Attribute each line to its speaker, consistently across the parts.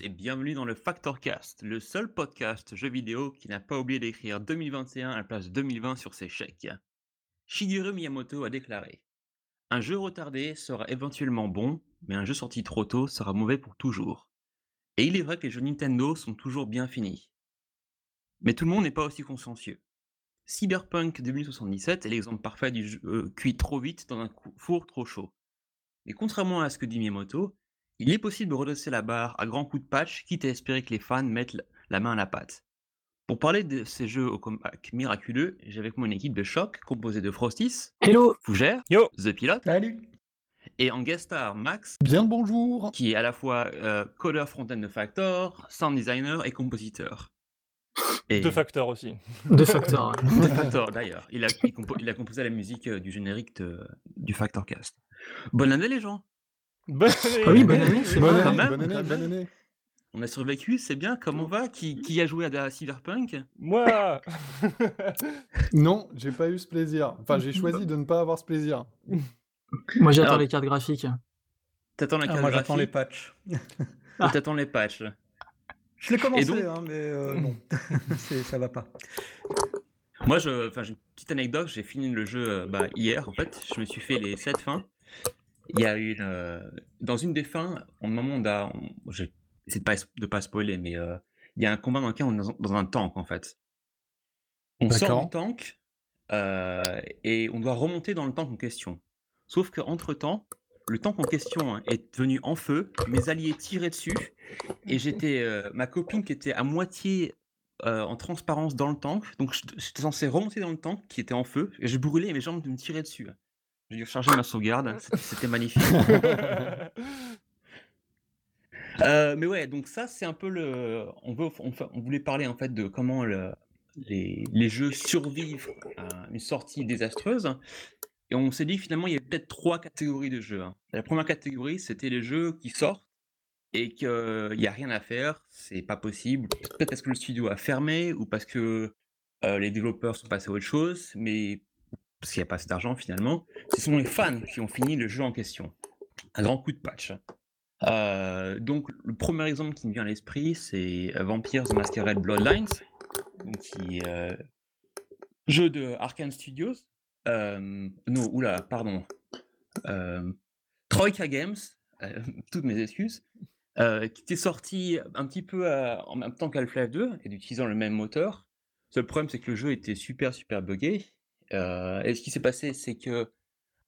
Speaker 1: Et bienvenue dans le Factorcast, le seul podcast jeu vidéo qui n'a pas oublié d'écrire 2021 à la place de 2020 sur ses chèques. Shigeru Miyamoto a déclaré Un jeu retardé sera éventuellement bon, mais un jeu sorti trop tôt sera mauvais pour toujours. Et il est vrai que les jeux Nintendo sont toujours bien finis. Mais tout le monde n'est pas aussi consciencieux. Cyberpunk 2077 est l'exemple parfait du jeu euh, cuit trop vite dans un four trop chaud. Et contrairement à ce que dit Miyamoto, il est possible de redresser la barre à grands coups de patch, quitte à espérer que les fans mettent la main à la pâte. Pour parler de ces jeux au comeback miraculeux, j'ai avec moi une équipe de choc composée de Frostis,
Speaker 2: Hello
Speaker 1: Fougère,
Speaker 3: Yo.
Speaker 1: The Pilote,
Speaker 2: Salut
Speaker 1: et en guest star Max,
Speaker 2: Bien le bonjour
Speaker 1: qui est à la fois euh, codeur front-end de Factor, sound designer et compositeur. Et
Speaker 3: Deux facteurs aussi.
Speaker 2: De facteur.
Speaker 1: de Factor d'ailleurs. Il a, il compo- il a composé la musique euh, du générique de- du Factorcast. Bonne année les gens
Speaker 3: Bonne
Speaker 2: Ah oui, bonne année, c'est
Speaker 1: Bonne année,
Speaker 2: quand
Speaker 1: bonne
Speaker 2: même.
Speaker 1: année,
Speaker 2: bonne année.
Speaker 1: On a survécu, c'est bien, comment on va? Qui, qui a joué à, à Cyberpunk?
Speaker 3: Moi
Speaker 2: Non, j'ai pas eu ce plaisir. Enfin, j'ai choisi de ne pas avoir ce plaisir.
Speaker 4: Moi j'attends
Speaker 1: Alors-
Speaker 4: les cartes graphiques.
Speaker 1: T'attends la
Speaker 5: Ah,
Speaker 1: carte
Speaker 5: moi j'attends les patchs.
Speaker 1: t'attends les patchs?
Speaker 5: Je l'ai commencé,
Speaker 1: donc
Speaker 5: hein, mais euh, non, C'est- ça va pas.
Speaker 1: Moi, j'ai une petite anecdote. J'ai fini le jeu euh, bah, hier, en fait. Je me suis fait les 7 fins. Il y a une, euh, dans une des fins, au moment où on a, essayé de pas, de pas spoiler, mais euh, il y a un combat dans lequel on est dans, dans un tank, en fait. On sort
Speaker 2: D'accord.
Speaker 1: du tank euh, et on doit remonter dans le tank en question. Sauf qu'entre temps, le tank en question hein, est devenu en feu, mes alliés tiraient dessus, et j'étais, euh, ma copine qui était à moitié euh, en transparence dans le tank, donc je- j'étais censé remonter dans le tank qui était en feu, et je brûlais et mes jambes me tiraient dessus. J'ai recharger ma sauvegarde, c'était- magnifique. Euh, mais ouais, donc ça c'est un peu le, on veut, on, fa- on voulait parler en fait de comment le- les, les jeux survivent à une sortie désastreuse. Et on s'est dit finalement, il y avait peut-être trois catégories de jeux. hein. La première catégorie, c'était les jeux qui sortent et qu'il n'y a rien à faire, c'est pas possible. Peut-être parce que le studio a fermé ou parce que euh, les développeurs sont passés à autre chose, mais parce qu'il n'y a pas assez d'argent finalement. Ce sont les fans qui ont fini le jeu en question. Un grand coup de patch. Euh, donc, le premier exemple qui me vient à l'esprit, c'est Vampires Masquerade Bloodlines, qui est euh, jeu de Arkane Studios. Euh, non, oula, pardon. Euh, Troika Games, toutes mes excuses, qui était sorti un petit peu en même temps qu'Half-Life 2 et utilisant le même moteur. Seul problème, c'est que le jeu était super, super buggé. Euh, et ce qui s'est passé, c'est que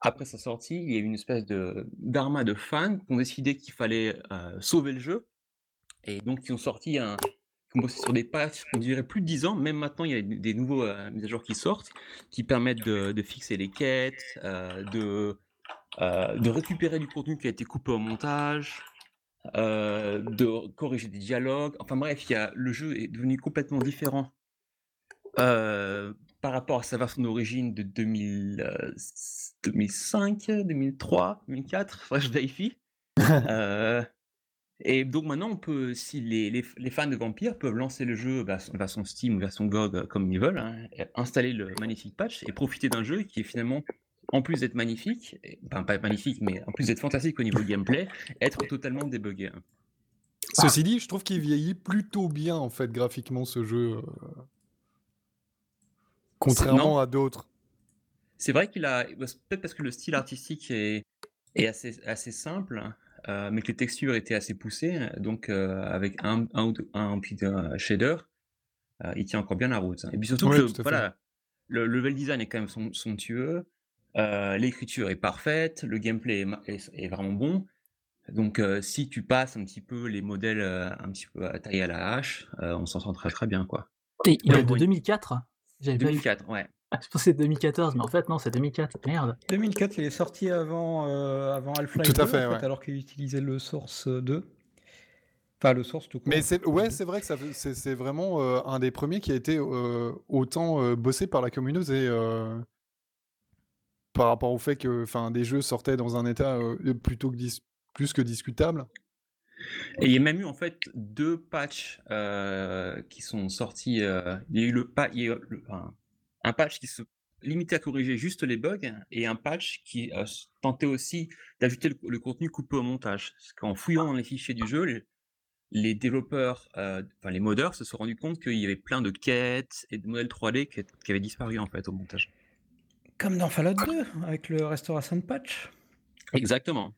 Speaker 1: après sa sortie, il y a eu une espèce de de fans qui ont décidé qu'il fallait euh, sauver le jeu. Et donc, qui ont sorti un. qui ont sur des patchs qui ont duré plus de 10 ans. Même maintenant, il y a des nouveaux euh, mises à jour qui sortent, qui permettent de, fixer les quêtes, de, récupérer du contenu qui a été coupé au montage, de corriger des dialogues. Enfin bref, le jeu est devenu complètement différent par rapport à sa version d'origine de 2000, euh, 2005, 2003, 2004, faudrait que je vérifie. Euh, et donc maintenant, on peut, si les, les- les fans de Vampire peuvent lancer le jeu vers- version Steam ou version GOG euh, comme ils veulent, hein, installer le magnifique patch et profiter d'un jeu qui est finalement, en plus d'être magnifique, et- enfin pas magnifique, mais en plus d'être fantastique au niveau gameplay, être totalement débugué. hein.
Speaker 2: Ceci dit, je trouve qu'il vieillit plutôt bien, en fait, graphiquement, ce jeu. Contrairement à d'autres.
Speaker 1: C'est vrai qu'il a. Bah, peut-être parce que le style artistique est, assez, simple, euh, mais que les textures étaient assez poussées. Donc, euh, avec un, un, un, un euh, shader, il tient encore bien la route. Et puis surtout voilà, le level design est quand même somptueux. L'écriture est parfaite, le gameplay est, vraiment bon. Donc, si tu passes un petit peu les modèles un petit peu taillés à la hache, on s'en sort très très bien, quoi.
Speaker 4: Et il date de 2004
Speaker 1: 2004, ouais.
Speaker 3: Je pensais 2014, mais en fait, non, c'est 2004, merde.
Speaker 5: 2004, il est sorti avant, euh, avant Half-Life
Speaker 2: 2, à fait,
Speaker 5: alors qu'il utilisait le Source euh, 2. Enfin, le Source tout court.
Speaker 2: Mais c'est ouais, c'est vrai que c'est vraiment euh, un des premiers qui a été euh, autant bossé par la communauté par rapport au fait que des jeux sortaient dans un état plutôt que plus que discutable.
Speaker 1: Et il y a même eu en fait deux patchs euh, qui sont sortis. euh, il y a eu le pa- il y a eu le- un, un patch qui se limitait à corriger juste les bugs et un patch qui euh, tentait aussi d'ajouter le, le contenu coupé au montage. Parce qu'en fouillant dans les fichiers du jeu, les, les développeurs, euh, enfin les modeurs se sont rendus compte qu'il y avait plein de quêtes et de modèles 3D qui, qui avaient disparu en fait au montage.
Speaker 5: Comme dans Fallout 2, avec le Restoration Patch.
Speaker 1: Exactement.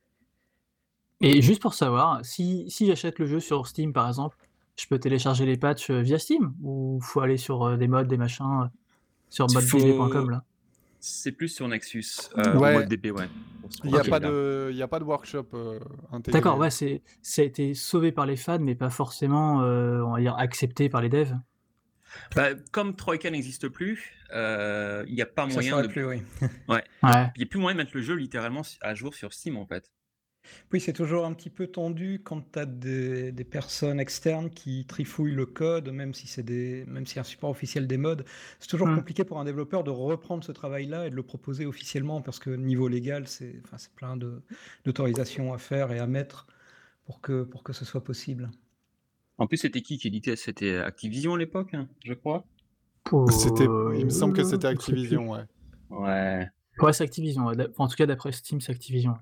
Speaker 3: Et juste pour savoir, si, si j'achète le jeu sur Steam, par exemple, je peux télécharger les patchs euh, via Steam ou faut aller sur euh, des modes, des machins, euh, sur moddb.com là?
Speaker 1: C'est plus sur Nexus, euh,
Speaker 2: Ouais.
Speaker 1: en mode DB, ouais.
Speaker 2: Il n'y a pas de il y a pas de workshop euh, intégré.
Speaker 3: D'accord, ouais, c'est, ça a été sauvé par les fans, mais pas forcément, euh, on va dire, accepté par les devs.
Speaker 1: Bah, comme Troika n'existe plus, euh, il n'y a pas
Speaker 5: Ça
Speaker 1: moyen de...
Speaker 5: plus, oui.
Speaker 3: Ouais.
Speaker 1: Il n'y a plus moyen de mettre le jeu littéralement à jour sur Steam en fait.
Speaker 5: Oui, c'est toujours un petit peu tendu quand tu as des, des personnes externes qui trifouillent le code, même si c'est des, même si un support officiel des modes. C'est toujours
Speaker 3: Mm.
Speaker 5: compliqué pour un développeur de reprendre ce travail-là et de le proposer officiellement parce que niveau légal, c'est, enfin, c'est plein de, d'autorisations à faire et à mettre pour que, pour que ce soit possible.
Speaker 1: En plus, c'était qui qui éditait? C'était Activision à l'époque, hein, je crois.
Speaker 2: C'était il me semble que
Speaker 3: Euh,
Speaker 2: c'était. Activision, ouais.
Speaker 1: Ouais.
Speaker 3: Ouais, c'est Activision. En tout cas, d'après Steam, c'est Activision.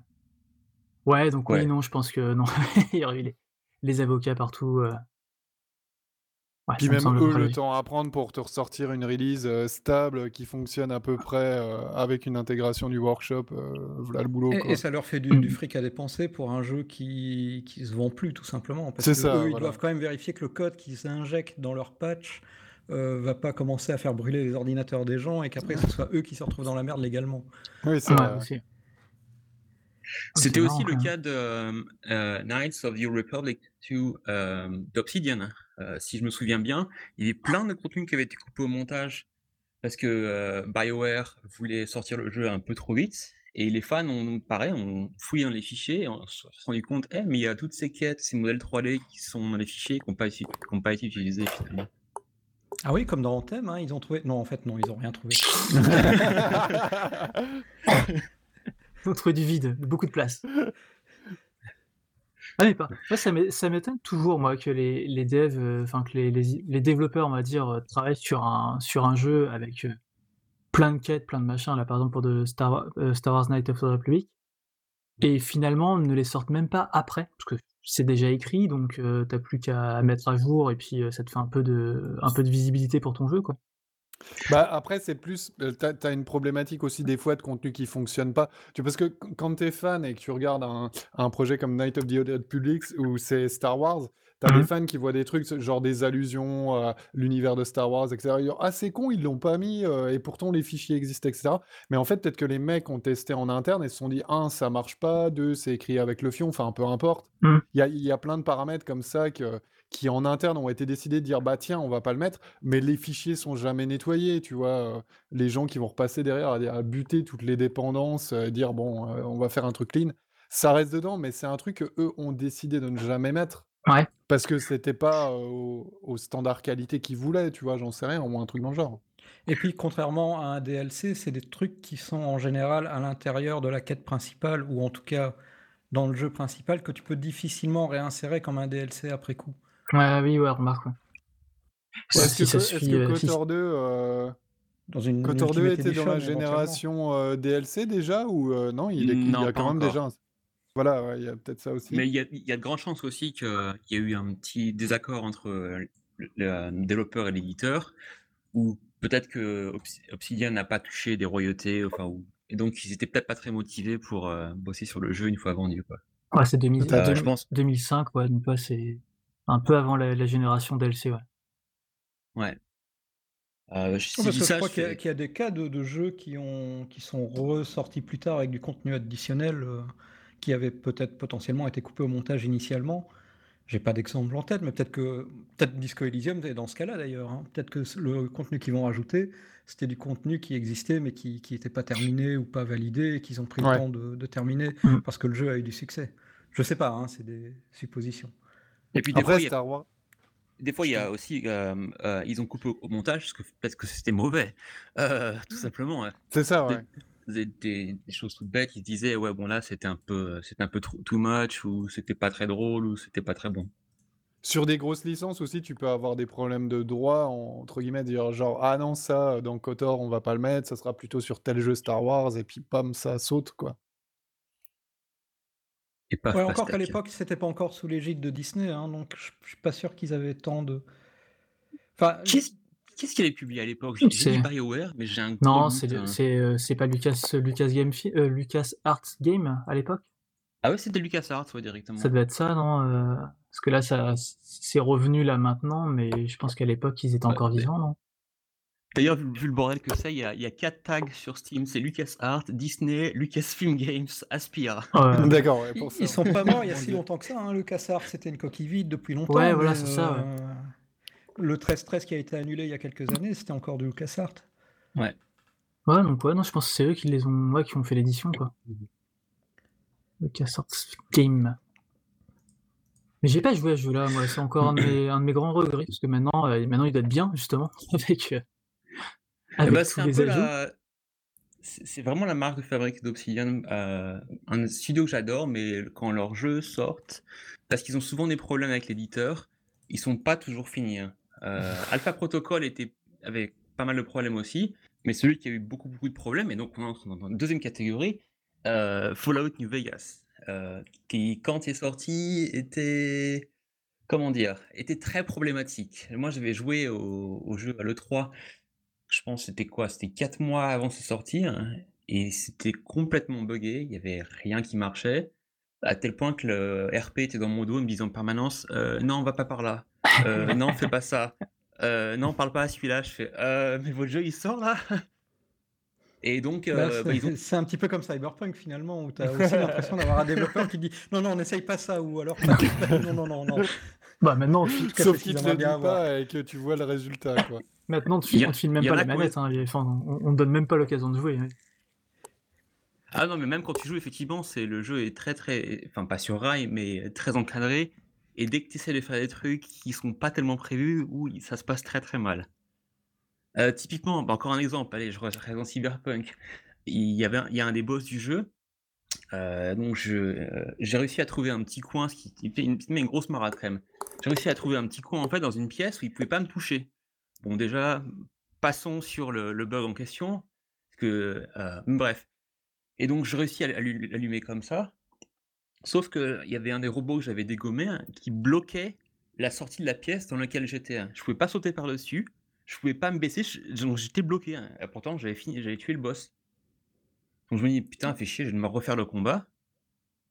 Speaker 3: Ouais, donc
Speaker 1: Ouais.
Speaker 3: oui, non, je pense que non. Il y aurait eu les, les avocats partout. euh. Ouais,
Speaker 2: Puis
Speaker 3: ça me
Speaker 2: même
Speaker 3: semble
Speaker 2: eux le
Speaker 3: logique.
Speaker 2: temps à prendre pour te ressortir une release euh, stable qui fonctionne à peu près euh, avec une intégration du workshop, euh, voilà le boulot
Speaker 5: Et,
Speaker 2: quoi.
Speaker 5: et ça leur fait du, du fric à dépenser pour un jeu qui, qui se vend plus, tout simplement. Parce
Speaker 2: C'est
Speaker 5: que
Speaker 2: ça,
Speaker 5: eux, ils
Speaker 2: voilà.
Speaker 5: doivent quand même vérifier que le code qu'ils injectent dans leur patch euh, va pas commencer à faire brûler les ordinateurs des gens et qu'après ce soit eux qui se retrouvent dans la merde légalement.
Speaker 2: Oui, c'est
Speaker 3: Ouais,
Speaker 2: vrai.
Speaker 3: aussi.
Speaker 1: C'était aussi
Speaker 3: marrant,
Speaker 1: le cas de euh, Knights of the Republic 2 euh, d'Obsidian. Euh, si je me souviens bien, il y avait plein de contenus qui avaient été coupés au montage parce que BioWare voulait sortir le jeu un peu trop vite. Et les fans ont, pareil, ont fouillé dans les fichiers et on s'est rendu compte, eh, mais il y a toutes ces quêtes, ces modèles 3D qui sont dans les fichiers qui n'ont pas, été- qui ont pas été utilisés finalement.
Speaker 5: Ah oui, comme dans Anthem, hein, ils ont trouvé. Non, en fait, non, ils ont rien trouvé.
Speaker 3: Ils ont trouvé du vide, beaucoup de place. Ah, mais pas. Moi, ça m'é- ça m'étonne toujours, moi, que les, les devs, euh, enfin, que les, les, les développeurs, on va dire, euh, travaillent sur un, sur un jeu avec euh, plein de quêtes, plein de machins, là, par exemple, pour de Star, Wa- euh, Star Wars Knight of the Republic, et finalement, ne les sortent même pas après, parce que c'est déjà écrit, donc euh, t'as plus qu'à mettre à jour, et puis euh, ça te fait un peu, de, un peu de visibilité pour ton jeu, quoi.
Speaker 2: Bah après c'est plus euh, t'as as une problématique aussi des fois de contenu qui fonctionne pas. Tu parce que qu- quand t'es fan et que tu regardes un, un projet comme Night of the Old Republic ou c'est Star Wars, t'as
Speaker 3: Mhm.
Speaker 2: des fans qui voient des trucs genre des allusions à l'univers de Star Wars, etc. Ils disent, ah c'est con ils l'ont pas mis euh, et pourtant les fichiers existent, etc. Mais en fait peut-être que les mecs ont testé en interne et se sont dit un ça marche pas, deux c'est écrit avec le fion, enfin peu importe.
Speaker 3: Mhm.
Speaker 2: Il y a, il y a plein de paramètres comme ça que qui en interne ont été décidés de dire bah tiens on va pas le mettre mais les fichiers sont jamais nettoyés tu vois euh, les gens qui vont repasser derrière à, à buter toutes les dépendances euh, dire bon euh, on va faire un truc clean ça reste dedans mais c'est un truc que eux ont décidé de ne jamais mettre
Speaker 3: Ouais.
Speaker 2: parce que c'était pas euh, au, au standard qualité qu'ils voulaient tu vois j'en sais rien ou un truc dans le genre
Speaker 5: Et puis, contrairement à un DLC, c'est des trucs qui sont en général à l'intérieur de la quête principale, ou en tout cas dans le jeu principal, que tu peux difficilement réinsérer comme un DLC après coup.
Speaker 3: Ouais, oui, ouais, remarque, ouais.
Speaker 2: Est-ce
Speaker 3: si
Speaker 2: que,
Speaker 3: ça
Speaker 2: Co-
Speaker 3: suit,
Speaker 2: est-ce que
Speaker 3: euh, si-
Speaker 2: KOTOR 2 euh,
Speaker 5: Dans une
Speaker 2: KOTOR 2
Speaker 5: Ultimate
Speaker 2: était dans la génération euh, DLC déjà ou euh, non il, est, il y a quand même
Speaker 1: encore.
Speaker 2: déjà un- voilà ouais, il y a peut-être ça aussi
Speaker 1: Mais il y a, il y a de grandes chances aussi qu'il y a eu un petit désaccord entre euh, le, le développeur et l'éditeur, ou peut-être que Obs- Obsidian n'a pas touché des royautés, enfin, ou- et donc ils étaient peut-être pas très motivés pour euh, bosser sur le jeu une fois vendu. Quoi.
Speaker 3: Ouais, c'est 2000
Speaker 2: Peut-être.
Speaker 1: Euh,
Speaker 3: deux-
Speaker 1: je pense.
Speaker 3: 2005, ouais, donc ouais, c'est un peu avant la, la génération DLC, ouais.
Speaker 1: Ouais. Euh, je-
Speaker 5: Non,
Speaker 1: je
Speaker 5: parce crois
Speaker 1: je
Speaker 5: qu'il y, a- y des cas de, de jeux qui, ont, qui sont ressortis plus tard avec du contenu additionnel euh, qui avait peut-être potentiellement été coupé au montage initialement, j'ai pas d'exemple en tête, mais peut-être que peut-être Disco Elysium est dans ce cas-là d'ailleurs. hein. Peut-être que le contenu qu'ils vont rajouter, c'était du contenu qui existait mais qui n'était pas terminé ou pas validé et qu'ils ont pris
Speaker 2: Ouais.
Speaker 5: le temps de, de terminer
Speaker 3: Mm.
Speaker 5: parce que le jeu a eu du succès. Je sais pas, hein, c'est des suppositions.
Speaker 1: Et puis des fois,
Speaker 2: Après,
Speaker 1: a,
Speaker 2: Wars.
Speaker 1: des fois, il y a aussi, euh, euh, ils ont coupé au, montage parce que peut-être que c'était mauvais, euh, tout simplement. hein.
Speaker 2: C'est ça,
Speaker 1: Des,
Speaker 2: ouais.
Speaker 1: des- des- des choses toutes bêtes, ils se disaient ouais bon là c'était un peu, c'était un peu trop- too much ou c'était pas très drôle ou c'était pas très bon.
Speaker 2: Sur des grosses licences aussi, tu peux avoir des problèmes de droit, en- entre guillemets, dire genre, ah non, ça, dans KOTOR, on va pas le mettre, ça sera plutôt sur tel jeu Star Wars, et puis pam, ça saute, quoi.
Speaker 1: Et
Speaker 5: Ouais, encore qu'à l'époque, c'était pas encore sous l'égide de Disney, hein, donc je je suis pas sûr qu'ils avaient tant de. Enfin,
Speaker 1: Qu'est-ce qu'il avait publié à l'époque? J'ai dit. BioWare, mais j'ai un gros
Speaker 3: Non, c'est
Speaker 1: hein.
Speaker 3: c'est euh, c'est pas Lucas Lucas Game euh, Lucas Arts Game à l'époque?
Speaker 1: Ah ouais, c'était LucasArts, ouais, directement.
Speaker 3: Ça devait être ça, non euh, Parce que là, ça c'est revenu là maintenant, mais je pense qu'à l'époque ils étaient
Speaker 1: Ouais,
Speaker 3: encore vivants, non?
Speaker 1: D'ailleurs, vu, le bordel que c'est, il y a, il y a quatre tags sur Steam. C'est LucasArts, Disney, Lucasfilm Games, Aspia.
Speaker 3: Ouais.
Speaker 2: D'accord, ouais,
Speaker 5: Ils,
Speaker 2: pour ça.
Speaker 5: ils sont pas morts il y a si longtemps que ça. Hein. Le Cassard, c'était une coquille vide depuis longtemps.
Speaker 3: Ouais, voilà, c'est ça, ouais.
Speaker 5: euh, Le 13-13 qui a été annulé il y a quelques années, c'était encore du LucasArts.
Speaker 3: Ouais, donc ouais, non, je pense que c'est eux qui les ont, ouais, qui ont fait l'édition, quoi. Lucas Arts Game. Mais j'ai pas joué à ce jeu-là, moi, c'est encore un de, mes, un de mes grands regrets, parce que maintenant, euh, maintenant il doit être bien, justement, avec, euh, Avec
Speaker 1: c'est un
Speaker 3: les
Speaker 1: peu
Speaker 3: ajouts.
Speaker 1: la... C'est c'est vraiment la marque de fabrique d'Obsidian, euh, un studio que j'adore, mais quand leurs jeux sortent, parce qu'ils ont souvent des problèmes avec l'éditeur, ils sont pas toujours finis. hein. Euh, Alpha Protocol était avait pas mal de problèmes aussi, mais celui qui a eu beaucoup beaucoup de problèmes, et donc on entre dans une deuxième catégorie, euh, Fallout New Vegas, qui quand il est sorti était comment dire, était très problématique. Moi, j'avais joué au, au jeu à l'E3 je pense que c'était quoi? C'était 4 mois avant sa sortie hein, et c'était complètement buggé, il y avait rien qui marchait, à tel point que le RP était dans mon dos, me disant en permanence euh, non, on va pas par là, Euh, non, fais pas ça, Euh, non, parle pas à celui-là. Je fais euh, mais votre jeu il sort là Et donc,
Speaker 5: Bah,
Speaker 1: euh, bah,
Speaker 5: c'est
Speaker 1: ils ont-
Speaker 5: c'est un petit peu comme Cyberpunk finalement, où tu as aussi l'impression d'avoir un développeur qui dit non, non, n'essaye pas ça, ou alors non, non, non, non.
Speaker 3: Bah, maintenant, tu,
Speaker 2: Sauf
Speaker 5: qu'ils
Speaker 2: te le pas et que tu vois le résultat, quoi.
Speaker 3: maintenant, tu,
Speaker 1: a-
Speaker 3: on te file même pas
Speaker 1: a
Speaker 3: les
Speaker 1: qui ont-
Speaker 3: manettes, hein, enfin, on, on donne même pas l'occasion de jouer.
Speaker 1: Ah non, mais même quand tu joues, effectivement, c'est le jeu est très très, enfin pas sur rail, mais très encadré. Et dès que tu essaies de faire des trucs qui sont pas tellement prévus, ou ça se passe très très mal. Euh, typiquement, bah, encore un exemple, allez, je reste dans Cyberpunk. Il y avait, un- il y a un des boss du jeu. Euh, donc euh, j'ai réussi à trouver un petit coin, ce qui fait une, une grosse marade quand même. J'ai réussi à trouver un petit coin en fait dans une pièce où il pouvait pas me toucher. Bon déjà, passons sur le, bug en question, que euh, bref. Et donc, je réussis à l'allu- l'allumer comme ça. Sauf qu'il y avait un des robots que j'avais dégommé hein, qui bloquait la sortie de la pièce dans laquelle j'étais. hein. Je pouvais pas sauter par-dessus, je pouvais pas me baisser, je- donc j'étais bloqué. hein. Pourtant, j'avais fini, j'avais tué le boss. Donc je me dis, putain, fait chier, je vais me refaire le combat.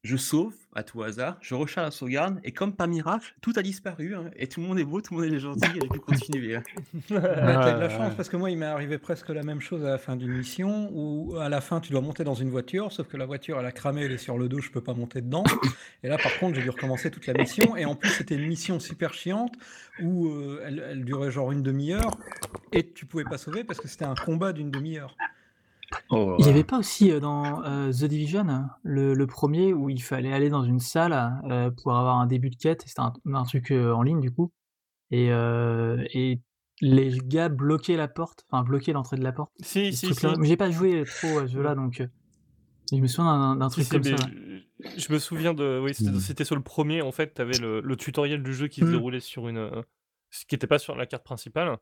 Speaker 1: Je sauve à tout hasard, je recharge la sauvegarde, et comme par miracle, tout a disparu, hein, et tout le monde est beau, tout le monde est gentil, et j'ai pu continuer. hein.
Speaker 5: T'as de la chance parce que moi, il m'est arrivé presque la même chose à la fin d'une mission où à la fin, tu dois monter dans une voiture, sauf que la voiture, elle a cramé, elle est sur le dos, je peux pas monter dedans. Et là, par contre, j'ai dû recommencer toute la mission. Et en plus, c'était une mission super chiante où euh, elle, elle durait genre une demi-heure et tu pouvais pas sauver parce que c'était un combat d'une demi-heure.
Speaker 1: Oh,
Speaker 3: Il n'y avait pas aussi euh, dans euh, The Division, le, le premier, où il fallait aller dans une salle euh, pour avoir un début de quête, c'était un, un truc euh, en ligne du coup, et, euh, et les gars bloquaient la porte, enfin bloquaient l'entrée de la porte.
Speaker 4: Si, si, si.
Speaker 3: Mais j'ai pas joué trop à ce jeu-là, donc je me souviens d'un truc
Speaker 4: si,
Speaker 3: comme ça.
Speaker 4: je- me souviens de. Oui, c'était
Speaker 3: Mm.
Speaker 4: c'était sur le premier, en fait, tu avais le, le tutoriel du jeu qui se
Speaker 3: Mm.
Speaker 4: déroulait sur une. ce qui n'était pas sur la carte principale.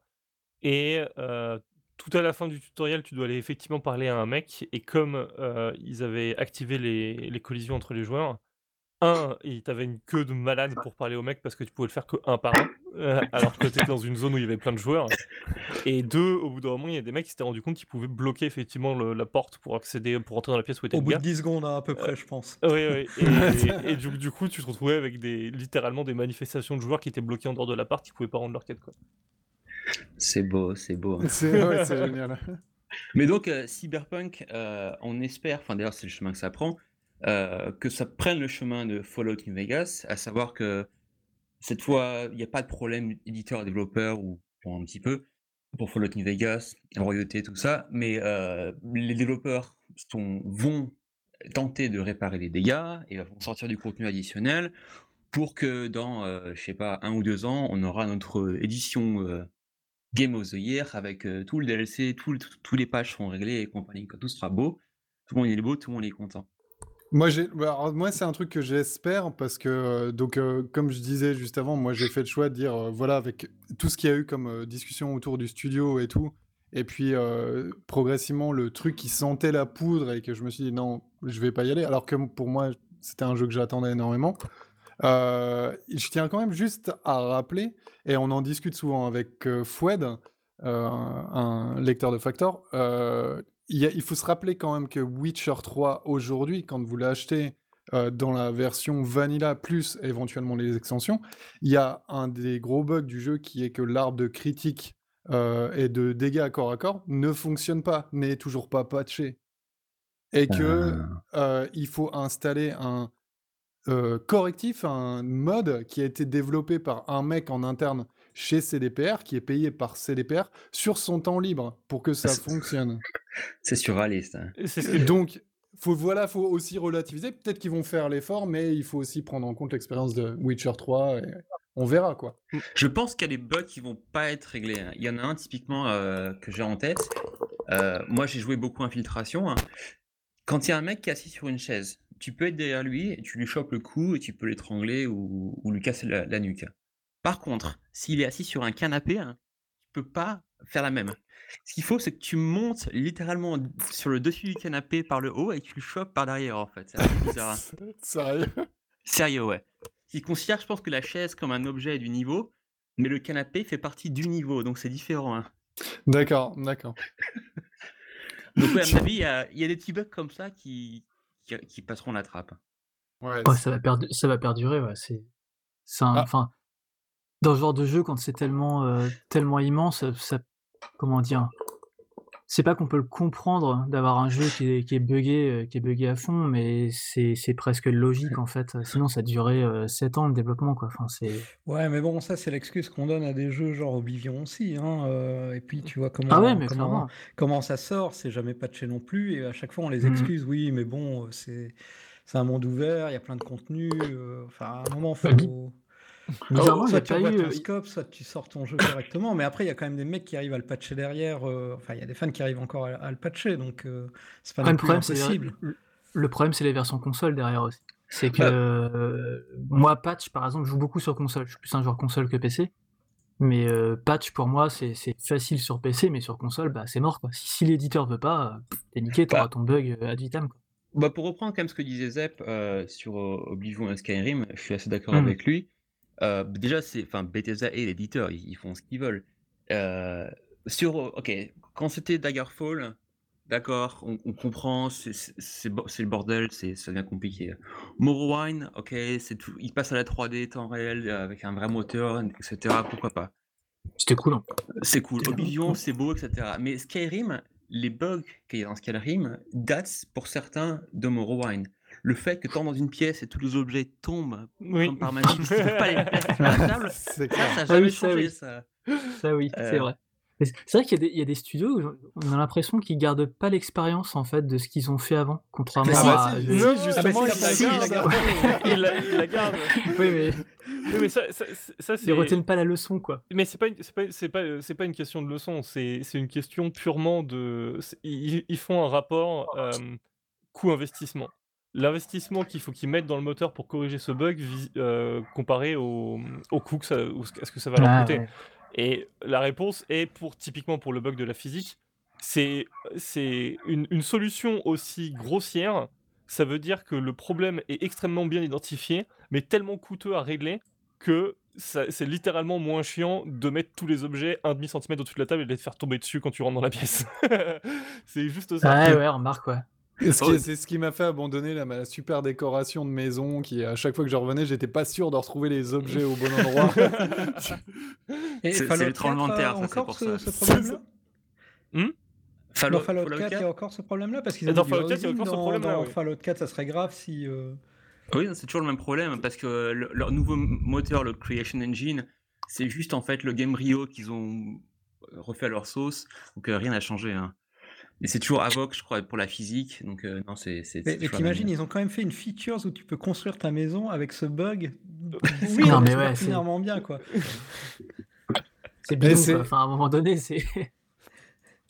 Speaker 4: Et euh, tout à la fin du tutoriel, tu dois aller effectivement parler à un mec. Et comme euh, ils avaient activé les, les collisions entre les joueurs, un, il t'avait une queue de malade pour parler au mec parce que tu pouvais le faire que un par un, euh, alors que tu étais dans une zone où il y avait plein de joueurs. Et deux, au bout d'un moment, il y a des mecs qui s'étaient rendu compte qu'ils pouvaient bloquer effectivement le- la porte pour accéder, pour entrer dans la pièce où était
Speaker 5: Au bout
Speaker 4: gars.
Speaker 5: de 10 secondes hein, à peu près, je pense.
Speaker 4: Oui, oui. Et, et du, du coup, tu te retrouvais avec des, littéralement des manifestations de joueurs qui étaient bloqués en dehors de l'appart, qui pouvaient pas rendre leur quête. Quoi.
Speaker 1: C'est beau, c'est beau.
Speaker 2: C'est ouais, c'est génial.
Speaker 1: Mais donc, euh, Cyberpunk, euh, on espère, enfin d'ailleurs c'est le chemin que ça prend, euh, que ça prenne le chemin de Fallout New Vegas, à savoir que cette fois, il n'y a pas de problème éditeur-développeur ou pour un petit peu pour Fallout New Vegas, Royauté, tout ça, mais euh, les développeurs sont, vont tenter de réparer les dégâts et vont sortir du contenu additionnel pour que dans, euh, je sais pas, un ou deux ans, on aura notre édition euh, Game of the Year avec euh, tout le DLC, tous les pages seront réglés et compagnie, quand tout sera beau, tout le monde est beau, tout le monde est content.
Speaker 2: Moi, bah, c'est un truc que j'espère parce que, euh, donc, euh, comme je disais juste avant, moi, j'ai fait le choix de dire, voilà, avec tout ce qu'il y a eu comme discussion autour du studio et tout, et puis progressivement, le truc qui sentait la poudre et que je me suis dit, non, je vais pas y aller, alors que pour moi, c'était un jeu que j'attendais énormément. Euh, je tiens quand même juste à rappeler, et on en discute souvent avec euh, Foued, euh, un lecteur de Factor, euh, il, y a- il faut se rappeler quand même que Witcher 3 aujourd'hui, quand vous l'achetez dans la version Vanilla plus éventuellement les extensions, il y a un des gros bugs du jeu qui est que l'arbre de critique et de dégâts à corps à corps ne fonctionne pas, n'est toujours pas patché. Et que euh, il faut installer un euh, correctif, un mode qui a été développé par un mec en interne chez CDPR, qui est payé par CDPR, sur son temps libre pour que ça
Speaker 1: c'est-
Speaker 2: fonctionne.
Speaker 1: C'est surréaliste. hein.
Speaker 4: Ce
Speaker 2: Donc, faut, voilà, faut aussi relativiser. Peut-être qu'ils vont faire l'effort, mais il faut aussi prendre en compte l'expérience de Witcher 3 et on verra quoi.
Speaker 1: Je pense qu'il y a des bugs qui vont pas être réglés. hein. Il y en a un typiquement euh, que j'ai en tête. Euh, moi, j'ai joué beaucoup Infiltration. hein. Quand il y a un mec qui est assis sur une chaise, tu peux être derrière lui et tu lui chopes le cou et tu peux l'étrangler ou, ou lui casser la, la nuque. Par contre, s'il est assis sur un canapé, hein, tu peux pas faire la même. Ce qu'il faut, c'est que tu montes littéralement sur le dessus du canapé par le haut et tu le chopes par derrière en fait. Hein.
Speaker 2: Sérieux?
Speaker 1: Sérieux, ouais. Ils considèrent, je pense, que la chaise comme un objet du niveau, mais le canapé fait partie du niveau, donc c'est différent. hein.
Speaker 2: D'accord, d'accord.
Speaker 1: Donc, ouais, à mon avis, il y il y a des petits bugs comme ça qui, qui, qui passeront la trappe.
Speaker 2: Ouais,
Speaker 3: Ouais, ça va ça va perdurer, ouais, c'est c'est un
Speaker 2: Ah.
Speaker 3: enfin, dans ce genre de jeu, quand c'est tellement, heu, tellement immense, ça comment dire? C'est pas qu'on peut le comprendre d'avoir un jeu qui est qui est buggé, heu, qui est buggé à fond, mais c'est c'est presque logique, en fait, sinon ça durerait, heu, 7 ans le développement, quoi, enfin, c'est
Speaker 5: Ouais, mais bon, ça, c'est l'excuse qu'on donne à des jeux genre Oblivion aussi. Hein, euh, et puis, tu vois
Speaker 3: ah ouais,
Speaker 5: comment,
Speaker 3: mais
Speaker 5: comment, ça sort, c'est jamais patché non plus. Et à chaque fois, on les
Speaker 3: Mmh mh.
Speaker 5: excuse. Oui, mais bon, euh, c'est c'est un monde ouvert, il y a plein de contenu. euh, Enfin, à un moment,
Speaker 3: Bah,
Speaker 5: faut.
Speaker 3: Bizarrement, y
Speaker 5: Soit tu
Speaker 3: pas eu,
Speaker 5: scope, soit tu sors ton jeu correctement. Mais après, il y a quand même des mecs qui arrivent à le patcher derrière. euh, Enfin, il y a des fans qui arrivent encore à, à le patcher. Donc, euh, c'est pas non plus
Speaker 3: les
Speaker 5: impossible.
Speaker 3: le problème, c'est les versions console derrière aussi. C'est que,
Speaker 1: Bah,
Speaker 3: moi, patch, par exemple, je joue beaucoup sur console. Je suis plus un joueur console que PC. Mais, patch pour moi, c'est facile sur PC, mais sur console, bah, c'est mort, quoi. Si si l'éditeur veut pas, heu, tu es niqué, tu auras
Speaker 1: bah,
Speaker 3: ton bug, ad vitam, quoi.
Speaker 1: bah, pour reprendre quand même ce que disait Zep euh, sur euh, Oblivion et Skyrim, je suis assez d'accord
Speaker 3: Mmh.
Speaker 1: avec lui. Euh, déjà, c'est, enfin, Bethesda et l'éditeur, ils, ils font ce qu'ils veulent. Euh, sur, euh, ok, quand c'était Daggerfall, d'accord, on, on comprend, c'est le bordel, c'est ça devient compliqué. Morrowind, ok, c'est tout, il passe à la 3D temps réel avec un vrai moteur, etc. Pourquoi pas?
Speaker 3: C'était cool, hein.
Speaker 1: C'est cool. Oblivion, c'est beau, etc. Mais Skyrim, les bugs qu'il y a dans Skyrim datent pour certains de Morrowind. Le fait que tant dans une pièce et tous les objets tombent
Speaker 4: Oui.
Speaker 1: comme par magie, qu'ils ne pas les mettre sur la table,
Speaker 2: C'est
Speaker 1: ça, n'a
Speaker 3: Ah
Speaker 1: jamais
Speaker 3: ça,
Speaker 1: changé,
Speaker 3: oui.
Speaker 1: ça.
Speaker 3: Ça, oui, c'est
Speaker 1: Euh,
Speaker 3: vrai. C'est vrai qu'il y a des il y a des studios où on a l'impression qu'ils gardent pas l'expérience, en fait, de ce qu'ils ont fait avant, contrairement
Speaker 2: Ah bah
Speaker 3: à
Speaker 4: Non,
Speaker 2: justement,
Speaker 5: Ah bah
Speaker 2: il
Speaker 5: si,
Speaker 2: la
Speaker 5: si, il la
Speaker 2: garde.
Speaker 5: garde.
Speaker 4: il, la, il la garde.
Speaker 3: oui, mais
Speaker 4: Oui, mais ça, ça, ça,
Speaker 3: ils retiennent pas la leçon, quoi.
Speaker 4: Mais c'est pas, pas, c'est pas, c'est pas une question de leçon, c'est, une question purement de. Ils, ils font un rapport euh, coût-investissement. L'investissement qu'il faut qu'ils mettent dans le moteur pour corriger ce bug euh, comparé au, au coût que ça, à ce que ça va leur
Speaker 3: Ah
Speaker 4: coûter.
Speaker 3: ouais.
Speaker 4: Et la réponse est pour typiquement pour le bug de la physique, c'est une, une solution aussi grossière. Ça veut dire que le problème est extrêmement bien identifié, mais tellement coûteux à régler que c'est littéralement moins chiant de mettre tous les objets un demi centimètre au-dessus de la table et de les faire tomber dessus quand tu rentres dans la pièce. c'est juste ça.
Speaker 3: Ouais, ouais, remarque, ouais.
Speaker 2: Ce
Speaker 1: Oh.
Speaker 2: qui- C'est ce qui m'a fait abandonner la, ma super décoration de maison qui, à chaque fois que je revenais, j'étais pas sûr de retrouver les objets au bon endroit.
Speaker 5: Et
Speaker 1: C'est- le tremblement de
Speaker 5: 4 a
Speaker 1: terre, ça, c'est pour
Speaker 5: ce,
Speaker 1: ça.
Speaker 5: ce problème-là?
Speaker 1: Fallout,
Speaker 5: Dans Fallout
Speaker 1: Fallout
Speaker 5: 4, il y
Speaker 1: 4,
Speaker 5: a encore ce problème-là Parce qu'ils
Speaker 4: dans Fallout 4, il y a encore ce problème-là,
Speaker 5: Dans
Speaker 4: oui.
Speaker 5: Fallout 4, ça serait grave si. euh,
Speaker 1: Oui, c'est toujours le même problème parce que le- leur nouveau moteur, le Creation Engine, c'est juste en fait le Gamebryo qu'ils ont refait à leur sauce, donc euh, rien n'a changé. Hein. Mais c'est toujours Avoc, je crois, pour la physique, donc euh, non, c'est. c'est-
Speaker 5: Mais,
Speaker 1: c'est
Speaker 5: t'imagines, ils ont quand même fait une feature où tu peux construire ta maison avec ce bug.
Speaker 3: Oui, non, mais ouais,
Speaker 5: extraordinairement bien, quoi.
Speaker 3: C'est
Speaker 2: c'est-
Speaker 3: quoi. Enfin, à un moment donné, c'est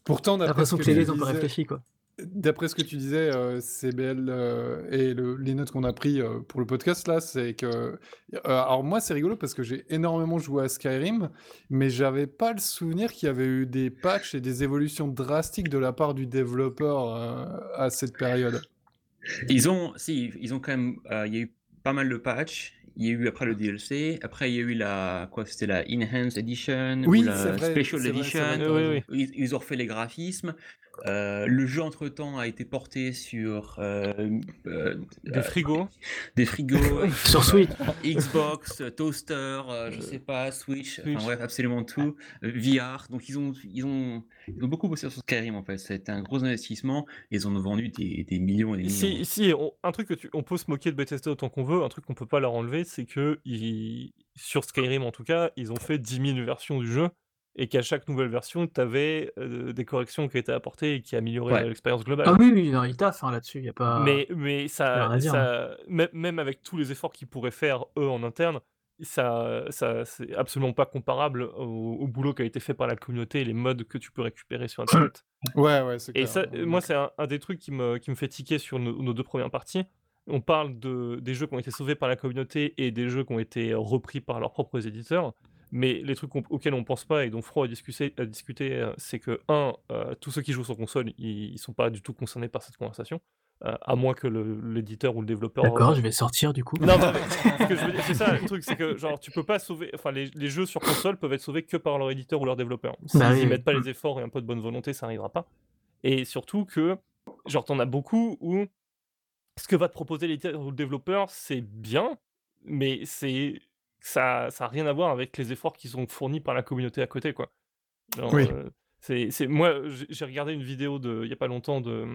Speaker 2: Pourtant,
Speaker 3: l'impression
Speaker 2: que
Speaker 3: les
Speaker 2: tu
Speaker 3: deux ont réfléchi, quoi.
Speaker 2: D'après ce que tu disais, euh, CBL euh, et le- les notes qu'on a pris euh, pour le podcast là, c'est que. euh, alors moi, c'est rigolo parce que j'ai énormément joué à Skyrim, mais j'avais pas le souvenir qu'il y avait eu des patchs et des évolutions drastiques de la part du développeur euh, à cette période.
Speaker 1: Ils ont, si, ils ont quand même, euh, il y a eu pas mal de patchs. Il y a eu après le DLC, après il y a eu la, quoi, c'était la Enhanced Edition
Speaker 2: Oui,
Speaker 1: ou la
Speaker 2: vrai,
Speaker 1: Special
Speaker 2: vrai,
Speaker 1: Edition.
Speaker 2: c'est vrai,
Speaker 4: t'as Oui, raison.
Speaker 1: Ils, ils ont refait les graphismes. Euh, le jeu entre temps a été porté sur euh, euh,
Speaker 4: Des frigos.
Speaker 1: des frigos,
Speaker 3: Sur Switch.
Speaker 1: Xbox, toaster, euh, je sais pas, Switch,
Speaker 4: Switch.
Speaker 1: enfin bref, absolument tout, VR. Donc ils ont, ils ont, ils ont beaucoup bossé sur Skyrim en fait. C'était un gros investissement. Et ils en ont vendu des, des millions et des millions.
Speaker 4: Si, si on- un truc que tu, on peut se moquer de Bethesda autant qu'on veut, un truc qu'on peut pas leur enlever, c'est que ils- sur Skyrim en tout cas, ils ont fait 10 000 versions du jeu et qu'à chaque nouvelle version, tu avais des corrections qui étaient apportées et qui amélioraient
Speaker 1: Ouais.
Speaker 4: l'expérience globale.
Speaker 3: Ah oui, oui, non, il taffe hein, là-dessus, il y a pas.
Speaker 4: Mais, mais ça,
Speaker 3: rien
Speaker 4: mê- même avec tous les efforts qu'ils pourraient faire eux en interne, ça, ça c'est absolument pas comparable au, au boulot qui a été fait par la communauté et les modes que tu peux récupérer sur Internet.
Speaker 2: Ouais, ouais, c'est
Speaker 4: Et
Speaker 2: clair.
Speaker 4: ça, euh, moi, c'est un, un des trucs qui me, qui me fait tiquer sur nos, nos deux premières parties. On parle de, des jeux qui ont été sauvés par la communauté et des jeux qui ont été repris par leurs propres éditeurs. Mais les trucs auxquels on pense pas et dont Fro a discuté, a discuté euh, c'est que, un, euh, tous ceux qui jouent sur console, ils, ils sont pas du tout concernés par cette conversation, euh, à moins que l'éditeur ou le développeur.
Speaker 3: D'accord, je vais sortir du coup.
Speaker 4: Non, non, c'est ça le truc, c'est que genre tu peux pas sauver, enfin les, les jeux sur console peuvent être sauvés que par leur éditeur ou leur développeur. S'ils
Speaker 3: Bah oui,
Speaker 4: mettent pas
Speaker 3: Mm.
Speaker 4: les efforts et un peu de bonne volonté, ça arrivera pas. Et surtout que, genre t'en as beaucoup où ce que va te proposer l'éditeur ou le développeur, c'est bien, mais c'est ça, ça a rien à voir avec les efforts qui sont fournis par la communauté à côté, quoi.
Speaker 2: Oui.
Speaker 4: euh, c'est, c'est- moi, j'ai regardé une vidéo de, il y a pas longtemps de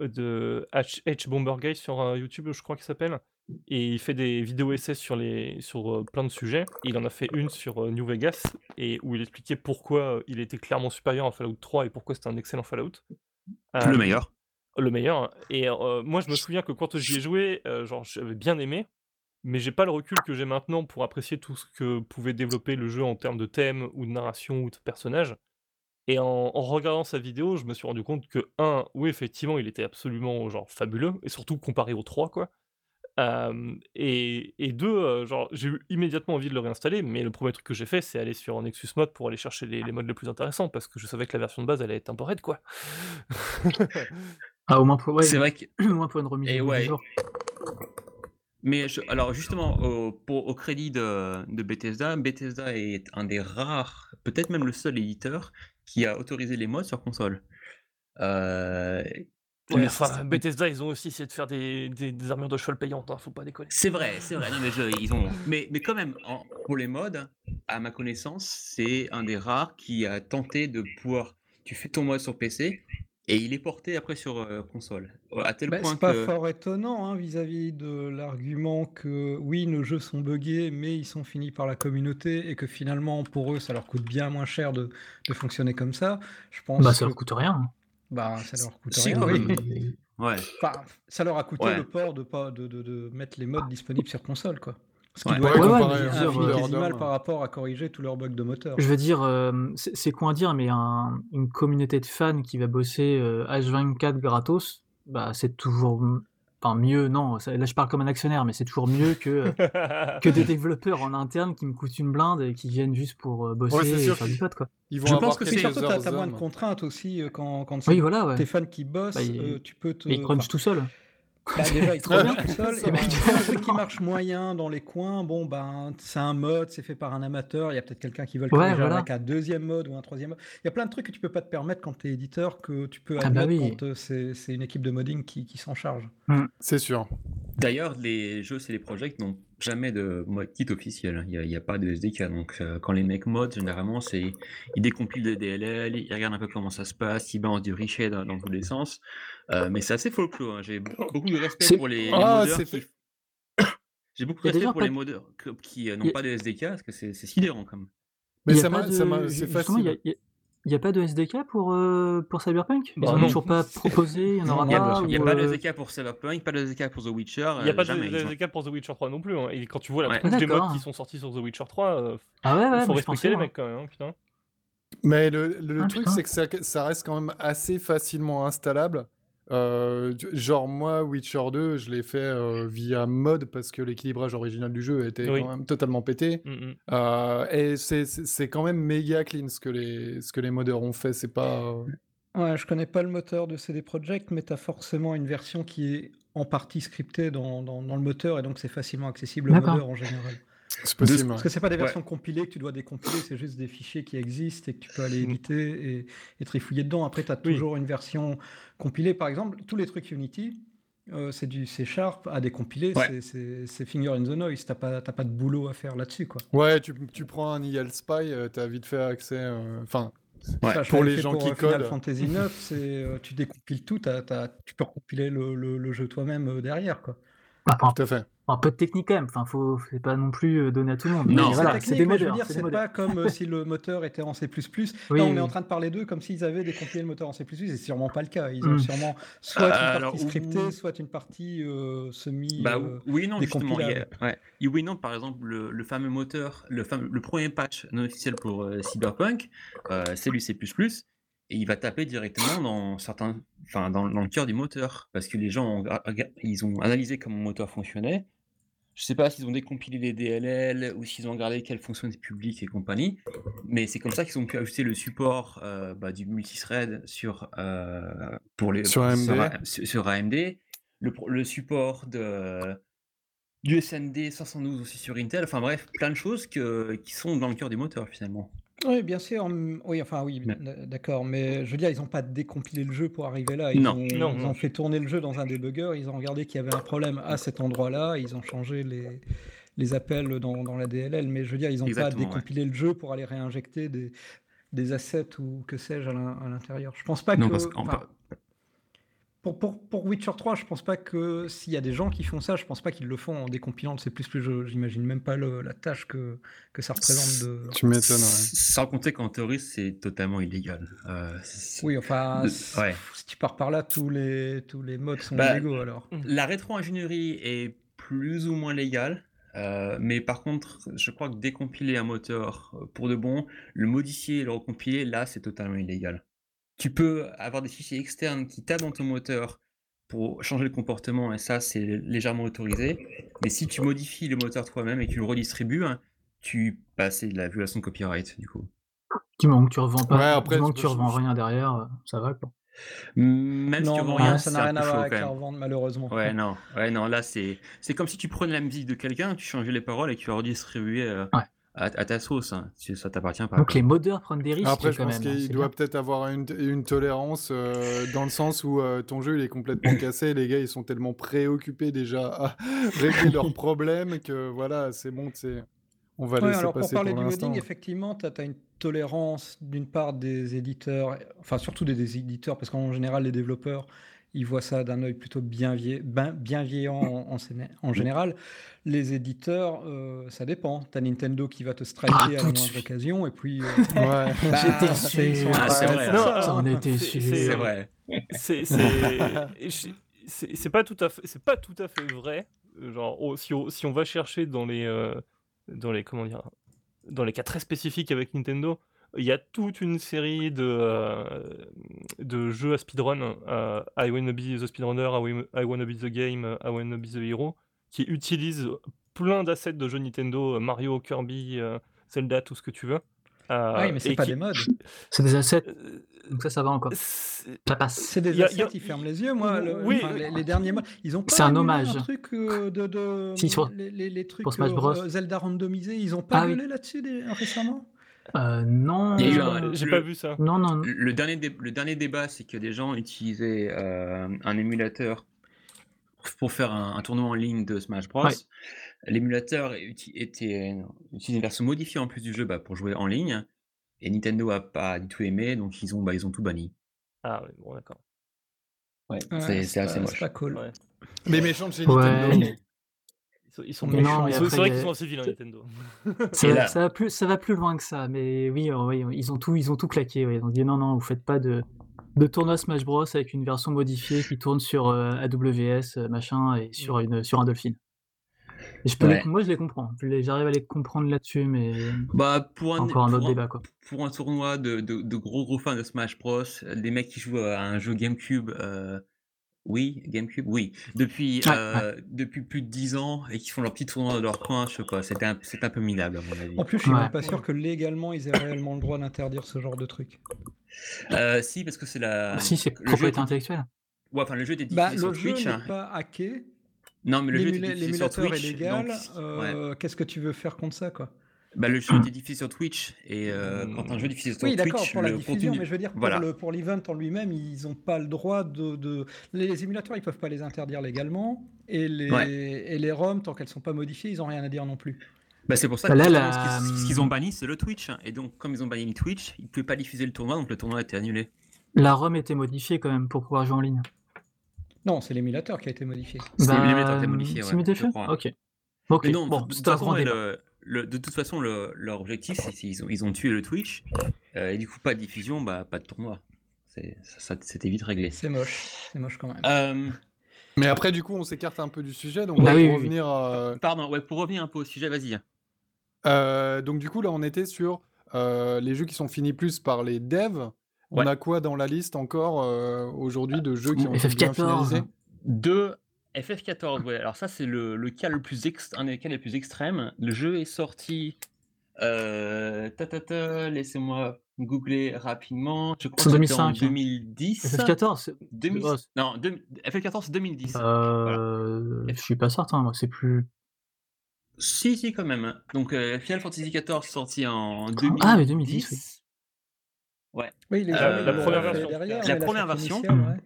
Speaker 4: euh, de H, H Bomber Guy sur euh, YouTube, je crois qu'il s'appelle, et il fait des vidéos essais sur les sur euh, plein de sujets. Il en a fait une sur euh, New Vegas et où il expliquait pourquoi il était clairement supérieur à Fallout 3 et pourquoi c'était un excellent Fallout.
Speaker 1: Le meilleur.
Speaker 4: le meilleur. Et euh, moi, je me souviens que quand j'y ai joué, genre, j'avais bien aimé, mais j'ai pas le recul que j'ai maintenant pour apprécier tout ce que pouvait développer le jeu en termes de thème ou de narration ou de personnages. Et en, en regardant sa vidéo, je me suis rendu compte que, un, oui, effectivement, il était absolument genre fabuleux, et surtout comparé au 3, quoi. Euh, et, et deux, euh, genre, j'ai eu immédiatement envie de le réinstaller, mais le premier truc que j'ai fait, c'est aller sur Nexus Mode pour aller chercher les, les modes les plus intéressants, parce que je savais que la version de base allait être un peu raide, quoi.
Speaker 3: Ah, au moins pour, ouais,
Speaker 1: C'est vrai que
Speaker 3: au moins pour une remise
Speaker 1: Et ouais. Mais je- alors justement, au, pour- au crédit de, de Bethesda, Bethesda est un des rares, peut-être même le seul éditeur qui a autorisé les mods sur console. Euh,
Speaker 4: Ouais, enfin, Bethesda, ils ont aussi essayé de faire des, des, des armures de cheval payantes, hein, faut pas déconner.
Speaker 1: c'est vrai, c'est vrai. non, mais, je- ils ont, mais, mais quand même, en- pour les mods, à ma connaissance, c'est un des rares qui a tenté de pouvoir. Tu fais ton mod sur PC et il est porté après sur euh, console. À tel
Speaker 5: Bah,
Speaker 1: point
Speaker 5: c'est pas
Speaker 1: que.
Speaker 5: fort étonnant hein, vis-à-vis de l'argument que oui, nos jeux sont buggés, mais ils sont finis par la communauté et que finalement, pour eux, ça leur coûte bien moins cher de, de fonctionner comme ça. Je pense
Speaker 3: Bah, ça
Speaker 5: que
Speaker 3: leur coûte rien.
Speaker 5: bah, ça leur coûte rien.
Speaker 1: quand
Speaker 5: oui.
Speaker 1: même.
Speaker 3: Et-
Speaker 1: Ouais.
Speaker 5: Enfin, ça leur a coûté
Speaker 1: Ouais.
Speaker 5: le port de, pas, de, de, de mettre les modes disponibles sur console, quoi. Ce qui
Speaker 1: Ouais.
Speaker 3: dire,
Speaker 5: infinitésimal
Speaker 2: Thunderdome.
Speaker 5: par rapport à corriger tous leurs bugs de moteur.
Speaker 3: Je veux dire, euh, c'est à dire, mais un- une communauté de fans qui va bosser euh, H24 gratos, bah, c'est toujours enfin, mieux. Non, ça- là je parle comme un actionnaire, mais c'est toujours mieux que, euh, que des développeurs en interne qui me coûtent une blinde et qui viennent juste pour euh, bosser
Speaker 2: Ouais,
Speaker 3: et faire du pote, quoi.
Speaker 2: Ils vont
Speaker 1: Je pense que c'est-
Speaker 5: surtout, tu
Speaker 2: heures
Speaker 5: as, moins de contraintes aussi euh, quand, quand
Speaker 3: Oui, voilà, ouais.
Speaker 5: tes fans qui bossent,
Speaker 3: Bah,
Speaker 5: euh, tu peux te.
Speaker 3: Mais ils crunchent
Speaker 5: enfin,
Speaker 3: tout seul.
Speaker 5: Bah, déjà, il
Speaker 3: Trop bien.
Speaker 5: tout seul. Et puis, qui marche moyen dans les coins. Bon, ben, c'est un mode, c'est fait par un amateur. Il y a peut-être quelqu'un qui veut le
Speaker 3: Ouais,
Speaker 5: corriger
Speaker 3: voilà.
Speaker 5: avec un deuxième mode ou un troisième mode. Il y a plein de trucs que tu peux pas te permettre quand tu es éditeur, que tu peux
Speaker 3: Ah bah oui.
Speaker 5: quand euh, c'est c'est une équipe de modding qui, qui s'en charge.
Speaker 2: C'est sûr.
Speaker 1: D'ailleurs, les jeux CD Projekt n'ont jamais de mode kit officiel. Il n'y a, pas de SDK. Donc, euh, quand les mecs modent, généralement, c'est ils décompilent des DLL, ils regardent un peu comment ça se passe, ils balancent du richet dans, dans tous les sens. Euh, mais c'est assez folklore. hein. J'ai beaucoup de respect
Speaker 3: C'est-
Speaker 1: pour les, les
Speaker 2: Ah,
Speaker 1: modeurs qui, J'ai beaucoup de respect pour
Speaker 3: pas
Speaker 1: les
Speaker 3: de-
Speaker 1: modeurs qui euh, n'ont
Speaker 3: a-
Speaker 1: pas de SDK parce que c'est c'est sidérant quand même.
Speaker 2: Mais
Speaker 3: il y a
Speaker 2: ça
Speaker 3: pas
Speaker 2: m'a,
Speaker 3: de- de-
Speaker 2: c'est
Speaker 3: il a,
Speaker 2: facile.
Speaker 3: il y a- a pas de SDK pour, euh, pour Cyberpunk? Ils
Speaker 4: Bah
Speaker 3: en ont
Speaker 4: non.
Speaker 3: toujours pas proposé, il
Speaker 1: n'y a,
Speaker 3: pas
Speaker 5: sûr.
Speaker 1: il y a
Speaker 3: ou,
Speaker 1: pas de
Speaker 3: euh,
Speaker 1: SDK pour Cyberpunk, pas de SDK pour The Witcher,
Speaker 4: Il n'y a pas de
Speaker 1: jamais. ont-
Speaker 4: SDK pour The Witcher 3 non plus. hein. Et quand tu vois la
Speaker 1: Ouais.
Speaker 4: tronche des modes qui sont sortis sur The Witcher 3, euh,
Speaker 3: Ah ouais, ouais,
Speaker 4: il faut respecter les mecs quand même. hein, putain.
Speaker 2: Mais le, le
Speaker 3: Ah,
Speaker 2: truc,
Speaker 3: putain.
Speaker 2: c'est que ça, ça reste quand même assez facilement installable. Euh, genre moi, Witcher 2, je l'ai fait euh, via mod parce que l'équilibrage original du jeu était
Speaker 4: Oui.
Speaker 2: quand même totalement pété.
Speaker 4: Mm, mm.
Speaker 2: Euh, et c'est- quand même méga clean ce que les, ce que les modeurs ont fait. C'est pas. euh,
Speaker 5: Ouais, je connais pas le moteur de CD Projekt, mais tu as forcément une version qui est en partie scriptée dans, dans- dans le moteur et donc c'est facilement accessible aux modeurs en général.
Speaker 2: C'est possible. ouais.
Speaker 5: Parce que c'est pas des
Speaker 1: Ouais.
Speaker 5: versions compilées que tu dois décompiler, c'est juste des fichiers qui existent et que tu peux aller
Speaker 4: Mm.
Speaker 5: éditer et, et trifouiller dedans. Après, tu as
Speaker 4: Oui.
Speaker 5: toujours une version compilée. Par exemple, tous les trucs Unity, euh, c'est du C Sharp à décompiler,
Speaker 1: Ouais.
Speaker 5: c'est- c'est c'est finger in the noise. T'as pas, t'as pas de boulot à faire là-dessus. quoi.
Speaker 2: Ouais, tu, tu prends un IL Spy, euh, t'as vite fait accès. euh, Enfin,
Speaker 1: Ouais.
Speaker 5: Ça, je
Speaker 2: pour les gens
Speaker 5: pour,
Speaker 2: qui
Speaker 5: euh, Final
Speaker 2: codent.
Speaker 5: Fantasy 9, c'est euh, tu décompiles tout, t'as- t'as- tu peux recompiler le, le- le jeu toi-même euh, derrière. Quoi.
Speaker 2: Tout à fait.
Speaker 3: Un peu de technique quand même. Enfin, faut, c'est pas non plus euh, donné à tout le monde.
Speaker 1: Non, c'est
Speaker 3: voilà, des
Speaker 5: mais je veux
Speaker 3: modeurs.
Speaker 5: dire,
Speaker 3: c'est
Speaker 5: pas comme si le moteur était en C++.
Speaker 3: Oui,
Speaker 5: Là, on
Speaker 3: oui.
Speaker 5: est en train de parler d'eux comme s'ils avaient décompilé le moteur en C++, c'est sûrement pas le cas. Ils ont
Speaker 3: Mm.
Speaker 5: sûrement soit une
Speaker 1: Euh,
Speaker 5: partie
Speaker 1: alors,
Speaker 5: scriptée,
Speaker 1: ou-
Speaker 5: soit une partie euh, semi.
Speaker 1: Bah
Speaker 5: euh,
Speaker 1: oui, non, justement. il y a-
Speaker 5: décompilable.
Speaker 1: ouais. Et oui, non, par exemple, le, le fameux moteur, le, fameux, le premier patch non officiel pour euh, Cyberpunk, euh, c'est du C++, et il va taper directement dans certains, enfin, dans, dans le cœur du moteur, parce que les gens ont, ils ont analysé comment le moteur fonctionnait. Je sais pas s'ils ont décompilé les DLL ou s'ils ont regardé quelles fonctionnalités publiques et compagnie, mais c'est comme ça qu'ils ont pu ajouter le support euh, bah, du multithread sur, euh, pour les,
Speaker 2: Sur AMD.
Speaker 1: sur, sur AMD, le, support de, du SND 512 aussi sur Intel, enfin bref, plein de choses que, qui sont dans le cœur du moteur finalement.
Speaker 5: Oui, bien sûr. Oui, enfin, oui, d'accord. Mais je veux dire, ils n'ont pas décompilé le jeu pour arriver là. Ils,
Speaker 1: Non.
Speaker 5: ont,
Speaker 4: Non,
Speaker 5: ils
Speaker 4: non.
Speaker 5: ont fait tourner le jeu dans un débugger. Ils ont regardé qu'il y avait un problème à cet endroit-là. Ils ont changé les, les appels dans, dans la DLL. Mais je veux dire, ils n'ont pas
Speaker 1: Exactement, ouais.
Speaker 5: décompilé le jeu pour aller réinjecter des, des assets ou que sais-je à l'in- à l'intérieur. Je pense pas
Speaker 1: Non,
Speaker 5: que.
Speaker 1: parce qu'en
Speaker 5: enfin,
Speaker 1: par-
Speaker 5: pour, pour, pour Witcher 3, je pense pas que s'il y a des gens qui font ça, je pense pas qu'ils le font en décompilant le C++. Je- J'imagine même pas le- la tâche que, que ça représente de.
Speaker 2: Tu m'étonnes, ouais.
Speaker 1: Sans compter qu'en théorie, c'est totalement illégal. Euh, c'est-
Speaker 5: Oui, enfin,
Speaker 1: Le- ouais.
Speaker 5: si tu pars par là, tous les, tous les modes sont
Speaker 1: Bah,
Speaker 5: illégaux alors.
Speaker 1: La rétro-ingénierie est plus ou moins légale, euh, mais par contre, je crois que décompiler un moteur euh, pour de bon, le modifier et le recompiler, là, c'est totalement illégal. Tu peux avoir des fichiers externes qui tapent dans ton moteur pour changer le comportement, et ça, c'est légèrement autorisé. Mais si tu modifies le moteur toi-même et que tu le redistribues, hein, tu bah, c'est de la violation de copyright, du coup.
Speaker 3: Du moment que tu revends pas,
Speaker 2: Ouais, après,
Speaker 3: que tu revends rien derrière, ça va quoi.
Speaker 1: Même si tu
Speaker 5: non,
Speaker 1: vends
Speaker 5: non,
Speaker 1: rien,
Speaker 5: ça n'a rien à voir avec la revente, malheureusement.
Speaker 1: Ouais, non, ouais, non, là c'est c'est comme si tu prenais la musique de quelqu'un, tu changeais les paroles et tu la redistribuais euh,
Speaker 3: Ouais.
Speaker 1: À, à ta sauce. hein. Tu- Ça t'appartient pas.
Speaker 3: Donc
Speaker 1: quoi.
Speaker 3: les modeurs prennent des risques
Speaker 2: Après, je
Speaker 3: quand
Speaker 2: pense
Speaker 3: hein,
Speaker 2: qu'il doit peut-être avoir une, une tolérance euh, dans le sens où euh, ton jeu il est complètement cassé. Les gars, ils sont tellement préoccupés déjà à régler leurs problèmes que voilà, c'est bon, c'est on va
Speaker 5: Ouais,
Speaker 2: laisser
Speaker 5: alors pour
Speaker 2: passer
Speaker 5: parler
Speaker 2: pour
Speaker 5: du modding, effectivement, tu as, une tolérance d'une part des éditeurs, enfin surtout des, des éditeurs, parce qu'en général, les développeurs, ils voient ça d'un œil plutôt bienveillant, ben- bienveillant en, en, séné- en général. Les éditeurs, euh, ça dépend. Tu as Nintendo qui va te striker
Speaker 3: Ah,
Speaker 5: à moindre occasion, et puis... euh,
Speaker 2: Ouais.
Speaker 5: bah,
Speaker 3: J'étais sûr.
Speaker 1: Ah, c'est vrai,
Speaker 3: on était
Speaker 4: C'est-
Speaker 3: sûr.
Speaker 4: c'est
Speaker 1: vrai.
Speaker 4: C'est c'est- et je- c'est- c'est pas tout à fait c'est pas tout à fait vrai. Genre oh, si on, si on va chercher dans les euh, dans les comment dire dans les cas très spécifiques avec Nintendo, il y a toute une série de euh, de jeux à speedrun, euh, I Wanna Be the Speedrunner, I Wanna- I Wanna Be the Game, I Wanna Be the Hero, qui utilisent plein d'assets de jeux Nintendo, euh, Mario, Kirby, euh, Zelda, tout ce que tu veux.
Speaker 5: Ah oui,
Speaker 4: euh,
Speaker 5: mais c'est pas
Speaker 4: qui-
Speaker 5: des modes.
Speaker 3: C'est des assets,
Speaker 4: euh,
Speaker 3: donc ça, ça va encore.
Speaker 4: c'est-
Speaker 3: Ça passe.
Speaker 5: C'est des
Speaker 4: Y a-
Speaker 5: assets
Speaker 4: a-
Speaker 5: qui ferment les yeux, moi. le-
Speaker 4: Oui,
Speaker 5: enfin,
Speaker 4: euh,
Speaker 5: les, les derniers modes, ils ont pas
Speaker 3: C'est un hommage.
Speaker 5: un truc euh, de, de
Speaker 3: Si, sur-
Speaker 5: les, les- les trucs
Speaker 3: pour Smash
Speaker 5: euh,
Speaker 3: Bros.
Speaker 5: euh, Zelda randomisés, ils ont pas
Speaker 3: Ah oui.
Speaker 5: là-dessus des- récemment?
Speaker 3: Euh, non.
Speaker 1: Il y a eu
Speaker 4: J'ai
Speaker 1: un-
Speaker 4: pas- j'ai
Speaker 1: le-
Speaker 4: pas vu ça.
Speaker 3: Non, non. non.
Speaker 1: Le dernier, dé- le dernier débat, c'est que des gens utilisaient euh, un émulateur pour faire un, un tournoi en ligne de Smash Bros.
Speaker 3: Ouais.
Speaker 1: L'émulateur uti- était utilisait une version modifiée en plus du jeu bah, pour jouer en ligne. Et Nintendo a pas du tout aimé, donc ils ont, bah, ils ont tout banni.
Speaker 4: Ah ouais, bon d'accord.
Speaker 1: Ouais,
Speaker 5: Ouais,
Speaker 1: c'est c'est assez
Speaker 5: pas-
Speaker 1: moche.
Speaker 5: C'est pas cool.
Speaker 4: Ouais.
Speaker 2: Les méchants de chez
Speaker 3: Ouais.
Speaker 2: Nintendo.
Speaker 4: Ils sont méchants. C'est vrai qu'ils sont assez vilains, Nintendo.
Speaker 3: Ça, va-
Speaker 1: là-
Speaker 3: ça va plus, ça va plus loin que ça, mais oui, euh, oui, ils ont tout, ils ont tout claqué. ouais. Ils ont dit non, non, vous faites pas de, de tournoi Smash Bros avec une version modifiée qui tourne sur euh, AWS, euh, machin, et sur, une, sur un Dolphin. Et je peux les-
Speaker 1: Ouais.
Speaker 3: moi, je les comprends. J'arrive à les comprendre là-dessus, mais
Speaker 1: Bah, pour un,
Speaker 3: encore un
Speaker 1: pour
Speaker 3: autre
Speaker 1: un-
Speaker 3: débat, quoi.
Speaker 1: pour un tournoi de, de, de gros gros fans de Smash Bros, des mecs qui jouent à un jeu GameCube, euh, oui, GameCube, oui, depuis,
Speaker 3: Ouais,
Speaker 1: euh, depuis plus de 10 ans et qui font leur petit tournoi dans leur coin, je sais pas, c'était un, c'est un peu minable à mon avis.
Speaker 5: En plus, je suis
Speaker 3: Ouais.
Speaker 5: même pas sûr que légalement ils aient réellement le droit d'interdire ce genre de truc.
Speaker 1: Euh, si, parce que c'est la.
Speaker 3: si, c'est
Speaker 1: le jeu
Speaker 3: propriété
Speaker 1: était-
Speaker 3: intellectuelle.
Speaker 1: Ouais, enfin, le jeu était diffusé
Speaker 5: Bah,
Speaker 1: sur
Speaker 5: le jeu
Speaker 1: Twitch.
Speaker 5: n'est
Speaker 1: hein.
Speaker 5: pas hacké.
Speaker 1: Non, mais le jeu sur
Speaker 5: L'émulateur est
Speaker 1: Twitch.
Speaker 5: légal. euh, Qu'est-ce que tu veux faire contre ça, quoi?
Speaker 1: Bah, le jeu était diffusé sur Twitch et euh, quand un jeu est diffusé sur
Speaker 5: Oui, d'accord,
Speaker 1: Twitch,
Speaker 5: pour la
Speaker 1: le
Speaker 5: diffusion,
Speaker 1: contenu.
Speaker 5: mais je veux dire, pour
Speaker 1: Voilà.
Speaker 5: le- pour l'event en lui-même, ils n'ont pas le droit de, de- Les émulateurs, ils peuvent pas les interdire légalement, et les,
Speaker 1: Ouais.
Speaker 5: et les ROM, tant qu'elles sont pas modifiées, ils ont rien à dire non plus.
Speaker 1: Bah, c'est pour ça
Speaker 3: Bah,
Speaker 1: que
Speaker 3: là,
Speaker 1: ce qu'ils- ont banni, c'est le Twitch. Et donc, comme ils ont banni le Twitch, ils ne pouvaient pas diffuser le tournoi, donc le tournoi a été annulé.
Speaker 3: La ROM était modifiée quand même pour pouvoir jouer en ligne.
Speaker 5: Non, c'est l'émulateur qui a été modifié.
Speaker 1: C'est
Speaker 3: Bah,
Speaker 1: l'émulateur qui a été modifié,
Speaker 3: C'est
Speaker 1: ouais,
Speaker 3: modifié. Ok. Ok,
Speaker 1: Mais non,
Speaker 3: bon, c'est un grand débat.
Speaker 1: le- le- de toute façon, le- leur objectif, c'est qu'ils ont, ils ont tué le Twitch. euh, et du coup, pas de diffusion, bah, pas de tournoi. C'est- ça- ça- C'était vite réglé.
Speaker 5: C'est moche, c'est moche quand même.
Speaker 1: Euh,
Speaker 2: Mais après, du coup, on s'écarte un peu du sujet. Donc,
Speaker 3: Bah
Speaker 2: pour
Speaker 3: oui, oui, oui.
Speaker 2: revenir. euh,
Speaker 1: pardon, ouais, pour revenir un peu au sujet, vas-y.
Speaker 2: euh, donc, du coup, là, on était sur euh, les jeux qui sont finis plus par les devs. On
Speaker 1: Ouais.
Speaker 2: a quoi dans la liste encore euh, aujourd'hui de jeux qui ont été bien
Speaker 3: FF14.
Speaker 2: finalisés?
Speaker 1: De FF14, ouais. Alors ça, c'est le, le cas le plus ex- un des cas les plus extrêmes. Le jeu est sorti. Euh, ta, ta, ta, laissez-moi googler rapidement. Je crois
Speaker 3: C'est
Speaker 1: que c'était en
Speaker 3: 2005, hein.
Speaker 1: 2010.
Speaker 3: FF14, c'est-
Speaker 1: 2000
Speaker 3: oh, c'est-
Speaker 1: Non, deux- FF14 c'est 2010.
Speaker 3: euh, je suis pas certain, moi, c'est plus.
Speaker 1: Si, si, quand même. Donc, euh, Final Fantasy XIV sorti en 2010.
Speaker 3: Ah, mais 2010, oui.
Speaker 5: Oui, les
Speaker 1: Euh,
Speaker 5: gens,
Speaker 1: la première
Speaker 5: fait
Speaker 4: version.
Speaker 5: derrière,
Speaker 1: La
Speaker 5: mais
Speaker 1: première
Speaker 5: charte
Speaker 1: version.
Speaker 5: initiale, ouais.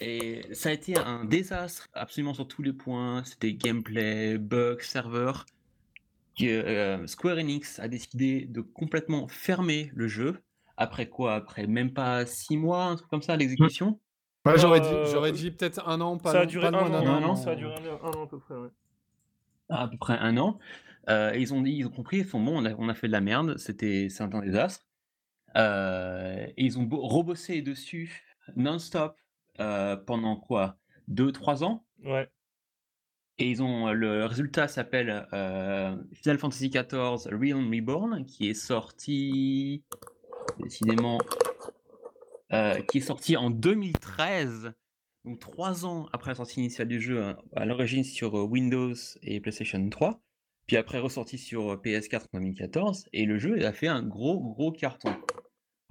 Speaker 1: Et ça a été un désastre absolument sur tous les points. C'était gameplay, bugs, serveur. Euh, Square Enix a décidé de complètement fermer le jeu. Après quoi Après même pas six mois, un truc comme ça, l'exécution.
Speaker 2: Ouais, J'aurais dit,
Speaker 4: Euh,
Speaker 2: j'aurais dit peut-être un an, pas,
Speaker 4: ça a duré un an, ça a duré un, an à peu près, ouais.
Speaker 1: à peu près un an. Euh, et ils ont dit, ils ont compris, ils sont bon, on a, on a fait de la merde, c'était c'est un désastre. Euh, et ils ont rebossé dessus non-stop euh, pendant quoi? Deux, trois ans?
Speaker 4: Ouais.
Speaker 1: Et ils ont le résultat s'appelle euh, Final Fantasy XIV Realm Reborn, qui est sorti décidément, euh, qui est sorti en 2013, donc trois ans après la sortie initiale du jeu, hein, à l'origine sur euh, Windows et PlayStation 3, puis après ressorti sur euh, PS4 en 2014, et le jeu a fait un gros gros carton,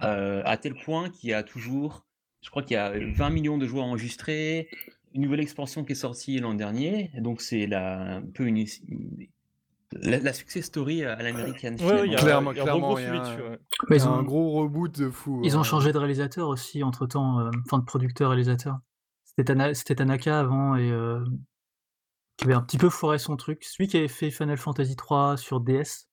Speaker 1: Euh, à tel point qu'il y a toujours, je crois qu'il y a 20 millions de joueurs enregistrés, une nouvelle expansion qui est sortie l'an dernier, donc c'est la, un peu une, une- la, la success story à l'américaine.
Speaker 4: Ouais, ouais, il y a,
Speaker 2: Clairement,
Speaker 4: il y a un gros
Speaker 2: un-
Speaker 3: ils,
Speaker 2: un
Speaker 3: ont,
Speaker 2: gros reboot de fou.
Speaker 3: ils ont
Speaker 2: euh.
Speaker 3: changé de réalisateur aussi entre temps, enfin de producteur réalisateur. C'était Tana- c'était Tanaka avant et euh, qui avait un petit peu foiré son truc. Celui qui avait fait Final Fantasy 3 sur DS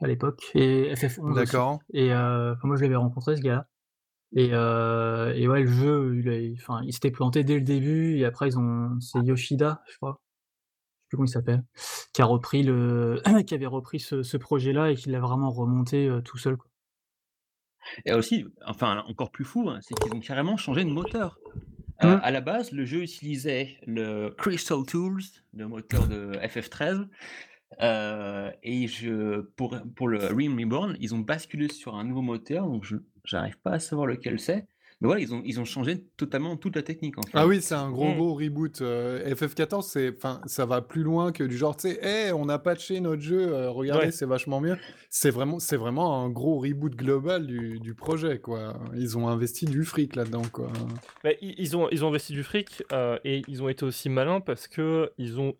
Speaker 3: à l'époque et FF11 aussi.
Speaker 2: D'accord.
Speaker 3: Et euh, moi, je l'avais rencontré, ce gars-là. Et, euh, et ouais, le jeu, il, a- enfin, il s'était planté dès le début. Et après, ils ont, c'est Yoshida, je crois. Je sais plus comment il s'appelle, qui a repris le, qui avait repris ce, ce projet-là et qui l'a vraiment remonté euh, tout seul. quoi.
Speaker 1: Et aussi, enfin encore plus fou, hein, c'est qu'ils ont carrément changé de moteur. Euh. À la base, le jeu utilisait le Crystal Tools, le moteur de FF13. euh, et je, pour, pour le Realm Reborn, ils ont basculé sur un nouveau moteur, donc je j'arrive pas à savoir lequel c'est. Mais voilà, ils ont, ils ont changé totalement toute la technique en fait.
Speaker 2: Ah oui, c'est un gros
Speaker 4: Mm.
Speaker 2: gros reboot. euh, FF14, c'est, enfin, ça va plus loin que du genre, tu sais, hey, on a patché notre jeu, euh, regardez,
Speaker 4: Ouais.
Speaker 2: c'est vachement mieux. C'est vraiment, c'est vraiment un gros reboot global du, du projet, quoi. Ils ont investi du fric là-dedans, quoi.
Speaker 4: Mais i- ils ont, ils ont investi du fric euh, et ils ont été aussi malins parce que ils ont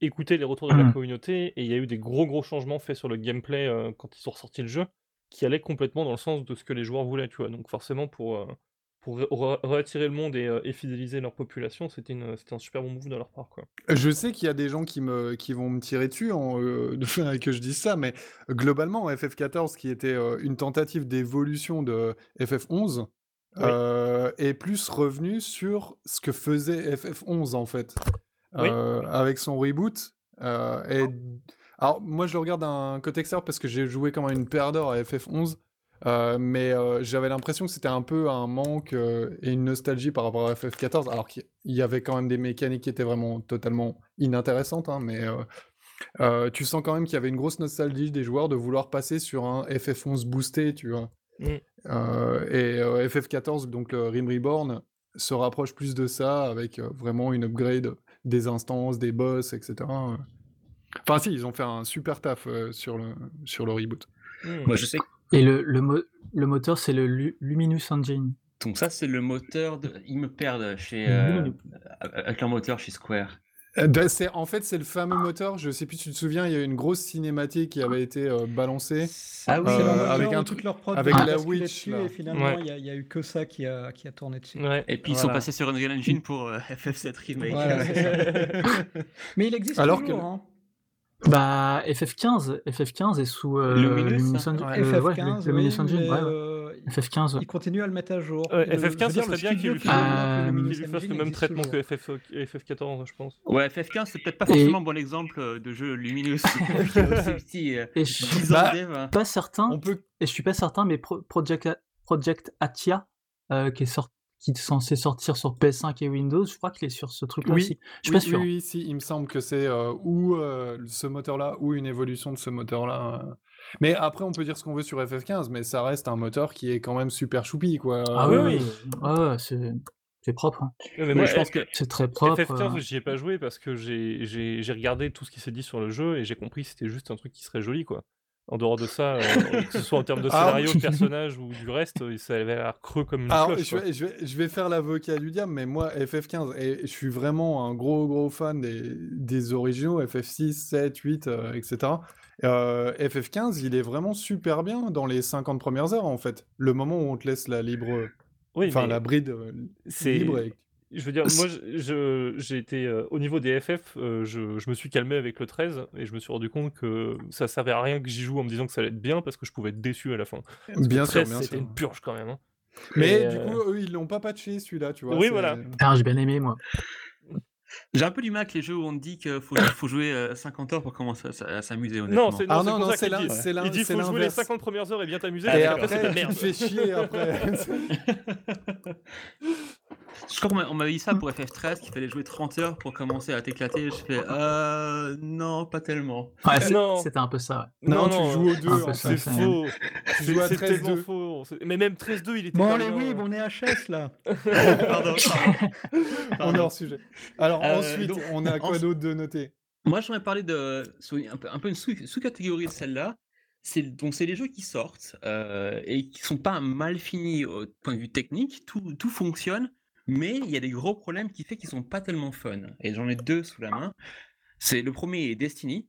Speaker 4: écouté les retours de la
Speaker 3: Mhm.
Speaker 4: communauté et il y a eu des gros gros changements faits sur le gameplay euh, quand ils ont ressorti le jeu qui allaient complètement dans le sens de ce que les joueurs voulaient, tu vois. Donc forcément pour, euh, pour re- re- réattirer le monde et, euh, et fidéliser leur population, c'était un super bon move de leur part, quoi.
Speaker 2: Je sais qu'il y a des gens qui, me, qui vont me tirer dessus en, euh, que je dise ça, mais globalement, FF14, qui était euh, une tentative d'évolution de FF11,
Speaker 4: Oui.
Speaker 2: euh, est plus revenu sur ce que faisait FF11 en fait.
Speaker 4: Oui.
Speaker 2: Avec son reboot, et alors moi je le regarde d'un côté extérieur parce que j'ai joué comme une paire d'or à FF11, euh, mais euh, j'avais l'impression que c'était un peu un manque euh, et une nostalgie par rapport à FF14, alors qu'il y avait quand même des mécaniques qui étaient vraiment totalement inintéressantes, hein, mais tu sens quand même qu'il y avait une grosse nostalgie des joueurs de vouloir passer sur un FF11 boosté, tu vois.
Speaker 4: Mm.
Speaker 2: Et euh, FF14, donc le Rim Reborn, se rapproche plus de ça avec vraiment une upgrade des instances, des boss, etc. euh. Enfin, si, ils ont fait un super taf euh, sur, le, sur le reboot.
Speaker 4: Mm.
Speaker 1: Moi, je sais.
Speaker 3: Et le, le, mo- le moteur, c'est le Lu- Luminous Engine.
Speaker 1: Donc ça, c'est le moteur. De... Ils me perdent chez
Speaker 3: Mhm.
Speaker 1: euh, avec leur moteur chez Square.
Speaker 2: Euh, ben, en fait, c'est le fameux moteur, je sais plus si tu te souviens, il y a eu une grosse cinématique qui avait été euh, balancée.
Speaker 1: Ah oui,
Speaker 2: Euh, avec un truc-
Speaker 5: leur prod
Speaker 2: avec
Speaker 5: a
Speaker 2: la Witch,
Speaker 5: dessus,
Speaker 2: là.
Speaker 5: et finalement
Speaker 4: Ouais.
Speaker 5: il y, a- il y a eu que ça qui a, qui a tourné dessus.
Speaker 4: Ouais.
Speaker 1: Et puis ils sont passés sur Unreal Engine pour euh, FF7 Remake.
Speaker 5: Voilà. Mais il existe
Speaker 2: Alors
Speaker 5: toujours.
Speaker 2: que-
Speaker 5: hein.
Speaker 3: Bah, FF15, FF15 est sous euh,
Speaker 1: Luminous,
Speaker 3: Luminous
Speaker 1: hein.
Speaker 3: Engine.
Speaker 2: Ouais.
Speaker 3: euh, ouais,
Speaker 5: FF15,
Speaker 3: le Luminous
Speaker 5: oui,
Speaker 3: Engine, ouais,
Speaker 5: euh, il-
Speaker 3: FF15, ouais.
Speaker 5: il continue à le mettre à jour.
Speaker 4: Ouais,
Speaker 5: Le- je veux
Speaker 4: FF15, ce
Speaker 5: dire,
Speaker 4: serait bien qu'il lui fasse-
Speaker 5: le
Speaker 4: qu'il
Speaker 5: Luminous
Speaker 4: lui fasse le
Speaker 5: Engine
Speaker 4: même traitement que FF, FF14, je pense.
Speaker 1: Ouais, FF15, c'est peut-être pas
Speaker 3: Et-
Speaker 1: forcément un bon exemple de jeu lumineux. C'est aussi petit. euh,
Speaker 3: Et je suis
Speaker 1: 10 ans
Speaker 2: Bah,
Speaker 3: pas certain,
Speaker 2: On peut
Speaker 3: et je suis pas certain, mais Pro- Project, A- Project Atia, euh, qui est sorti qui est censé sortir sur PS5 et Windows, je crois qu'il est sur ce truc-là
Speaker 2: Oui,
Speaker 3: aussi. Je suis
Speaker 2: oui,
Speaker 3: pas sûr.
Speaker 2: Oui, oui, si, il me semble que c'est euh, ou euh, ce moteur-là ou une évolution de ce moteur-là. euh. Mais après, on peut dire ce qu'on veut sur FF15, mais ça reste un moteur qui est quand même super choupi, quoi.
Speaker 3: Ah
Speaker 2: Euh,
Speaker 3: oui, oui. C'est c'est propre. hein.
Speaker 4: Ouais, mais
Speaker 1: Oui,
Speaker 4: moi,
Speaker 1: je pense que
Speaker 3: C'est très propre.
Speaker 4: FF15,
Speaker 3: euh.
Speaker 4: j'y ai pas joué parce que j'ai j'ai- j'ai regardé tout ce qui s'est dit sur le jeu et j'ai compris que c'était juste un truc qui serait joli, quoi. En dehors de ça, euh, que ce soit en termes de
Speaker 2: Ah,
Speaker 4: scénario, de personnage ou du reste, euh, ça avait l'air creux comme une
Speaker 2: Alors,
Speaker 4: cloche.
Speaker 2: je vais, je, vais, je vais faire l'avocat du diable, mais moi, FF15, et je suis vraiment un gros, gros fan des, des originaux, FF6, 7, 8, euh, etc. Euh, FF15, il est vraiment super bien dans les 50 premières heures, en fait. Le moment où on te laisse la libre,
Speaker 4: Oui,
Speaker 2: enfin, la bride euh, libre. et-
Speaker 4: Je veux dire, moi, j'ai été euh, au niveau des FF, euh, je, je me suis calmé avec le 13 et je me suis rendu compte que ça servait à rien que j'y joue en me disant que ça allait être bien parce que je pouvais être déçu à la fin. Parce
Speaker 2: Bien sûr,
Speaker 4: 13,
Speaker 2: bien
Speaker 4: c'était une purge quand même. hein.
Speaker 2: Mais
Speaker 4: Et,
Speaker 2: du
Speaker 4: euh,
Speaker 2: coup, eux, ils l'ont pas patché celui-là, tu vois.
Speaker 4: Oui, voilà.
Speaker 3: Ah, j'ai bien aimé, moi.
Speaker 1: j'ai un peu du mal avec les jeux où on te dit qu'il faut, faut jouer euh, 50 heures pour commencer à, s- à s'améuser, honnêtement.
Speaker 4: Non, c'est
Speaker 2: Ah
Speaker 4: non, c'est
Speaker 2: non, c'est l'in-
Speaker 4: Il dit faut jouer les
Speaker 2: l'inverse.
Speaker 4: 50 premières heures et bien t'amuser.
Speaker 2: Et
Speaker 4: et après, c'est de la
Speaker 2: après, tu
Speaker 4: merde.
Speaker 2: te fais chier après.
Speaker 1: Je crois qu'on m'a- on m'avait dit ça pour FF13 qu'il fallait jouer 30 heures pour commencer à t'éclater. Je fais euh non, pas tellement.
Speaker 3: Ouais, c'était un peu ça. ouais.
Speaker 2: Non, tu joues aux deux, fait.
Speaker 4: C'est faux.
Speaker 2: Tu
Speaker 4: C'est
Speaker 2: joues à
Speaker 4: c'est
Speaker 2: 13-2.
Speaker 4: tellement faux. C'est- Mais même 13-2, il était
Speaker 5: Bon,
Speaker 4: bien.
Speaker 5: oui, on est HS là.
Speaker 1: Pardon, pardon.
Speaker 2: On est hors sujet. Alors
Speaker 1: Euh,
Speaker 2: ensuite,
Speaker 1: donc,
Speaker 2: on a quoi d'autre de noter?
Speaker 1: Moi, j'aimerais parler de un peu, un peu une sous- sous-catégorie de celle-là. C'est donc c'est les jeux qui sortent euh, et qui sont pas mal finis au point de vue technique. Tout, tout fonctionne, mais il y a des gros problèmes qui fait qu'ils sont pas tellement fun. Et j'en ai deux sous la main. C'est le premier est Destiny,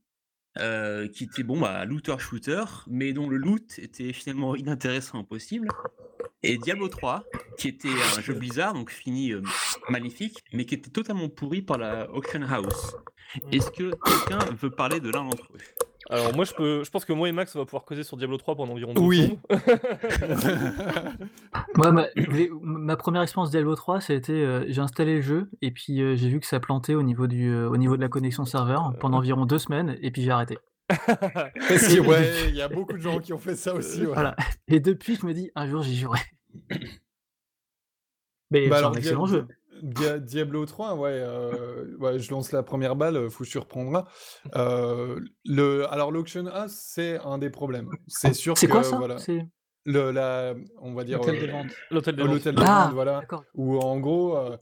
Speaker 1: euh, qui était bon bah looter shooter, mais dont le loot était finalement inintéressant au possible. Et Diablo 3, qui était un jeu Blizzard, donc fini euh, magnifique, mais qui était totalement pourri par la Auction House. Est-ce que quelqu'un veut parler de l'un d'entre eux?
Speaker 4: Alors moi je peux, je pense que moi et Max on va pouvoir causer sur Diablo 3 pendant environ deux
Speaker 2: Oui.
Speaker 3: Moi, ma, les- ma première expérience Diablo 3, ça a été, euh, j'ai installé le jeu et puis euh, j'ai vu que ça plantait au niveau, du, euh, au niveau de la connexion serveur pendant environ deux semaines et puis j'ai arrêté.
Speaker 2: Parce que, ouais, il y a beaucoup de gens qui ont fait ça aussi. ouais.
Speaker 3: Voilà. Et depuis, je me dis, un jour j'y jouerai. Mais
Speaker 2: Bah
Speaker 3: c'est
Speaker 2: alors,
Speaker 3: un excellent jeu.
Speaker 2: Dia- Diablo 3, ouais, euh, ouais, je lance la première balle, euh, faut reprendras. Euh, le, alors l'auction house, c'est un des problèmes. C'est sûr
Speaker 3: C'est
Speaker 2: que
Speaker 3: quoi ça?
Speaker 2: voilà, le, la, on va dire
Speaker 5: L'hôtel
Speaker 2: euh,
Speaker 5: des ventes.
Speaker 4: L'hôtel des ventes.
Speaker 3: Ah,
Speaker 2: ventes, voilà, où en gros euh,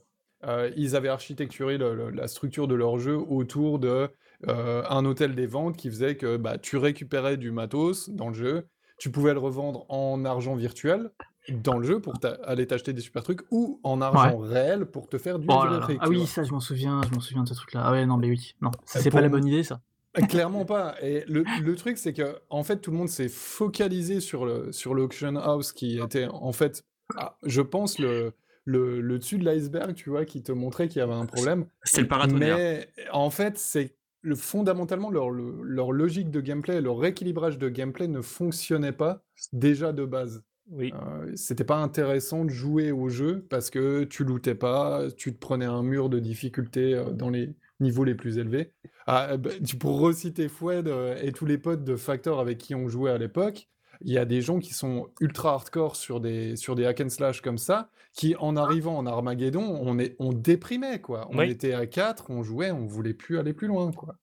Speaker 2: euh, ils avaient architecturé le- le- la structure de leur jeu autour de euh, un hôtel des ventes qui faisait que bah, tu récupérais du matos dans le jeu, tu pouvais le revendre en argent virtuel dans le jeu pour aller t'acheter des super trucs ou en argent réel pour te faire du
Speaker 3: Oh
Speaker 2: vrai
Speaker 3: là là.
Speaker 2: fric,
Speaker 3: Ah oui,
Speaker 2: vois.
Speaker 3: ça, je m'en souviens, je m'en souviens de ce truc-là. Ah ouais, non, mais oui. Non,
Speaker 2: Euh,
Speaker 3: c'est
Speaker 2: pour
Speaker 3: pas la bonne idée, ça.
Speaker 2: Clairement pas. Et le, le truc, c'est que en fait, tout le monde s'est focalisé sur le sur l'auction house qui était en fait, ah, je pense le le, le dessus de l'iceberg, tu vois, qui te montrait qu'il y avait un problème.
Speaker 1: C'est le paratonnerre.
Speaker 2: Mais en fait, c'est le fondamentalement leur le- leur logique de gameplay, leur rééquilibrage de gameplay ne fonctionnait pas déjà de base.
Speaker 4: Oui.
Speaker 2: Euh, c'était pas intéressant de jouer au jeu parce que tu lootais pas, tu te prenais un mur de difficulté euh, dans les niveaux les plus élevés. Ah, bah, tu pour reciter Foued euh, et tous les potes de Factor avec qui on jouait à l'époque, il y a des gens qui sont ultra hardcore sur des, sur des hack and slash comme ça, qui en arrivant en Armageddon, on, est, on déprimait quoi. On
Speaker 4: Oui.
Speaker 2: était à 4, on jouait, on voulait plus aller plus loin quoi.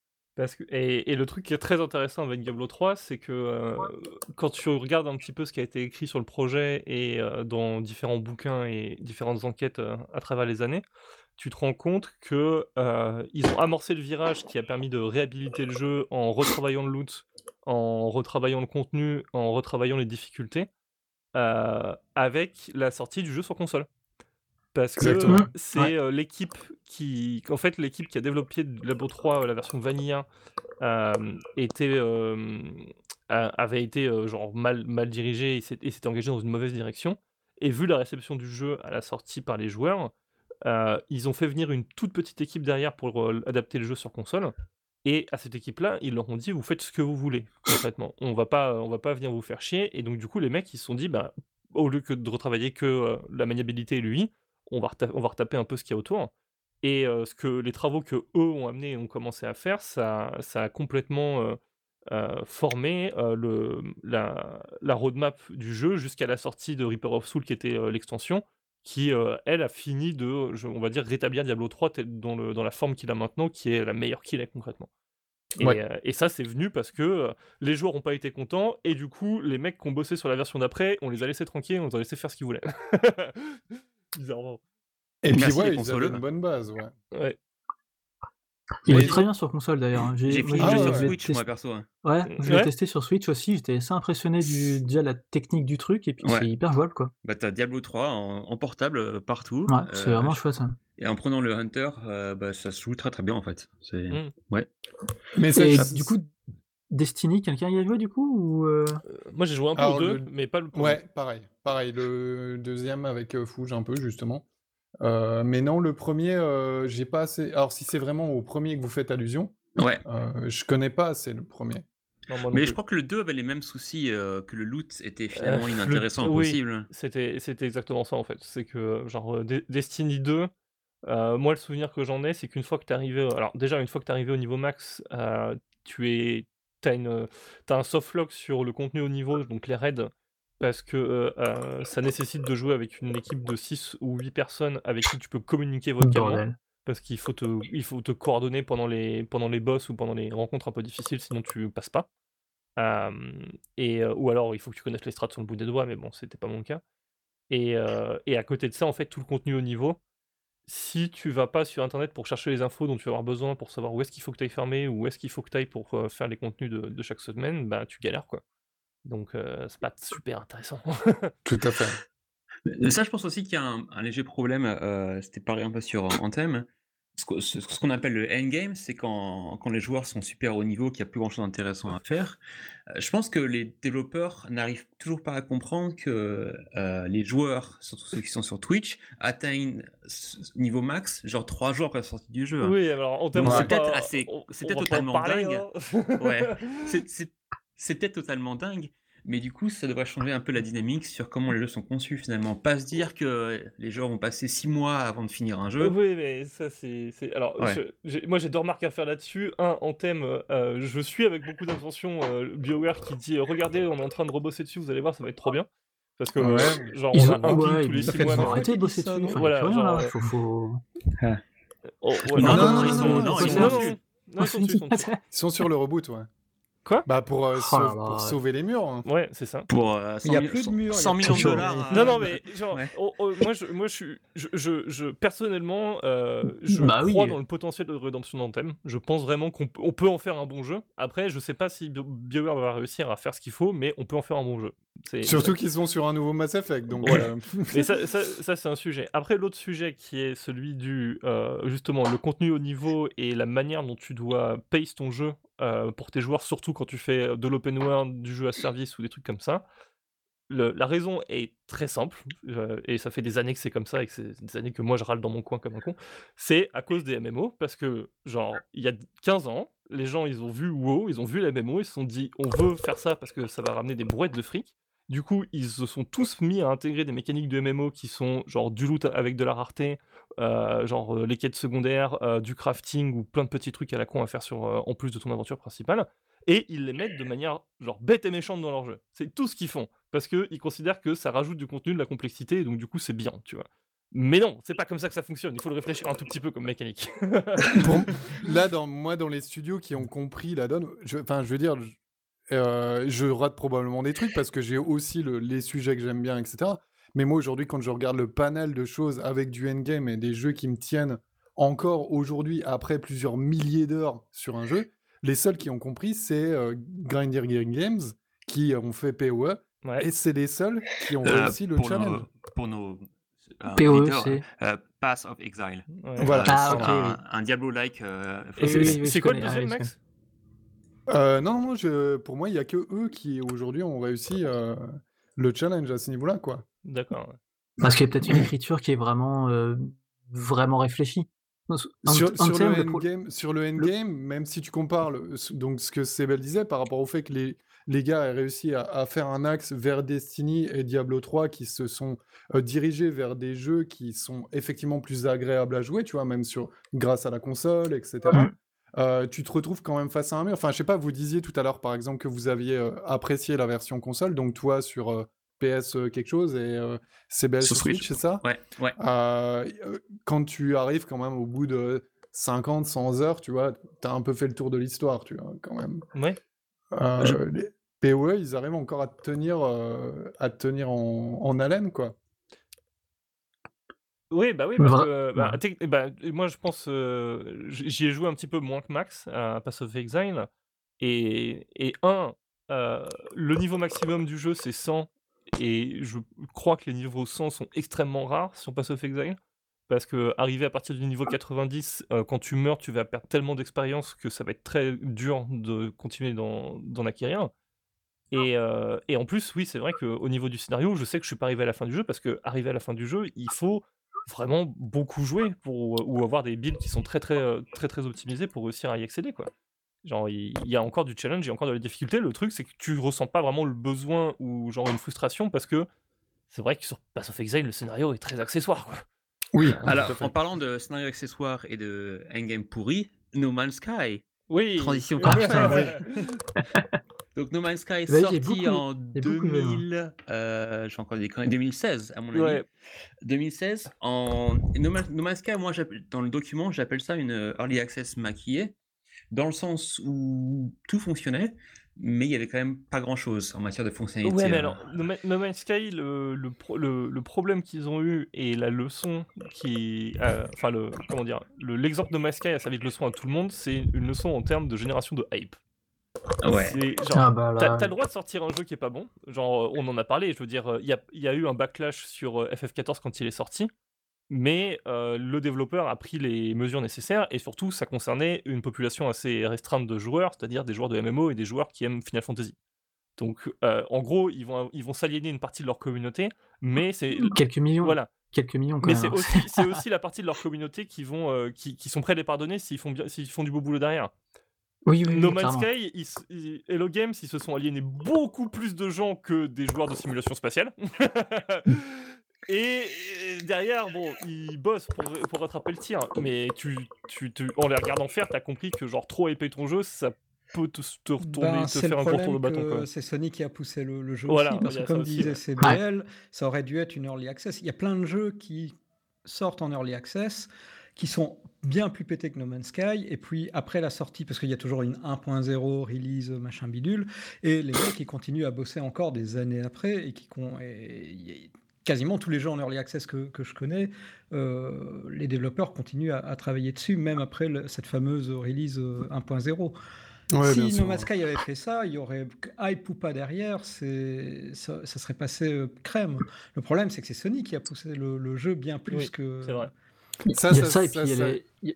Speaker 4: Et, le truc qui est très intéressant avec Diablo 3, c'est que euh, quand tu regardes un petit peu ce qui a été écrit sur le projet et euh, dans différents bouquins et différentes enquêtes euh, à travers les années, tu te rends compte que ils ont amorcé le virage qui a permis de réhabiliter le jeu en retravaillant le loot, en retravaillant le contenu, en retravaillant les difficultés, avec la sortie du jeu sur console. Parce que c'est
Speaker 3: Ouais.
Speaker 4: euh, l'équipe qui, en fait, l'équipe qui a développé Diablo 3, euh, la version Vanilla, euh, était, euh, avait été euh, genre mal, mal dirigée et s'était engagée dans une mauvaise direction. Et vu la réception du jeu à la sortie par les joueurs, ils ont fait venir une toute petite équipe derrière pour adapter le jeu sur console. Et à cette équipe-là, ils leur ont dit vous faites ce que vous voulez concrètement. On va pas, on va pas venir vous faire chier. Et donc du coup, les mecs ils se sont dit bah au lieu que de retravailler que la maniabilité et lui, on va, on va retaper un peu ce qu'il y a autour. Et euh, ce que les travaux que eux ont amené et ont commencé à faire, ça, ça a complètement euh, euh, formé le, la, la roadmap du jeu jusqu'à la sortie de Reaper of Soul, qui était l'extension, qui, elle, a fini de, je- on va dire, rétablir Diablo 3 tel- dans, le, dans la forme qu'il a maintenant, qui est la meilleure qu'il est concrètement. Et,
Speaker 2: Ouais.
Speaker 4: et ça, c'est venu parce que les joueurs n'ont pas été contents, et du coup, les mecs qui ont bossé sur la version d'après, on les a laissés tranquilles, on les a laissés faire ce qu'ils voulaient. Bizarrement.
Speaker 2: Et puis ouais, ils avaient une bonne base, ouais.
Speaker 4: Ouais.
Speaker 3: Il
Speaker 2: Mais-
Speaker 3: est très bien sur console d'ailleurs. hein.
Speaker 1: J'ai fini
Speaker 2: Ah ouais,
Speaker 1: sur Switch,
Speaker 3: test-
Speaker 1: moi perso. hein.
Speaker 3: Ouais, je l'ai
Speaker 4: Ouais.
Speaker 3: testé sur Switch aussi. J'étais assez impressionné du déjà la technique du truc et puis
Speaker 1: Ouais.
Speaker 3: c'est hyper jouable quoi.
Speaker 1: Bah, t'as Diablo 3 en, en portable euh, partout.
Speaker 3: Ouais, c'est
Speaker 1: euh,
Speaker 3: vraiment
Speaker 1: je-
Speaker 3: chouette ça.
Speaker 1: Et en prenant le Hunter, euh, bah, ça se joue très très bien en fait. C'est...
Speaker 4: Mm.
Speaker 2: Mais ça,
Speaker 3: Et
Speaker 2: ça-
Speaker 3: du coup, Destiny, quelqu'un y a joué du coup ou euh,
Speaker 4: Euh, moi, j'ai joué un peu
Speaker 2: Alors,
Speaker 4: aux deux,
Speaker 2: le-
Speaker 4: mais pas le premier.
Speaker 2: Ouais, pareil. Pareil, le deuxième avec euh, Fouge un peu, justement. Euh, mais non, le premier, euh, j'ai pas assez. Alors, si c'est vraiment au premier que vous faites allusion,
Speaker 1: Ouais.
Speaker 2: euh, je connais pas assez le premier.
Speaker 4: Non,
Speaker 1: Mais je crois que le 2 avait les mêmes soucis, euh, que le loot était finalement
Speaker 4: le-
Speaker 1: inintéressant au
Speaker 4: oui.
Speaker 1: possible.
Speaker 4: C'était, c'était exactement ça en fait. C'est que, genre, De- Destiny 2, euh, moi le souvenir que j'en ai, c'est qu'une fois que tu arrivé. Alors, déjà, une fois que tu arrivé au niveau max, euh, tu es. T'as, une, t'as un softlock sur le contenu au niveau, donc les raids, parce que euh, euh, ça nécessite de jouer avec une équipe de 6 ou 8 personnes avec qui tu peux communiquer vocalement.
Speaker 3: bordel
Speaker 4: Parce qu'il faut te, il faut te coordonner pendant les, pendant les boss ou pendant les rencontres un peu difficiles, sinon tu passes pas. Euh, et, euh, ou alors il faut que tu connaisses les strats sur le bout des doigts, mais bon, c'était pas mon cas. Et, euh, et à côté de ça, en fait, tout le contenu au niveau, si tu vas pas sur internet pour chercher les infos dont tu vas avoir besoin pour savoir où est-ce qu'il faut que tu ailles fermer, ou où est-ce qu'il faut que tu ailles pour euh, faire les contenus de, de chaque semaine, bah tu galères quoi. Donc euh, c'est pas super intéressant.
Speaker 2: Tout à fait.
Speaker 1: Mais Ça, je pense aussi qu'il y a un, un léger problème. euh, C'était pareil un peu sur Anthem. Ce qu'on appelle le endgame, c'est quand, quand les joueurs sont super haut niveau, qu'il n'y a plus grand chose d'intéressant à faire. Euh, je pense que les développeurs n'arrivent toujours pas à comprendre que euh, les joueurs, surtout ceux qui sont sur Twitch, atteignent ce niveau max, genre trois jours après la sortie du jeu. hein.
Speaker 4: oui, alors en termes
Speaker 1: Donc
Speaker 4: de
Speaker 1: c'est peut-être assez- c'est peut-être totalement dingue.
Speaker 4: hein.
Speaker 1: Ouais. C'est peut-être totalement dingue, mais du coup, ça devrait changer un peu la dynamique sur comment les jeux sont conçus finalement. Pas se dire que les joueurs ont passé six mois avant de finir un jeu.
Speaker 4: Oui, mais ça, c'est. Alors,
Speaker 1: Ouais.
Speaker 4: je- j'ai- moi, j'ai deux remarques à faire là-dessus. Un, en thème, euh, je suis avec beaucoup d'attention euh, BioWare qui dit Regardez, on est en train de rebosser dessus, vous allez voir, ça va être trop bien. Parce que,
Speaker 2: Ouais.
Speaker 4: genre,
Speaker 3: Ils
Speaker 4: on a
Speaker 3: ont-
Speaker 4: un
Speaker 3: ouais,
Speaker 4: tous les six mois.
Speaker 3: Arrêtez de bosser dessus.
Speaker 4: Voilà, genre,
Speaker 3: Faut, faut...
Speaker 4: Oh,
Speaker 1: Non,
Speaker 4: ouais,
Speaker 1: non,
Speaker 2: non,
Speaker 1: ils sont,
Speaker 2: non.
Speaker 1: Ils sont
Speaker 2: sur le reboot, ouais.
Speaker 4: Quoi
Speaker 2: Bah, pour, euh,
Speaker 3: Oh
Speaker 2: sau-
Speaker 3: là là,
Speaker 2: pour
Speaker 3: ouais.
Speaker 2: sauver les murs. hein.
Speaker 4: Ouais, c'est ça.
Speaker 1: Pour euh, 100,
Speaker 5: Il y a plus de murs, il y a
Speaker 1: 100
Speaker 5: plus
Speaker 1: millions
Speaker 5: de
Speaker 1: dollars.
Speaker 4: Non,
Speaker 1: euh,
Speaker 4: non, mais genre,
Speaker 1: ouais.
Speaker 4: oh, oh, moi, je, moi, je suis, je, je, je- personnellement, euh, je
Speaker 3: Bah oui.
Speaker 4: crois dans le potentiel de rédemption d'Anthem. Je pense vraiment qu'on peut, on peut en faire un bon jeu. Après, je sais pas si Bio- BioWare va réussir à faire ce qu'il faut, mais on peut en faire un bon jeu.
Speaker 2: Surtout qu'ils sont sur un nouveau Mass Effect. Donc, euh,
Speaker 4: Et ça, ça, ça, c'est un sujet. Après, l'autre sujet qui est celui du euh, justement le contenu au niveau et la manière dont tu dois pace ton jeu euh, pour tes joueurs, surtout quand tu fais de l'open world, du jeu à service ou des trucs comme ça. Le- la raison est très simple, euh, et ça fait des années que c'est comme ça, et que c'est des années que moi je râle dans mon coin comme un con. C'est à cause des MMO, parce que, genre, il y a 15 ans, les gens ils ont vu WoW, ils ont vu les MMO, ils se sont dit on veut faire ça parce que ça va ramener des brouettes de fric. Du coup, ils se sont tous mis à intégrer des mécaniques de MMO qui sont genre du loot avec de la rareté, euh, genre euh, les quêtes secondaires, euh, du crafting ou plein de petits trucs à la con à faire sur, en plus de ton aventure principale. Et ils les mettent de manière genre bête et méchante dans leur jeu. C'est tout ce qu'ils font. Parce qu'ils considèrent que ça rajoute du contenu, de la complexité, et donc du coup c'est bien, tu vois. Mais non, c'est pas comme ça que ça fonctionne. Il faut le réfléchir un tout petit peu comme mécanique.
Speaker 2: là, dans, moi, dans les studios qui ont compris la donne, enfin, je, veux dire, je, rate probablement des trucs parce que j'ai aussi les sujets que j'aime bien, etc. Mais moi, aujourd'hui, quand je regarde le panel de choses avec du endgame et des jeux qui me tiennent encore aujourd'hui, après plusieurs milliers d'heures sur un jeu, les seuls qui ont compris, c'est euh, Grinder Games qui ont fait PoE. Et c'est les seuls qui ont euh, réussi le challenge.
Speaker 1: pour nos.
Speaker 3: Euh, PoE, c'est.
Speaker 1: Pass of Exile.
Speaker 2: Voilà.
Speaker 1: Ah, un, Diablo-like.
Speaker 4: c'est quoi le deuxième, Max?
Speaker 2: Non, non, je, pour moi, il n'y a que eux qui aujourd'hui ont réussi le challenge à ce niveau-là, quoi.
Speaker 4: D'accord.
Speaker 3: Parce qu'il y a peut-être une écriture qui est vraiment, vraiment réfléchie.
Speaker 2: Sur, le endgame, sur le endgame, même si tu compares donc ce que Sebel disait par rapport au fait que les, les gars aient réussi à, faire un axe vers Destiny et Diablo 3 qui se sont dirigés vers des jeux qui sont effectivement plus agréables à jouer, tu vois, même sur grâce à la console, etc. Mmh. tu te retrouves quand même face à un mur. Enfin, je sais pas, vous disiez tout à l'heure, par exemple, que vous aviez apprécié la version console, donc toi sur PS euh, quelque chose et euh, CBS sur Switch, c'est ça?
Speaker 1: Ouais, ouais.
Speaker 2: Euh, quand tu arrives quand même au bout de 50, 100 heures, tu vois, tu as un peu fait le tour de l'histoire, tu vois, quand même.
Speaker 4: Ouais.
Speaker 2: Les PoE, ils arrivent encore à te tenir, à tenir en, en haleine, quoi.
Speaker 4: Oui, bah oui, parce que bah, bah, moi je pense, j'y ai joué un petit peu moins que Max à Pass of Exile, et, et un, le niveau maximum du jeu c'est 100 et je crois que les niveaux 100 sont extrêmement rares si on passe of Exile. Parce que arriver à partir du niveau 90, euh, quand tu meurs, tu vas perdre tellement d'expérience que ça va être très dur de continuer d'en acquérir. Et, euh, et, en plus, oui, c'est vrai qu'au niveau du scénario, je sais que je suis pas arrivé à la fin du jeu parce que à la fin du jeu, il faut vraiment beaucoup jouer pour ou avoir des builds qui sont très très très très, très optimisés pour réussir à y accéder quoi. Genre, il y a encore du challenge, il y a encore de la difficulté. Le truc, c'est que tu ressens pas vraiment le besoin ou genre une frustration parce que c'est vrai que sur Pass of Exile, le scénario est très accessoire. Quoi.
Speaker 1: Oui, alors en parlant de scénario accessoire et de endgame pourri, No Man's Sky.
Speaker 4: Oui.
Speaker 1: Transition parfaite. Donc No Man's Sky est sorti en 2000, euh, je encore des 2016 à mon avis. 2016 en no, Man's Sky, moi dans le document j'appelle ça une early access maquillée dans le sens où tout fonctionnait, mais il y avait quand même pas grand chose en matière de fonctionnalité.
Speaker 4: Ouais, mais alors, No Man's Sky, le, le, le, problème qu'ils ont eu et la leçon qui. Euh, enfin, le, comment dire, l'exemple de No Man's Sky a servi de leçon à tout le monde, c'est une leçon en termes de génération de hype.
Speaker 1: Ouais.
Speaker 4: Genre, ah bah t'as, le droit de sortir un jeu qui est pas bon. Genre, on en a parlé. Je veux dire, il y a, y a, eu un backlash sur euh, FF14 quand il est sorti mais le développeur a pris les mesures nécessaires et surtout ça concernait une population assez restreinte de joueurs, c'est-à-dire des joueurs de MMO et des joueurs qui aiment Final Fantasy. Donc en gros, ils vont, ils vont s'aliéner une partie de leur communauté, mais c'est...
Speaker 3: Quelques millions.
Speaker 4: Voilà.
Speaker 3: Quelques millions quand
Speaker 4: mais c'est aussi, c'est aussi la partie de leur communauté qui, vont, qui, qui, sont prêts à les pardonner s'ils font, bien, s'ils font du beau boulot derrière.
Speaker 3: Oui, oui,
Speaker 4: no Man's Sky, Hello Games, ils se sont aliénés beaucoup plus de gens que des joueurs de simulation spatiale. Et derrière, bon, ils bossent pour, pour rattraper le tir. Mais tu, tu, en les regardant faire, t'as compris que genre trop épais ton jeu, ça peut te, te retourner, ben, te faire un contour de bâton.
Speaker 5: C'est Sony qui a poussé le, jeu aussi, parce que comme disait CBL, ça aurait dû être une early access. Il y a plein de jeux qui sortent en early access, qui sont bien plus pétés que No Man's Sky, et puis après la sortie, parce qu'il y a toujours une 1.0 release, machin bidule, et les mecs qui continuent à bosser encore des années après, et qui... Et, quasiment tous les jeux en early access que, que je connais, euh, les développeurs continuent à, travailler dessus, même après cette fameuse release 1.0. Euh, si No Man's Sky avait fait ça, il y aurait hype ou pas derrière, c'est ça, serait passé euh, crème. Le problème, c'est que c'est Sony qui a poussé le, jeu bien plus que.
Speaker 4: C'est vrai.
Speaker 3: Il y a ça, et puis il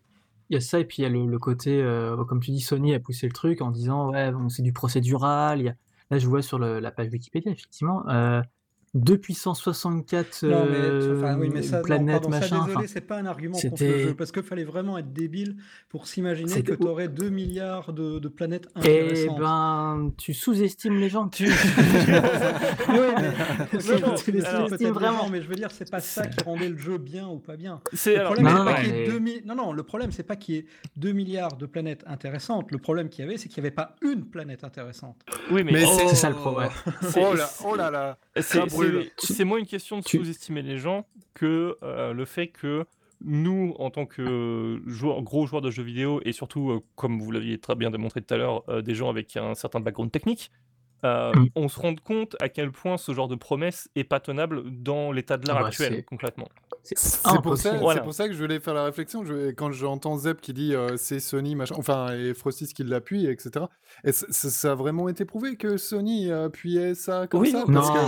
Speaker 3: y a ça et puis il y a le, côté, comme tu dis, Sony a poussé le truc en disant ouais, bon, c'est du procédural. Il y a... Là, je vois sur la page Wikipédia, effectivement, 2 puissance 64
Speaker 5: Non, mais enfin, oui, mais ça, non, désolé, c'est pas un argument contre le jeu, parce qu'il fallait vraiment être débile pour s'imaginer que tu aurais 2 milliards de, de planètes
Speaker 3: Eh
Speaker 5: intéressantes.
Speaker 3: ben, tu sous-estimes les gens.
Speaker 4: Tu-
Speaker 5: Oui, mais
Speaker 3: Tu-
Speaker 5: non,
Speaker 3: tu les
Speaker 5: c'est
Speaker 3: sous-estimes vraiment.
Speaker 5: mais je veux dire, c'est pas ça qui rendait le jeu bien ou pas bien.
Speaker 4: C'est
Speaker 5: Le
Speaker 4: alors,
Speaker 5: problème,
Speaker 3: Non,
Speaker 5: pas
Speaker 3: non,
Speaker 5: qu'il y ait
Speaker 3: mais-
Speaker 5: 2000 non, non, le problème, c'est pas qu'il y ait 2 milliards de planètes intéressantes. Le problème qu'il y avait, c'est qu'il n'y avait pas une planète intéressante.
Speaker 4: oui, mais,
Speaker 2: Mais
Speaker 4: oh,
Speaker 2: c'est-
Speaker 3: C'est ça le problème.
Speaker 4: c'est-
Speaker 2: Oh là, oh là là.
Speaker 4: C'est
Speaker 2: brûle.
Speaker 4: c'est- moins une question de sous-estimer les gens que euh, le fait que nous, en tant que joueurs, gros joueurs de jeux vidéo, et surtout, euh, comme vous l'aviez très bien démontré tout à l'heure, euh, des gens avec un certain background technique, euh,
Speaker 3: Mm.
Speaker 4: on se rend compte à quel point ce genre de promesse est pas tenable dans l'état de l'art
Speaker 3: Ah bah,
Speaker 4: actuel, concrètement.
Speaker 3: C'est
Speaker 2: pour, ça,
Speaker 3: impossible.
Speaker 4: Voilà.
Speaker 2: c'est pour ça que je voulais faire la réflexion. Je, quand j'entends Zeb qui dit euh, c'est Sony, machin, enfin, et Frostis qui l'appuie, etc. Et ça a vraiment été prouvé que Sony appuyait ça comme
Speaker 4: Oui,
Speaker 2: ça
Speaker 4: non.
Speaker 2: parce
Speaker 3: Non,
Speaker 2: que-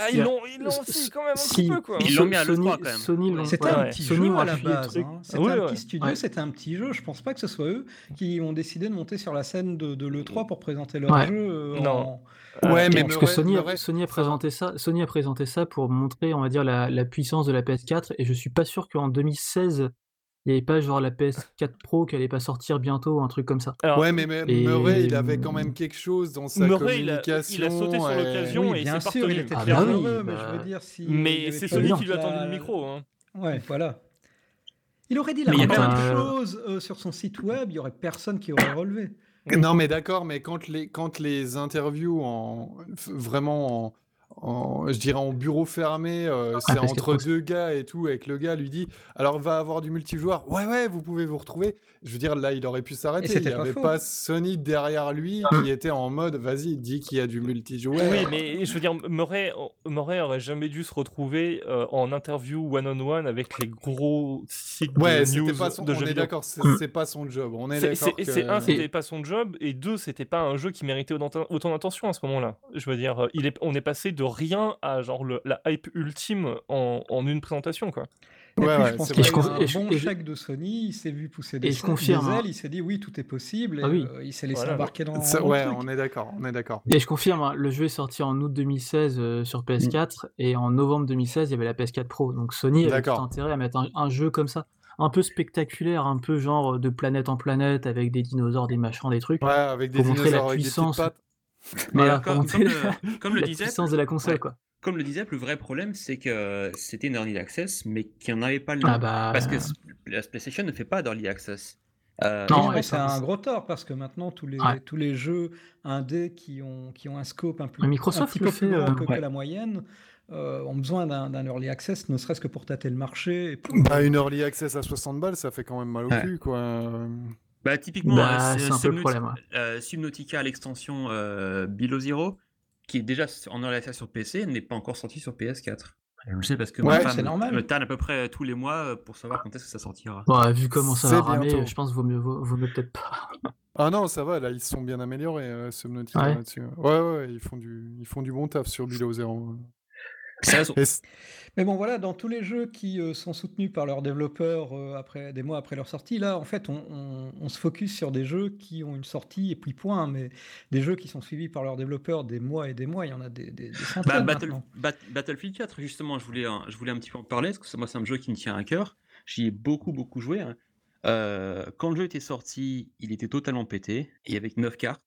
Speaker 4: Ah,
Speaker 3: y
Speaker 4: ils
Speaker 3: a-
Speaker 4: l'ont aussi quand même un
Speaker 3: si,
Speaker 4: petit peu, quoi.
Speaker 1: Ils l'ont mis à
Speaker 3: Sony,
Speaker 1: l'E3 quand même.
Speaker 3: Sony
Speaker 5: C'était
Speaker 4: Ouais,
Speaker 5: un petit
Speaker 3: Sony
Speaker 5: jeu à la
Speaker 3: appuyé le
Speaker 5: base.
Speaker 3: truc.
Speaker 5: hein. C'était un
Speaker 4: ouais.
Speaker 5: petit studio,
Speaker 3: Ouais.
Speaker 5: c'était un petit jeu. Je pense pas que ce soit eux qui ont décidé de monter sur la scène de, de l'E3 pour présenter leur
Speaker 3: Ouais.
Speaker 5: jeu. euh,
Speaker 4: Non.
Speaker 5: en-
Speaker 2: Ouais, mais
Speaker 3: Parce que Sony, a, Sony présenté ça, Sony a présenté ça pour montrer, on va dire, la, la puissance de la PS4. Et je suis pas sûr qu'en 2016, il n'y avait pas genre la PS4 Pro qui allait pas sortir bientôt, un truc comme ça.
Speaker 4: Alors,
Speaker 2: Ouais, mais, mais
Speaker 3: Et-
Speaker 2: Murray, il avait quand même quelque chose dans sa
Speaker 4: Murray, il a-
Speaker 2: communication.
Speaker 4: il a sauté sur
Speaker 2: et-
Speaker 4: l'occasion.
Speaker 5: Oui,
Speaker 4: et
Speaker 5: bien
Speaker 4: c'est
Speaker 5: sûr, il était
Speaker 3: Ah
Speaker 5: très
Speaker 3: bah oui,
Speaker 5: heureux, mais
Speaker 3: bah-
Speaker 5: je veux dire si.
Speaker 4: mais c'est Sony qui lui a
Speaker 5: la-
Speaker 4: tendu le micro. hein.
Speaker 5: Ouais, voilà. Il aurait dit la même- chose euh, sur son site web, il y aurait personne qui aurait relevé.
Speaker 2: Non, mais d'accord, mais quand les, quand les interviews en vraiment en, en- je dirais en bureau fermé, euh, c'est
Speaker 3: parce que
Speaker 2: entre deux gars et tout, et que le gars lui dit alors va avoir du multijoueur, ouais, ouais, vous pouvez vous retrouver. Je veux dire, là, il aurait pu s'arrêter. Il n'y
Speaker 5: pas
Speaker 2: avait
Speaker 5: faux.
Speaker 2: pas Sony derrière lui qui était en mode vas-y, dis qu'il y a du multijoueur.
Speaker 4: Oui, mais je veux dire, Murray, Murray aurait jamais dû se retrouver euh, en interview one-on-one avec les gros sites
Speaker 2: Ouais,
Speaker 4: de
Speaker 2: c'était
Speaker 4: news
Speaker 2: pas son,
Speaker 4: de
Speaker 2: on
Speaker 4: jeux
Speaker 2: est d'accord, c'est
Speaker 3: Mm.
Speaker 2: c'est pas son job. On est
Speaker 4: C'est
Speaker 2: d'accord
Speaker 4: c'est- c'est un, c'était pas son job, et deux, c'était pas un jeu qui méritait autant, autant d'attention à ce moment-là. Je veux dire, il est, on est passé de rien à genre le- la hype ultime en, en une présentation, quoi.
Speaker 5: Et
Speaker 2: Ouais,
Speaker 5: puis,
Speaker 2: ouais,
Speaker 5: je pense
Speaker 2: c'est
Speaker 5: qu'il a
Speaker 3: Et
Speaker 5: un
Speaker 3: et
Speaker 5: bon
Speaker 3: et je-
Speaker 5: chèque de Sony, il s'est vu pousser des,
Speaker 3: Et je
Speaker 5: des
Speaker 3: confirme, hein.
Speaker 5: ailes, il s'est dit oui, tout est possible, et
Speaker 3: Ah oui.
Speaker 5: euh, il s'est laissé
Speaker 4: Voilà.
Speaker 5: embarquer dans,
Speaker 2: Ça-
Speaker 5: dans le
Speaker 2: ouais,
Speaker 5: truc.
Speaker 2: on est d'accord, on est d'accord.
Speaker 3: Et je confirme, hein, le jeu est sorti en août 2016 euh, sur PS4 et en novembre 2016 il y avait la PS4 Pro. Donc Sony avait tout
Speaker 2: D'accord.
Speaker 3: intérêt à mettre un, un jeu comme ça, un peu spectaculaire, un peu genre de planète en planète avec des dinosaures, des machins, des trucs.
Speaker 2: Ouais, avec des
Speaker 3: Pour montrer la
Speaker 2: avec des
Speaker 3: puissance.
Speaker 1: Mais
Speaker 3: Voilà, pour
Speaker 1: comme,
Speaker 3: montrer
Speaker 1: comme
Speaker 3: la,
Speaker 1: le, comme le
Speaker 3: la
Speaker 1: disait,
Speaker 3: puissance de la console
Speaker 1: ouais.
Speaker 3: quoi.
Speaker 1: comme le disait, le vrai problème, c'est que c'était une early access, mais qu'il n'y en avait pas le
Speaker 3: Ah
Speaker 1: nom.
Speaker 3: bah
Speaker 1: Parce que la PlayStation ne fait pas d'early access. Euh,
Speaker 3: Non, ouais,
Speaker 5: c'est un gros tort parce que maintenant tous les,
Speaker 3: Ouais.
Speaker 5: tous les jeux indés qui ont, qui ont un scope un,
Speaker 3: Microsoft
Speaker 5: petit peu plus grand
Speaker 3: euh,
Speaker 5: que, que la moyenne euh, ont besoin d'un d'un early access, ne serait-ce que pour tâter le marché. Et pour...
Speaker 2: Bah, une early access à 60 balles, ça fait quand même mal au
Speaker 1: Ouais.
Speaker 2: cul, quoi.
Speaker 1: Bah, typiquement,
Speaker 3: Bah,
Speaker 1: euh,
Speaker 3: c'est un peu le problème, ouais.
Speaker 1: euh, Subnautica, l'extension euh, Below Zero, qui est déjà en early sur PC, n'est pas encore sorti sur PS4. Je le sais parce que
Speaker 2: Ouais,
Speaker 1: ma femme me tanne à peu près tous les mois euh, pour savoir quand est-ce que ça sortira.
Speaker 3: Bon, vu comment ça va ramer, je pense vaut mieux, vaut, vaut mieux peut-être pas.
Speaker 2: Ah non, ça va, là, ils se sont bien améliorés, euh, Subnautica,
Speaker 3: Ouais.
Speaker 2: là-dessus. Ouais, ouais, ils font du, ils font du bon taf sur Below Zero.
Speaker 1: C'est raison.
Speaker 2: Et c-
Speaker 5: Mais bon, voilà, dans tous les jeux qui euh, sont soutenus par leurs développeurs euh, après, des mois après leur sortie, là, en fait, on, on- on se focus sur des jeux qui ont une sortie et puis point, mais des jeux qui sont suivis par leurs développeurs des mois et des mois, il y en a des, des- des
Speaker 1: Bah,
Speaker 5: centaines
Speaker 1: Battle-. Bat- Battlefield 4, justement, je voulais, un- je voulais un petit peu en parler, parce que moi, c'est un jeu qui me tient à cœur. J'y ai beaucoup, beaucoup joué. hein. Euh, quand le jeu était sorti, il était totalement pété, il y avait que 9 cartes.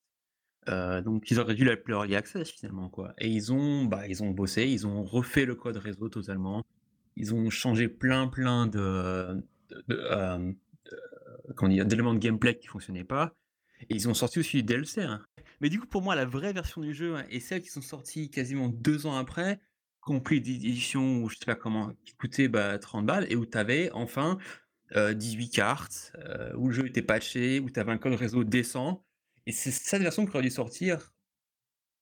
Speaker 1: Euh, donc, ils auraient dû l'appeler Early Access, finalement. Quoi. Et ils ont, bah, ils ont bossé, ils ont refait le code réseau totalement. Ils ont changé plein, plein de, de- de, euh, de- dire, d'éléments de gameplay qui fonctionnaient pas. Et ils ont sorti aussi du DLC. hein. Mais du coup, pour moi, la vraie version du jeu hein, et celles qui sont sorties quasiment deux ans après, compris d'édition ou je sais pas comment, qui coûtait bah, 30 balles et où tu avais enfin euh, 18 cartes, euh, où le jeu était patché, où tu avais un code réseau décent. Et c'est cette version qui aurait dû sortir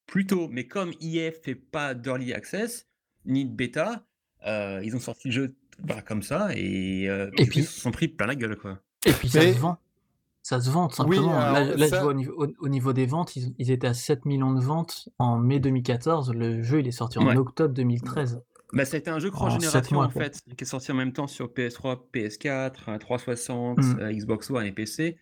Speaker 1: plus tôt. Mais comme EA fait pas d'early access, ni de bêta, euh, ils ont sorti le jeu bah, comme ça et, euh,
Speaker 3: Et
Speaker 1: ils se sont pris plein la gueule. quoi.
Speaker 3: Et puis ça
Speaker 2: Mais-
Speaker 3: se vend. Ça se vend,
Speaker 2: Oui,
Speaker 3: simplement. là,
Speaker 2: alors,
Speaker 3: là, je
Speaker 2: ça-
Speaker 3: vois au niveau, au- au niveau des ventes, ils, ils étaient à 7 millions de ventes en mai 2014. Le jeu, il est sorti en
Speaker 1: Ouais.
Speaker 3: octobre 2013.
Speaker 1: Bah, ça a été un jeu cross-génération
Speaker 3: mois,
Speaker 1: en fait, qui est sorti en même temps sur PS3, PS4, euh, 360,
Speaker 3: Mm.
Speaker 1: euh, Xbox One et PC.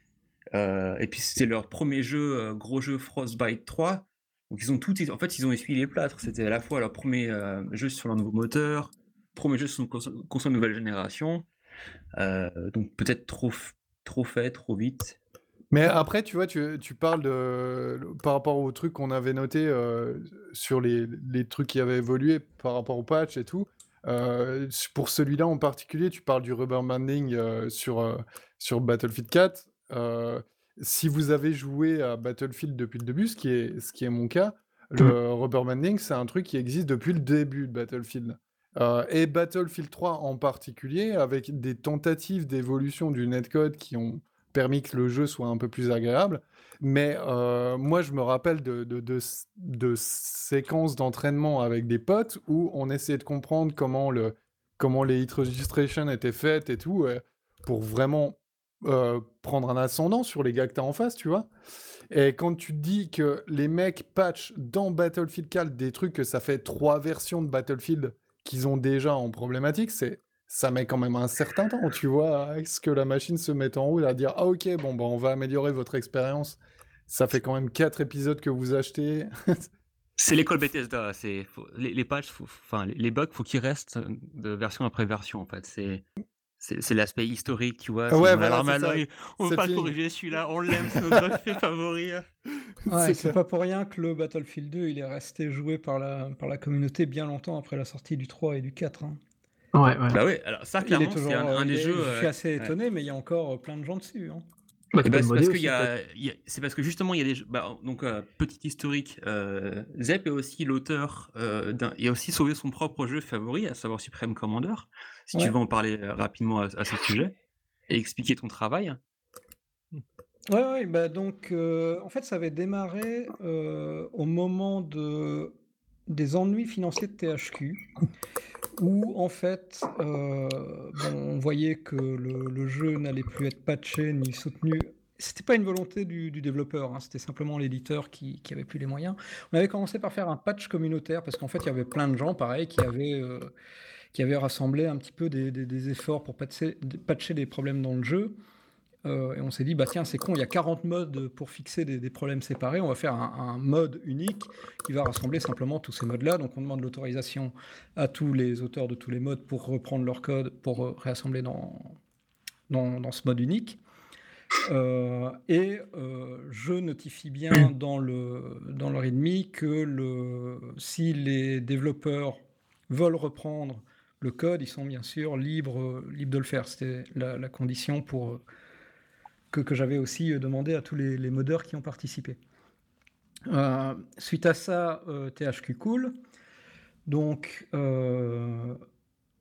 Speaker 1: Euh, et puis c'était leur premier jeu, euh, gros jeu Frostbite 3, Donc ils ont tout, en fait, ils ont essuyé les plâtres. C'était à la fois leur premier euh, jeu sur leur nouveau moteur, premier jeu sur une console, console nouvelle génération. Donc peut-être trop, trop fait, trop vite.
Speaker 2: Mais après, tu vois, tu, parles de, par rapport aux trucs qu'on avait notés sur les, trucs qui avaient évolué par rapport au patch et tout. Pour celui-là en particulier, tu parles du rubber banding sur, sur Battlefield 4. Si vous avez joué à Battlefield depuis le début, ce qui est, ce qui est mon cas, le rubber banding, c'est un truc qui existe depuis le début de Battlefield. Et Battlefield 3 en particulier, avec des tentatives d'évolution du netcode qui ont permis que le jeu soit un peu plus agréable. Mais moi, je me rappelle de, de, de, de séquences d'entraînement avec des potes où on essayait de comprendre comment, le, comment les hit registration étaient faites et tout, pour vraiment euh, prendre un ascendant sur les gars que tu as en face, tu vois. Et quand tu dis que les mecs patchent dans Battlefield 4 des trucs que ça fait trois versions de Battlefield qu'ils ont déjà en problématique, c'est ça met quand même un certain temps, tu vois, à ce que la machine se mette en route à dire ah ok bon bah on va améliorer votre expérience. Ça fait quand même quatre épisodes que vous achetez.
Speaker 1: C'est l'école Bethesda. Les, les patchs, faut- enfin les, bugs, faut qu'ils restent de version après version. En fait, c'est c'est l'aspect historique, tu vois.
Speaker 2: Ah ouais, voilà,
Speaker 1: On veut
Speaker 2: C'est
Speaker 1: pas
Speaker 2: fini.
Speaker 1: corriger celui-là, on l'aime, c'est notre fait favori.
Speaker 5: Ouais,
Speaker 2: C'est
Speaker 5: pas pour rien que le Battlefield 2 il est resté joué par la, par la communauté bien longtemps après la sortie du 3 et du 4. hein.
Speaker 3: Ouais, ouais.
Speaker 1: Bah ouais, alors ça clairement
Speaker 5: toujours.
Speaker 1: c'est un,
Speaker 5: euh,
Speaker 1: un
Speaker 5: il
Speaker 1: des jeux.
Speaker 5: je suis
Speaker 1: euh,
Speaker 5: assez
Speaker 1: ouais.
Speaker 5: étonné, mais il y a encore euh, plein de gens dessus. hein.
Speaker 3: Bah,
Speaker 1: c'est parce qu'il
Speaker 3: aussi,
Speaker 1: y
Speaker 3: quoi.
Speaker 1: a, il y a- c'est parce que justement il y a des bah, donc euh, petit historique euh, Zep est aussi l'auteur euh, d'un il a aussi sauvé son propre jeu favori à savoir Supreme Commander. Si tu veux en parler euh, rapidement à, à ce sujet et expliquer ton travail.
Speaker 5: Ouais, ouais, bah donc euh, en fait ça avait démarré euh, au moment de, des ennuis financiers de THQ, où en fait euh, on voyait que le, jeu n'allait plus être patché ni soutenu. C'était pas une volonté du, développeur, hein, c'était simplement l'éditeur qui, qui avait plus les moyens. On avait commencé par faire un patch communautaire parce qu'en fait il y avait plein de gens pareil qui avaient, euh, rassemblé un petit peu des, efforts pour patcher des problèmes dans le jeu. Euh, et on s'est dit, bah tiens, c'est con, il y a 40 modes pour fixer des, des problèmes séparés. On va faire un, un mode unique qui va rassembler simplement tous ces modes-là. Donc on demande l'autorisation à tous les auteurs de tous les modes pour reprendre leur code, pour euh, réassembler dans, dans, dans ce mode unique. Euh, et euh, je notifie bien dans le, dans le README que le, si les développeurs veulent reprendre le code, ils sont bien sûr libres, libres de le faire. C'était la, la condition pour, que, j'avais aussi euh, demandé à tous les, modeurs qui ont participé. Euh, suite à ça, euh, THQ cool. Donc,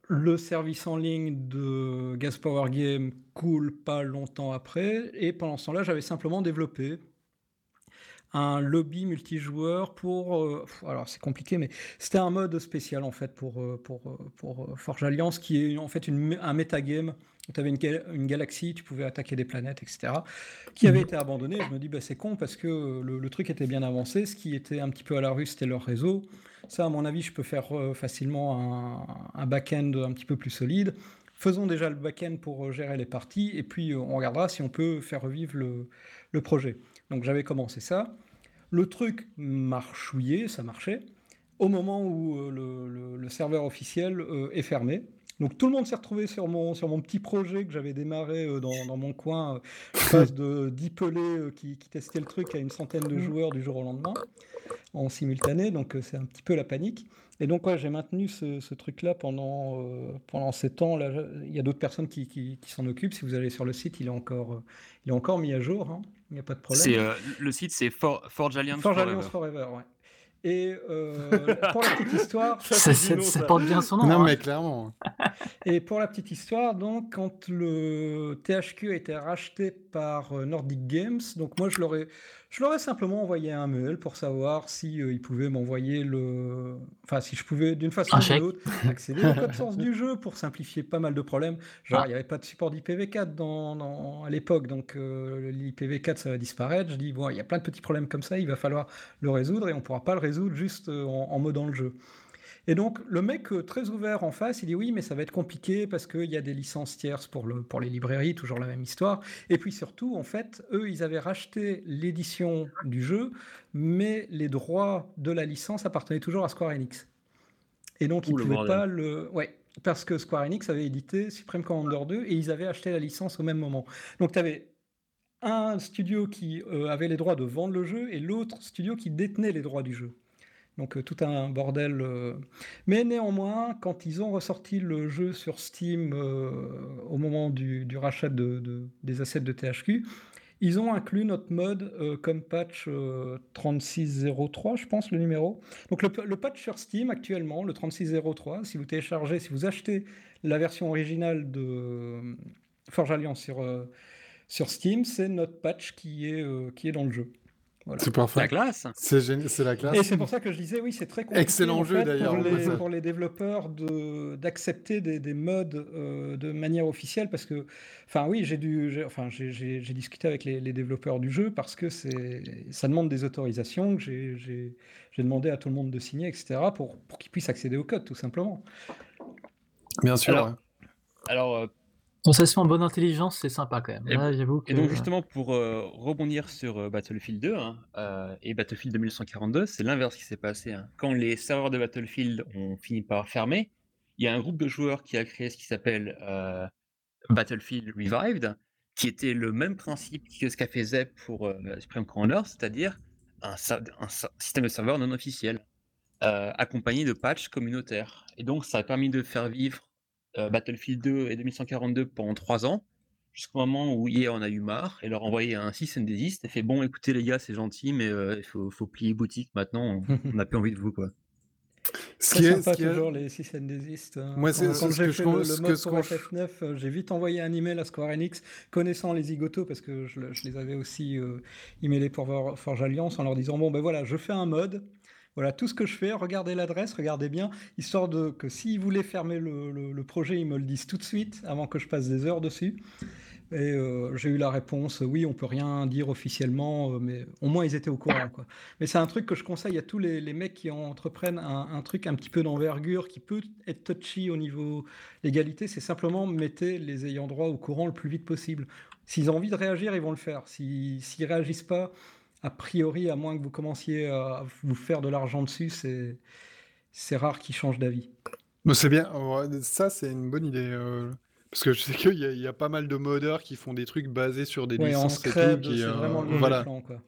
Speaker 5: le service en ligne de Gas Power Game coule pas longtemps après. Et pendant ce temps-là, j'avais simplement développé un lobby multijoueur pour... alors c'est compliqué, mais c'était un mode spécial en fait pour, pour, pour Forge Alliance qui est en fait une, un metagame. Tu avais une, gal- une galaxie, tu pouvais attaquer des planètes, etc. qui avait été abandonné. Je me dis, bah, c'est con parce que euh, le, le truc était bien avancé. Ce qui était un petit peu à la rue, c'était leur réseau. Ça, à mon avis, je peux faire euh, facilement un, un back-end un petit peu plus solide. Faisons déjà le back-end pour euh, gérer les parties et puis on regardera si on peut faire revivre le, le projet. Donc j'avais commencé ça. Le truc marchouillait, ça marchait, au moment où le, serveur officiel est fermé. Donc tout le monde s'est retrouvé sur mon, sur mon petit projet que j'avais démarré euh, dans, dans mon coin. euh, Je passe de 10 pelés euh, qui, qui testaient le truc à une centaine de joueurs du jour au lendemain en simultané, donc euh, c'est un petit peu la panique. Et donc ouais, j'ai maintenu ce, ce truc-là pendant, euh, pendant 7 ans. Là, il y a d'autres personnes qui, qui- qui s'en occupent. Si vous allez sur le site, il est encore, euh, il est encore mis à jour. hein. Il n'y a pas de problème.
Speaker 1: c'est euh, le site c'est For- Forge Alliance
Speaker 5: Forge
Speaker 1: Forever.
Speaker 5: Alliance Forever, ouais. Et euh, pour la petite histoire,
Speaker 4: Ça,
Speaker 3: Ça, ça- porte bien son nom.
Speaker 2: Non,
Speaker 3: hein.
Speaker 2: mais clairement.
Speaker 5: et pour la petite histoire, donc quand le THQ a été racheté par euh, Nordic Games, donc moi je leur ai, je leur ai simplement envoyé un mail pour savoir si euh, ils pouvaient m'envoyer le, enfin si je pouvais d'une façon ou d'une
Speaker 3: chèque.
Speaker 5: autre accéder au code source du jeu pour simplifier pas mal de problèmes. Genre
Speaker 3: Ah.
Speaker 5: il n'y avait pas de support d'IPv4 dans, dans- à l'époque, donc euh, l'IPv4 ça va disparaître. Je dis bon, il y a plein de petits problèmes comme ça, il va falloir le résoudre et on pourra pas le résoudre juste euh, en, en modant le jeu. Et donc, le mec euh, très ouvert en face, il dit oui, mais ça va être compliqué parce qu'il y a des licences tierces pour, le, pour les librairies, toujours la même histoire. Et puis surtout, en fait, eux, ils avaient racheté l'édition du jeu, mais les droits de la licence appartenaient toujours à Square Enix. Et donc, ils ne pouvaient pas le. Ouais, parce que Square Enix avait édité Supreme Commander 2 et ils avaient acheté la licence au même moment. Donc, tu avais un studio qui euh, avait les droits de vendre le jeu et l'autre studio qui détenait les droits du jeu. Donc euh, tout un bordel. euh. Mais néanmoins, quand ils ont ressorti le jeu sur Steam euh, au moment du, rachat de, de- des assets de THQ, ils ont inclus notre mode comme patch euh, 3603, je pense, le numéro. Donc le, patch sur Steam actuellement, le 3603, si vous téléchargez, si vous achetez la version originale de Forge Alliance sur, Steam, c'est notre patch qui est dans le jeu. Voilà.
Speaker 2: C'est
Speaker 1: La
Speaker 2: parfait.
Speaker 1: classe.
Speaker 2: C'est génial, c'est la classe.
Speaker 5: Et c'est pour ça que je disais, oui, c'est très compliqué
Speaker 2: Excellent
Speaker 5: en
Speaker 2: jeu, d'ailleurs,
Speaker 5: pour,
Speaker 2: en
Speaker 5: les,
Speaker 2: plus.
Speaker 5: pour les développeurs de- d'accepter des, des modes euh, de manière officielle parce que, enfin oui, j'ai dû, j'ai- enfin j'ai- j'ai j'ai discuté avec les, les développeurs du jeu parce que c'est, ça demande des autorisations que j'ai j'ai- j'ai demandé à tout le monde de signer, etc. pour, pour qu'ils puissent accéder au code, tout simplement.
Speaker 2: Bien sûr.
Speaker 1: Alors,
Speaker 2: ouais.
Speaker 1: Alors,
Speaker 3: en bonne intelligence, c'est sympa quand même.
Speaker 1: Et-
Speaker 3: Là, j'avoue que.
Speaker 1: Et donc justement pour euh, rebondir sur euh, Battlefield 2 hein, euh, et Battlefield 2142, c'est l'inverse qui s'est passé. hein. Quand les serveurs de Battlefield ont fini par fermer, il y a un groupe de joueurs qui a créé ce qui s'appelle Battlefield Revived, qui était le même principe que ce qu'a fait Zep pour Supreme Commander, c'est-à-dire un, un système de serveur non officiel, accompagné de patchs communautaires. Et donc ça a permis de faire vivre euh, Battlefield 2 et 2142 pendant trois ans jusqu'au moment où hier on a eu marre et leur envoyé un 6 and desist et fait bon écoutez les gars c'est gentil mais euh, il faut, faut plier boutique maintenant on n'a plus envie de vous quoi.
Speaker 2: Ce qui est,
Speaker 5: sympa
Speaker 2: ce qui est-
Speaker 5: toujours les 6 and desist. hein.
Speaker 2: Moi, c'est-
Speaker 5: Quand- j'ai fait le, le
Speaker 2: que-
Speaker 5: mode
Speaker 2: qu'on-
Speaker 5: FF9, euh, j'ai vite envoyé un email à Square Enix, connaissant les zigotos, parce que je, le- je les avais aussi euh, emailés pour voir Forge Alliance, en leur disant bon ben voilà, je fais un mode. Voilà tout ce que je fais, regardez l'adresse, regardez bien, histoire de que s'ils voulaient fermer le, le- projet, ils me le disent tout de suite, avant que je passe des heures dessus. Et euh, j'ai eu la réponse, oui, on peut rien dire officiellement, euh, mais au moins ils étaient au courant. Mais c'est un truc que je conseille à tous les, mecs qui entreprennent un, truc un petit peu d'envergure, qui peut être touchy au niveau légalité, c'est simplement mettez les ayants droit au courant le plus vite possible. S'ils ont envie de réagir, ils vont le faire. Si- S'ils réagissent pas, a priori, à moins que vous commenciez à vous faire de l'argent dessus, c'est c'est rare qu'ils changent d'avis.
Speaker 2: C'est bien, ça c'est une bonne idée. euh, Parce que je sais qu'il y, a- il y a pas mal de modeurs qui font des trucs basés sur des
Speaker 5: Ouais, en
Speaker 2: licences
Speaker 5: c'est
Speaker 2: euh,
Speaker 5: vraiment le
Speaker 2: voilà.
Speaker 5: plan, quoi.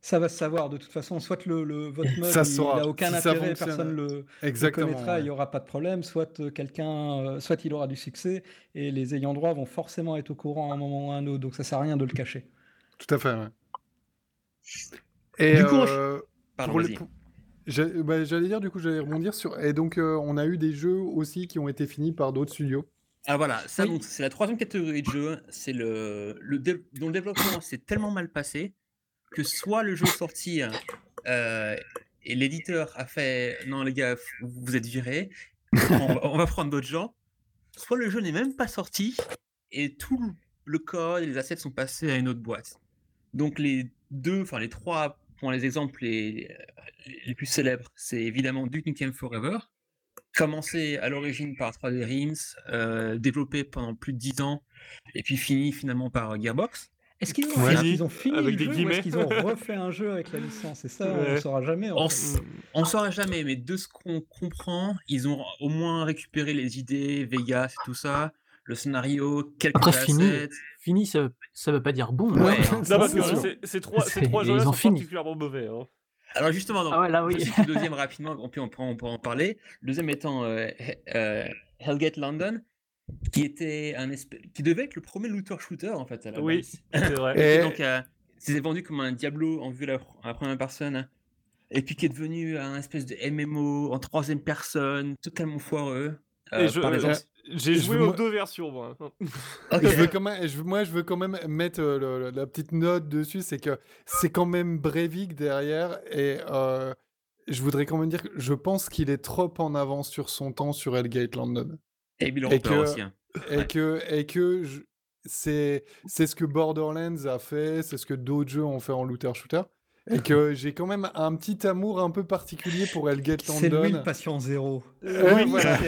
Speaker 5: Ça va se savoir de toute façon. Soit le, le- votre mode n'a aucun
Speaker 2: Si
Speaker 5: intérêt, personne le, le connaîtra, il n'y aura pas de problème. Soit euh, quelqu'un, soit il aura du succès et les ayants droit vont forcément être au courant à un moment ou à un autre. Donc ça sert à rien de le cacher.
Speaker 2: Tout à fait. ouais. Et
Speaker 1: Du coup,
Speaker 2: euh, bah, J'allais dire, du coup, j'allais rebondir sur. Et donc, euh, on a eu des jeux aussi qui ont été finis par d'autres studios.
Speaker 1: Ah voilà, ça
Speaker 5: Oui.
Speaker 1: donc c'est la troisième catégorie de jeu, c'est le, le dé- dont le développement s'est tellement mal passé que soit le jeu est sorti euh, et l'éditeur a fait non les gars vous êtes virés, on va, on va prendre d'autres gens, soit le jeu n'est même pas sorti et tout le code et les assets sont passés à une autre boîte. Donc les deux, enfin les trois, pour les exemples les, les plus célèbres, c'est évidemment Duke Nukem Forever, commencé à l'origine par 3D Realms, euh, développé pendant plus de 10 ans, et puis fini finalement par euh, Gearbox.
Speaker 5: Est-ce qu'ils ont,
Speaker 2: Ouais.
Speaker 5: qu'ils ont fini
Speaker 4: Avec
Speaker 5: le
Speaker 4: des
Speaker 5: jeu ou
Speaker 4: guillemets.
Speaker 5: est-ce qu'ils ont refait un jeu avec la licence? Et ça, on ne saura jamais. en
Speaker 1: On
Speaker 5: fait.
Speaker 1: s- On ne saura jamais, mais de ce qu'on comprend, ils ont au moins récupéré les idées, Vegas et tout ça, le scénario, quelques
Speaker 3: Après,
Speaker 1: assets.
Speaker 3: fini, fini, ça, ça veut pas dire bon.
Speaker 1: Ouais,
Speaker 3: hein.
Speaker 1: hein.
Speaker 2: C'est
Speaker 4: trois, trois
Speaker 3: ont
Speaker 4: sont
Speaker 3: fini.
Speaker 4: particulièrement mauvais. hein.
Speaker 1: Alors justement, donc,
Speaker 3: Ah ouais, là
Speaker 1: je
Speaker 3: oui.
Speaker 1: cite le deuxième rapidement, on peut, on peut- on peut en parler. Le deuxième étant euh, euh, Hellgate London, qui était un espèce, qui devait être le premier looter shooter en fait à la
Speaker 4: Oui, c'est vrai.
Speaker 2: Et-
Speaker 1: Et donc, euh, c'était vendu comme un Diablo en vue à la, à la première personne, et puis qui est devenu un espèce de MMO en troisième personne, totalement foireux. Euh,
Speaker 4: Et je-
Speaker 1: par les
Speaker 4: euh, J'ai joué
Speaker 2: veux-
Speaker 4: aux deux versions, moi.
Speaker 1: Ok.
Speaker 2: Je veux quand même, je- moi, je veux quand même mettre euh, le- le- la petite note dessus, c'est que c'est quand même Breivik derrière, et euh, je voudrais quand même dire que je pense qu'il est trop en avance sur son temps sur Hellgate London.
Speaker 1: Et Bill
Speaker 2: Et
Speaker 1: Roper
Speaker 2: que-
Speaker 1: aussi. hein.
Speaker 2: Et
Speaker 1: Ouais.
Speaker 2: que, et que je- c'est c'est ce que Borderlands a fait, c'est ce que d'autres jeux ont fait en looter-shooter. Et que j'ai quand même un petit amour un peu particulier pour Hellgate
Speaker 5: C'est lui le
Speaker 2: London.
Speaker 5: patient zéro.
Speaker 2: Euh,
Speaker 5: Oui,
Speaker 2: voilà.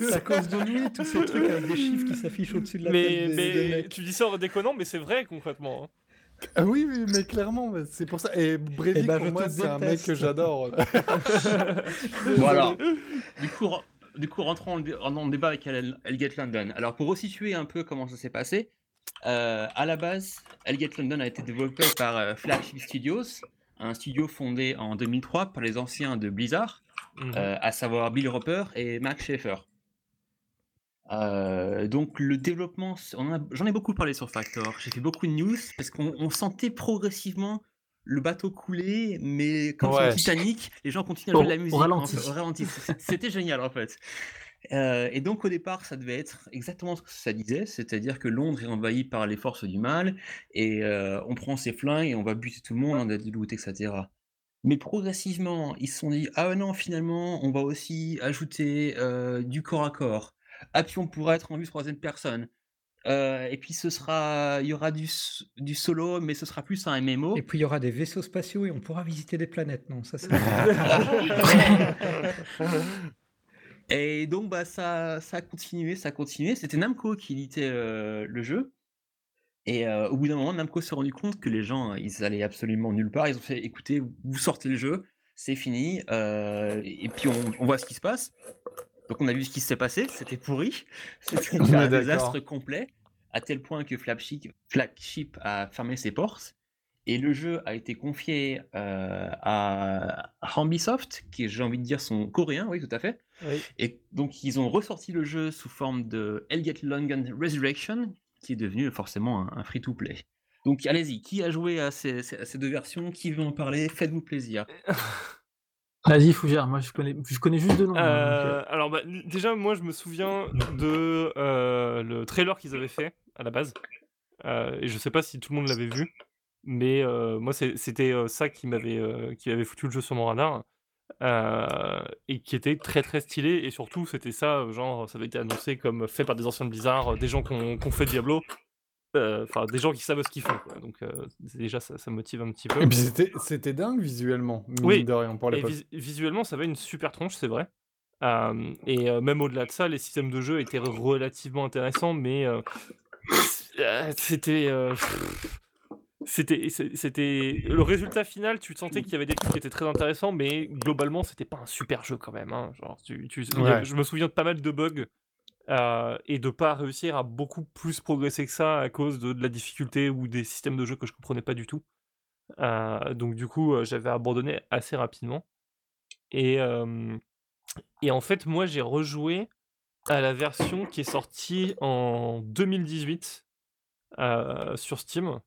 Speaker 5: c'est à cause de lui, tous ces trucs avec des chiffres qui s'affichent au-dessus de la
Speaker 4: Mais,
Speaker 5: tête des, des
Speaker 4: mais
Speaker 5: mecs.
Speaker 4: tu dis ça en déconnant, mais c'est vrai concrètement. hein.
Speaker 2: Ah oui, oui, mais clairement, c'est pour ça. Et Breivik,
Speaker 5: Eh ben,
Speaker 2: pour moi, c'est un mec que j'adore.
Speaker 1: Voilà. Du coup, du coup, rentrons en, dé- en débat avec Hellgate London. Alors, pour resituer un peu comment ça s'est passé, euh, à la base, Hellgate London a été développé par euh, Flagship Studios, un studio fondé en 2003 par les anciens de Blizzard,
Speaker 4: Mhm.
Speaker 1: euh, à savoir Bill Roper et Max Schaefer. Euh, donc le développement, j'en ai beaucoup parlé sur Factor, j'ai fait beaucoup de news parce qu'on on sentait progressivement le bateau couler, mais comme
Speaker 2: Ouais.
Speaker 1: sur le Titanic, les gens continuaient à jouer de la musique. au ralenti. C'était génial en fait. Euh, et donc au départ, ça devait être exactement ce que ça disait, c'est-à-dire que Londres est envahi par les forces du mal et euh, on prend ses flingues et on va buter tout le monde, on a des loots, etc. Mais progressivement, ils se sont dit ah non finalement on va aussi ajouter euh, du corps à corps. Ah puis on pourra être en vue troisième personne. Euh, et puis ce sera, il y aura du, du solo, mais ce sera plus un MMO.
Speaker 5: Et puis il y aura des vaisseaux spatiaux et on pourra visiter des planètes. Non, ça c'est.
Speaker 1: Et donc, bah, ça, ça a continué, ça a continué. C'était Namco qui éditait euh, le jeu. Et euh, au bout d'un moment, Namco s'est rendu compte que les gens, ils allaient absolument nulle part. Ils ont fait, écoutez, vous sortez le jeu, c'est fini, euh, et puis on, on voit ce qui se passe. Donc on a vu ce qui s'est passé, c'était pourri, c'était
Speaker 2: est
Speaker 1: un désastre complet, à tel point que Flagship, Flagship a fermé ses portes. Et le jeu a été confié à Ambisoft, qui j'ai envie de dire sont coréens, oui tout à fait.
Speaker 4: Oui.
Speaker 1: Et donc ils ont ressorti le jeu sous forme de Hellgate London Resurrection, qui est devenu forcément un, un free-to-play. Donc allez-y, qui a joué à ces, ces- à ces deux versions? Qui veut en parler? Faites-vous plaisir.
Speaker 3: Vas-y, Fougère, moi je connais, je connais juste deux noms. hein, donc, euh,
Speaker 4: Euh, alors bah, déjà moi je me souviens de euh, le trailer qu'ils avaient fait à la base Euh, et je sais pas si tout le monde l'avait vu mais euh, moi c'était euh, ça qui m'avait euh, qui avait foutu le jeu sur mon radar euh, et qui était très très stylé et surtout c'était ça euh, genre ça avait été annoncé comme fait par des anciens de Blizzard euh, des gens qui ont qui ont fait Diablo euh, enfin des gens qui savent ce qu'ils font quoi. donc euh, déjà ça, ça motive un petit peu
Speaker 2: Et puis c'était dingue visuellement,
Speaker 4: Oui,
Speaker 2: de rien, pour
Speaker 4: et vis- visuellement, ça avait une super tronche, c'est vrai. Et même au-delà de ça, les systèmes de jeu étaient relativement intéressants, mais c'était. C'était, c'était le résultat final. Tu sentais qu'il y avait des trucs qui étaient très intéressants, mais globalement, c'était pas un super jeu quand même. hein. Genre, tu, tu- a- je me souviens de pas mal de bugs euh, et de pas réussir à beaucoup plus progresser que ça à cause de, de la difficulté ou des systèmes de jeu que je comprenais pas du tout. Euh, donc du coup, euh, j'avais abandonné assez rapidement. Et, euh, et en fait, moi, j'ai rejoué à la version qui est sortie en 2018 euh, sur Steam.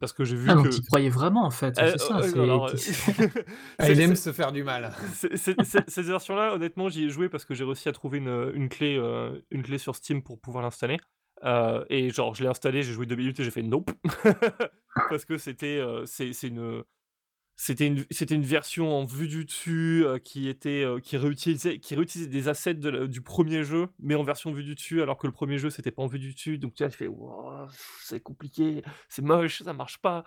Speaker 4: Parce que j'ai vu
Speaker 3: Ah, donc
Speaker 4: que...
Speaker 3: tu croyais vraiment en fait,
Speaker 4: Euh,
Speaker 3: c'est ça.
Speaker 4: euh,
Speaker 3: c'est-
Speaker 4: alors, euh, c'est-
Speaker 2: il aime se faire du mal.
Speaker 4: Cette version-là, honnêtement, j'y ai joué parce que j'ai réussi à trouver une, une clé, euh, une clé sur Steam pour pouvoir l'installer. Euh, et genre, je l'ai installé, j'ai joué deux minutes et j'ai fait nope. parce que c'était euh, c'est c'est une. C'était une, c'était une version en vue du dessus euh, qui était euh, qui réutilisait qui réutilisait des assets du premier jeu mais en version vue du dessus alors que le premier jeu c'était pas en vue du dessus. Donc tu tu fais Wow, c'est compliqué c'est moche ça marche pas.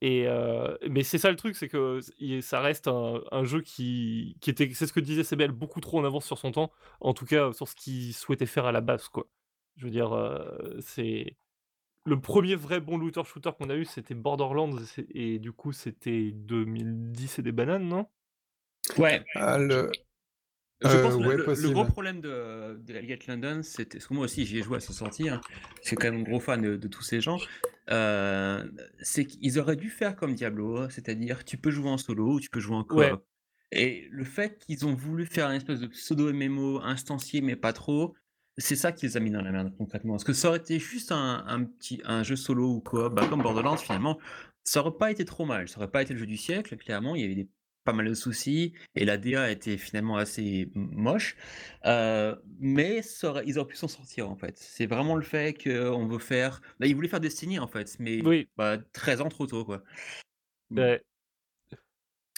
Speaker 4: Et euh, mais c'est ça le truc c'est que ça reste un, jeu qui, qui était c'est ce que disait CBL beaucoup trop en avance sur son temps en tout cas sur ce qu'il souhaitait faire à la base quoi. Je veux dire c'est le premier vrai bon looter shooter qu'on a eu, c'était Borderlands, et du coup, c'était 2010 et des bananes, non?
Speaker 1: Ouais,
Speaker 2: Ah, le...
Speaker 1: Je
Speaker 2: Euh,
Speaker 1: pense que le-
Speaker 2: ouais,
Speaker 1: le, gros problème de, de London, c'était. Parce que moi aussi, j'y ai joué à sa sortie. hein, Je suis quand même un gros fan de, de tous ces gens. euh, c'est qu'ils auraient dû faire comme Diablo, hein, c'est-à-dire tu peux jouer en solo ou tu peux jouer en coop.
Speaker 4: Ouais.
Speaker 1: Et le fait qu'ils ont voulu faire un espèce de pseudo MMO instancié, mais pas trop, c'est ça qui les a mis dans la merde concrètement. Parce que ça aurait été juste un, un petit un jeu solo ou coop, bah, comme Borderlands finalement, ça aurait pas été trop mal. Ça aurait pas été le jeu du siècle, clairement. Il y avait des pas mal de soucis et la DA était finalement assez moche. Euh, mais ça aurait- ils auraient pu s'en sortir en fait. C'est vraiment le fait qu'on veut faire. Là, ils voulaient faire Destiny en fait, mais
Speaker 4: Oui.
Speaker 1: bah, 13 ans trop tôt quoi. Mm.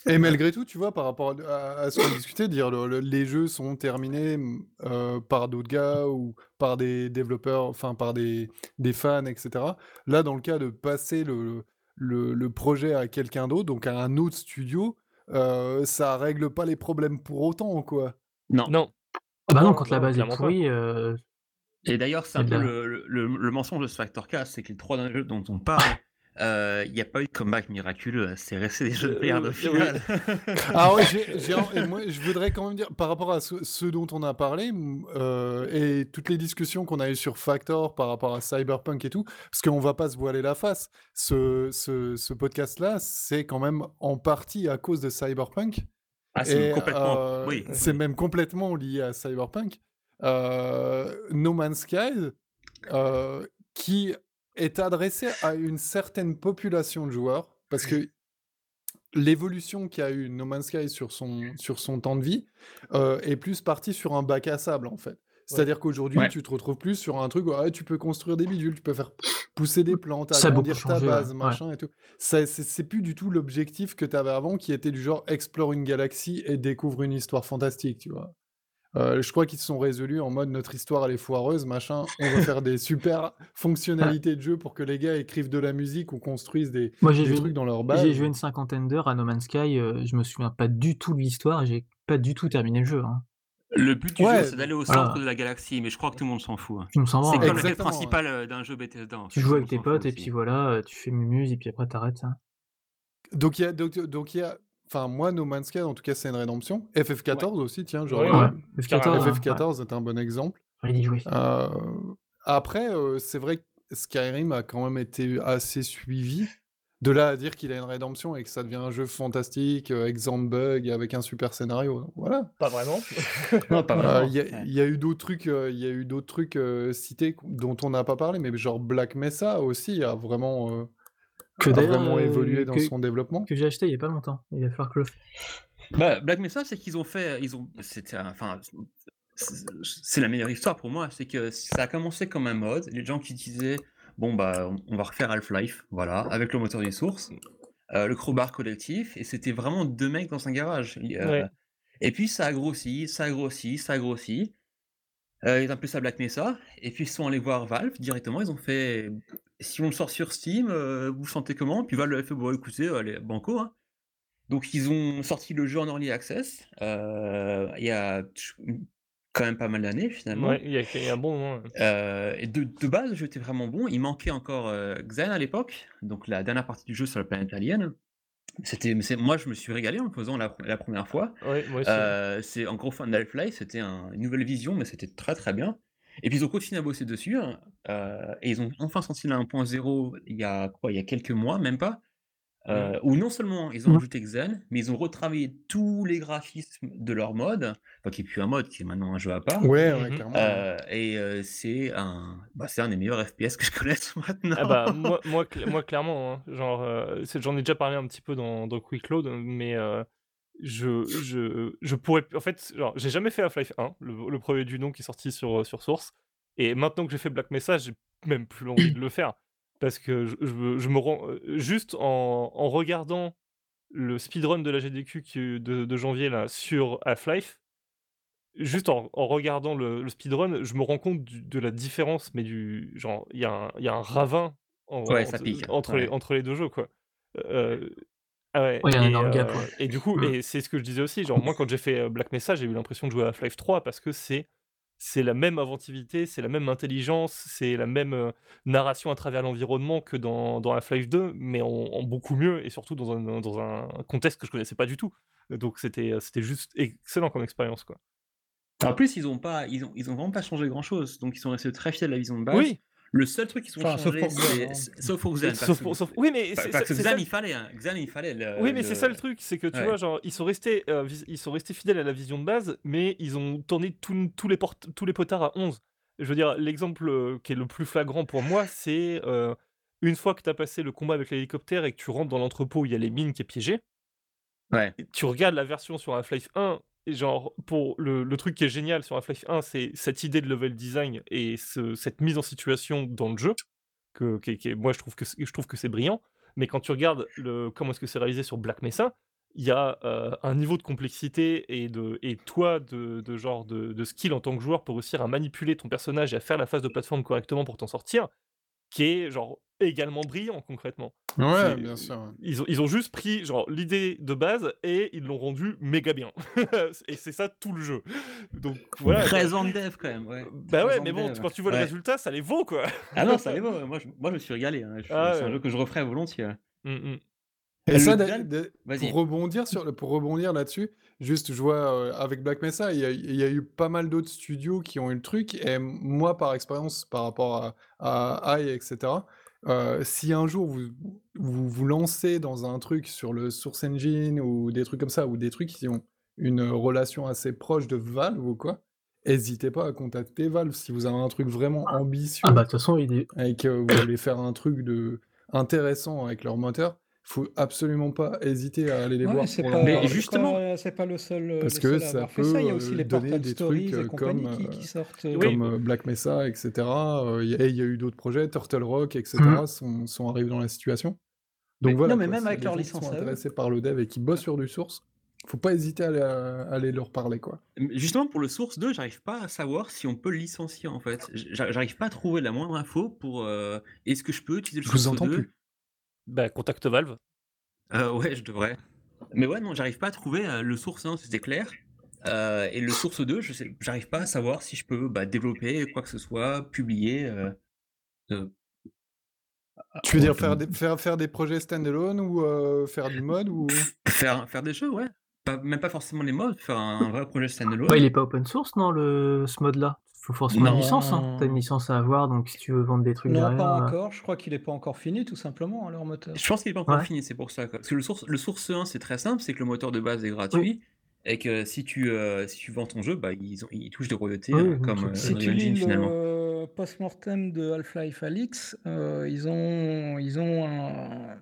Speaker 2: Et malgré tout, tu vois, par rapport à, à ce qu'on discutait, dire le- le- les jeux sont terminés m- euh, par d'autres gars ou par des développeurs, enfin par des, des fans, etc. Là, dans le cas de passer le, le, le projet à quelqu'un d'autre, donc à un autre studio, euh, ça règle pas les problèmes pour autant, quoi.
Speaker 1: Non.
Speaker 4: Non.
Speaker 3: Ah bah non, quand la base est pourrie, euh,
Speaker 1: Et d'ailleurs, c'est un peu le, le, le mensonge de ce Factor Cast, c'est que les trois derniers jeux dont on parle, euh, il n'y a pas eu de comeback miraculeux, c'est resté des jeux de
Speaker 4: Euh,
Speaker 1: merde au
Speaker 4: oui.
Speaker 1: final.
Speaker 2: Ah ouais, moi, je voudrais quand même dire, par rapport à ce, ce dont on a parlé, euh, et toutes les discussions qu'on a eues sur Factor par rapport à Cyberpunk et tout, parce qu'on va pas se voiler la face, ce, ce, ce podcast-là, c'est quand même en partie à cause de Cyberpunk.
Speaker 1: Ah, c'est complètement.
Speaker 2: euh,
Speaker 1: Oui.
Speaker 2: C'est même complètement lié à Cyberpunk. Euh, no Man's Sky, euh, qui est adressé à une certaine population de joueurs, parce que l'évolution qu'a eu No Man's Sky sur son, sur son temps de vie euh, est plus partie sur un bac à sable, en fait. C'est-à-dire qu'aujourd'hui,
Speaker 1: Ouais.
Speaker 2: tu te retrouves plus sur un truc où tu peux construire des bidules, tu peux faire pousser des plantes,
Speaker 3: Ça a beaucoup
Speaker 2: agrandir ta
Speaker 3: changé,
Speaker 2: base,
Speaker 3: ouais.
Speaker 2: machin et tout. Ça, c'est c'est plus du tout l'objectif que tu avais avant, qui était du genre explore une galaxie et découvre une histoire fantastique, tu vois. Euh, je crois qu'ils se sont résolus en mode notre histoire elle est foireuse, machin. On va faire des super fonctionnalités de jeu pour que les gars écrivent de la musique ou construisent des,
Speaker 3: Moi, j'ai
Speaker 2: des
Speaker 3: joué,
Speaker 2: trucs dans leur
Speaker 3: j'ai
Speaker 2: base.
Speaker 3: joué une cinquantaine d'heures à No Man's Sky. euh, je me souviens pas du tout de l'histoire et j'ai pas du tout terminé le jeu. Hein.
Speaker 1: Le but du
Speaker 2: Ouais,
Speaker 1: jeu, c'est d'aller au
Speaker 3: voilà.
Speaker 1: centre de la galaxie, mais je crois que tout le monde s'en fout. hein.
Speaker 3: Tu me sens
Speaker 1: C'est comme le
Speaker 2: ouais.
Speaker 1: principal euh, d'un jeu Bethesda.
Speaker 3: Tu
Speaker 1: fait,
Speaker 3: joues avec tes potes et puis voilà, euh, tu fais mumuse et puis après t'arrêtes. hein.
Speaker 2: Donc il y a, donc, donc il y a, enfin moi No Man's Sky en tout cas c'est une rédemption. FF14 aussi, tiens, genre
Speaker 4: Ouais,
Speaker 2: euh,
Speaker 3: Ouais,
Speaker 4: carrément.
Speaker 3: F14, hein,
Speaker 2: FF14 est un bon exemple. Euh, après, euh, c'est vrai que Skyrim a quand même été assez suivi. De là à dire qu'il a une rédemption et que ça devient un jeu fantastique, euh, exempt de bugs, avec un super scénario. Voilà.
Speaker 4: Pas vraiment.
Speaker 1: Non, pas
Speaker 2: Euh,
Speaker 1: vraiment.
Speaker 2: Il y, y a eu d'autres trucs, euh, il y a eu d'autres trucs euh, cités dont on n'a pas parlé, mais genre Black Mesa aussi a vraiment, euh,
Speaker 3: Que
Speaker 2: a vraiment
Speaker 3: euh,
Speaker 2: évolué dans
Speaker 3: que-
Speaker 2: son développement.
Speaker 3: Que j'ai acheté il y a pas longtemps. Il va falloir que le.
Speaker 1: Bah, Black Mesa, c'est qu'ils ont fait, ils ont, c'était, enfin, c'est la meilleure histoire pour moi, c'est que ça a commencé comme un mode, les gens qui disaient, bon bah, on- va refaire Half-Life, voilà, avec le moteur des sources, euh, le crowbar collectif, et c'était vraiment deux mecs dans un garage. Euh,
Speaker 4: Ouais.
Speaker 1: Et puis ça a grossi, ça a grossi, ça a grossi. Euh, ils ont appelé ça Black Mesa, et puis ils sont allés voir Valve directement, ils ont fait, si on le sort sur Steam, euh, vous sentez comment? Puis Valve a fait, bon écoutez, allez, banco, hein. Donc ils ont sorti le jeu en early access euh, il y a quand même pas mal d'années finalement.
Speaker 4: Ouais, il y, a, il y a un bon moment. ouais.
Speaker 1: Euh, et de, de base, le jeu était vraiment bon. Il manquait encore euh, Xen à l'époque, donc la dernière partie du jeu sur la planète alien. C'était, moi, je me suis régalé en le faisant la, la première fois.
Speaker 4: Ouais, moi aussi.
Speaker 1: Euh, c'est en gros fan d'Half-Life, c'était un- une nouvelle vision, mais c'était très très bien. Et puis ils ont continué à bosser dessus, hein, euh, et ils ont enfin sorti la 1.0 il y a quoi, il y a quelques mois, même pas. Euh, Où non seulement ils ont
Speaker 3: Mhm.
Speaker 1: ajouté Xen, mais ils ont retravaillé tous les graphismes de leur mode, enfin qui est plus un mode, qui est maintenant un jeu à part.
Speaker 2: Ouais, ouais,
Speaker 4: Mhm.
Speaker 2: clairement.
Speaker 1: Euh, et euh, c'est un, bah, c'est un des meilleurs FPS que je connaisse maintenant.
Speaker 4: Ah bah moi, moi, cl- moi clairement, hein, genre euh, j'en ai déjà parlé un petit peu dans, dans Quick Load, mais euh, je, je, je pourrais en fait genre j'ai jamais fait Half-Life 1, le, le premier du nom qui est sorti sur, sur Source, et maintenant que j'ai fait Black Mesa, j'ai même plus envie de le faire parce que je, je, me- je me rends euh, juste en, en regardant le speedrun de la GDQ qui- de, de janvier là sur Half-Life. Juste en, en regardant le, le speedrun, je me rends compte du- de la différence, mais du genre, il y, a un- il y a un ravin en-
Speaker 1: Ouais, ça
Speaker 4: entre,
Speaker 1: pique,
Speaker 4: entre les,
Speaker 1: ouais.
Speaker 4: entre les deux jeux, quoi. Euh, ah ouais,
Speaker 3: Ouais, il y a un
Speaker 4: et,
Speaker 3: énorme gap,
Speaker 4: euh,
Speaker 3: ouais.
Speaker 4: et du coup,
Speaker 3: Mm.
Speaker 4: et c'est ce que je disais aussi, genre, moi, quand j'ai fait euh, Black Mesa, j'ai eu l'impression de jouer à Half-Life 3 parce que c'est c'est la même inventivité, c'est la même intelligence, c'est la même euh, narration à travers l'environnement que dans, dans Half-Life 2, mais en, en beaucoup mieux et surtout dans un, dans un contexte que je connaissais pas du tout. Donc c'était juste excellent comme expérience, quoi.
Speaker 1: En plus, ils ont pas, ils ont, ils ont vraiment pas changé grand chose, donc ils sont restés très fidèles à la vision de base.
Speaker 4: Oui,
Speaker 1: Le seul truc qu'ils ont
Speaker 5: Enfin,
Speaker 1: changé,
Speaker 5: hein.
Speaker 1: sauf pour parce
Speaker 4: sauf pour- sauf- oui, mais
Speaker 1: parce que
Speaker 4: ça-
Speaker 1: il fallait, hein. Xen, il fallait. le-
Speaker 4: Oui, mais c'est ça le truc, c'est que tu
Speaker 1: Ouais.
Speaker 4: vois, genre, ils sont restés, euh, vis- ils sont restés fidèles à la vision de base, mais ils ont tourné tout- tous les portes, tous les potards à 11. Je veux dire, l'exemple euh, qui est le plus flagrant pour moi, c'est euh, une fois que tu as passé le combat avec l'hélicoptère et que tu rentres dans l'entrepôt où il y a les mines qui est piégé,
Speaker 1: Ouais.
Speaker 4: tu regardes la version sur Half-Life 1, genre, pour le, truc qui est génial sur Half-Life 1, c'est cette idée de level design et ce- cette mise en situation dans le jeu, que, moi je trouve que, je trouve que c'est brillant. Mais quand tu regardes le, comment est-ce que c'est réalisé sur Black Mesa, il y a euh, un niveau de complexité et, de, toi, de, de genre de, de skill en tant que joueur pour réussir à manipuler ton personnage et à faire la phase de plateforme correctement pour t'en sortir, qui est genre également brillant concrètement.
Speaker 2: Ouais, bien sûr. ouais.
Speaker 4: Ils ont, ils ont juste pris genre l'idée de base et ils l'ont rendu méga bien. et c'est ça tout le jeu. Donc voilà. quoi.
Speaker 1: 13 ans de dev quand même, ouais.
Speaker 4: Bah
Speaker 1: 13
Speaker 4: ouais, mais
Speaker 1: de
Speaker 4: bon,
Speaker 1: dev.
Speaker 4: quand tu vois le résultat, ça les vaut quoi.
Speaker 1: Ah non, ça les vaut. Moi, je, moi, je me suis régalé. hein.
Speaker 4: Ah
Speaker 1: c'est un jeu que je referais volontiers. ouais.
Speaker 4: Mm, mm.
Speaker 2: Et
Speaker 1: Le
Speaker 2: ça,
Speaker 1: Vas-y.
Speaker 2: pour rebondir sur le- pour rebondir là-dessus, juste je vois euh, avec Black Mesa, il y, a, il y a eu pas mal d'autres studios qui ont eu le truc. Et moi, par expérience, par rapport à, à AI, etc. euh, si un jour vous, vous vous lancez dans un truc sur le Source Engine ou des trucs comme ça, ou des trucs qui ont une relation assez proche de Valve ou quoi, n'hésitez pas à contacter Valve si vous avez un truc vraiment ambitieux
Speaker 3: Ah bah de toute façon, il est...
Speaker 2: et que vous voulez faire un truc de intéressant avec leur moteur, faut absolument pas hésiter à aller les
Speaker 5: Ouais,
Speaker 2: voir pour
Speaker 5: pas,
Speaker 1: Mais justement-
Speaker 5: pas- c'est pas le seul, euh,
Speaker 2: Parce que
Speaker 5: à
Speaker 2: ça
Speaker 5: fait ça. Il y a
Speaker 2: peut,
Speaker 5: aussi
Speaker 2: euh,
Speaker 5: les
Speaker 2: donner des
Speaker 5: Stories
Speaker 2: trucs,
Speaker 5: et
Speaker 2: euh,
Speaker 5: compagnie
Speaker 2: comme,
Speaker 5: qui,
Speaker 2: euh,
Speaker 5: qui sortent. euh,
Speaker 4: Oui.
Speaker 2: comme euh, Black Mesa, etc. Euh, y- et il y a eu d'autres projets, Turtle Rock, etc.
Speaker 3: Mhm.
Speaker 2: sont, sont arrivés dans la situation. Donc
Speaker 5: Mais-
Speaker 2: voilà,
Speaker 5: non, mais
Speaker 2: quoi,
Speaker 5: même avec
Speaker 2: les
Speaker 5: leur
Speaker 2: gens qui
Speaker 5: licence
Speaker 2: sont intéressés par le dev et qui bossent sur du source, faut pas hésiter à aller, à aller leur parler, quoi.
Speaker 1: Justement, pour le Source 2, j'arrive pas à savoir si on peut le licencier en fait. J'a- J'arrive pas à trouver la moindre info pour. euh, Est-ce que je peux utiliser le
Speaker 2: Je vous
Speaker 1: Source
Speaker 2: entends
Speaker 1: 2
Speaker 2: plus.
Speaker 4: Bah, contacte Valve.
Speaker 1: Euh, ouais, je devrais. Mais ouais, non, j'arrive pas à trouver euh, le Source 1, c'était clair. Euh, et le Source 2, je sais, j'arrive pas à savoir si je peux bah, développer quoi que ce soit, publier. euh, euh,
Speaker 2: Tu veux dire faire des, faire, faire des projets standalone ou euh, faire du mode ou...
Speaker 1: faire, faire des jeux, ouais. Pas, même pas forcément les modes, faire un, vrai projet standalone.
Speaker 3: Bah, il est pas open source, non, le... ce mode-là? Faut forcément une licence, hein. T'as une licence à avoir, donc si tu veux vendre des trucs
Speaker 5: Non,
Speaker 3: derrière...
Speaker 5: pas
Speaker 3: euh,
Speaker 5: encore. Je crois qu'il est pas encore fini, tout simplement, hein, leur moteur.
Speaker 1: Je pense qu'il est pas encore
Speaker 3: Ouais.
Speaker 1: fini, c'est pour ça. quoi. Parce que le source, le source 1, c'est très simple, c'est que le moteur de base est gratuit. Et que si tu, euh, si tu vends ton jeu, bah, ils, ont, ils touchent des royautés
Speaker 3: Oui,
Speaker 1: euh, comme
Speaker 3: c'est-
Speaker 1: euh,
Speaker 5: Si tu
Speaker 1: Unreal
Speaker 5: lis
Speaker 1: Engine, finalement.
Speaker 5: le post-mortem de Half-Life Alix, euh, ils ont, ils ont un...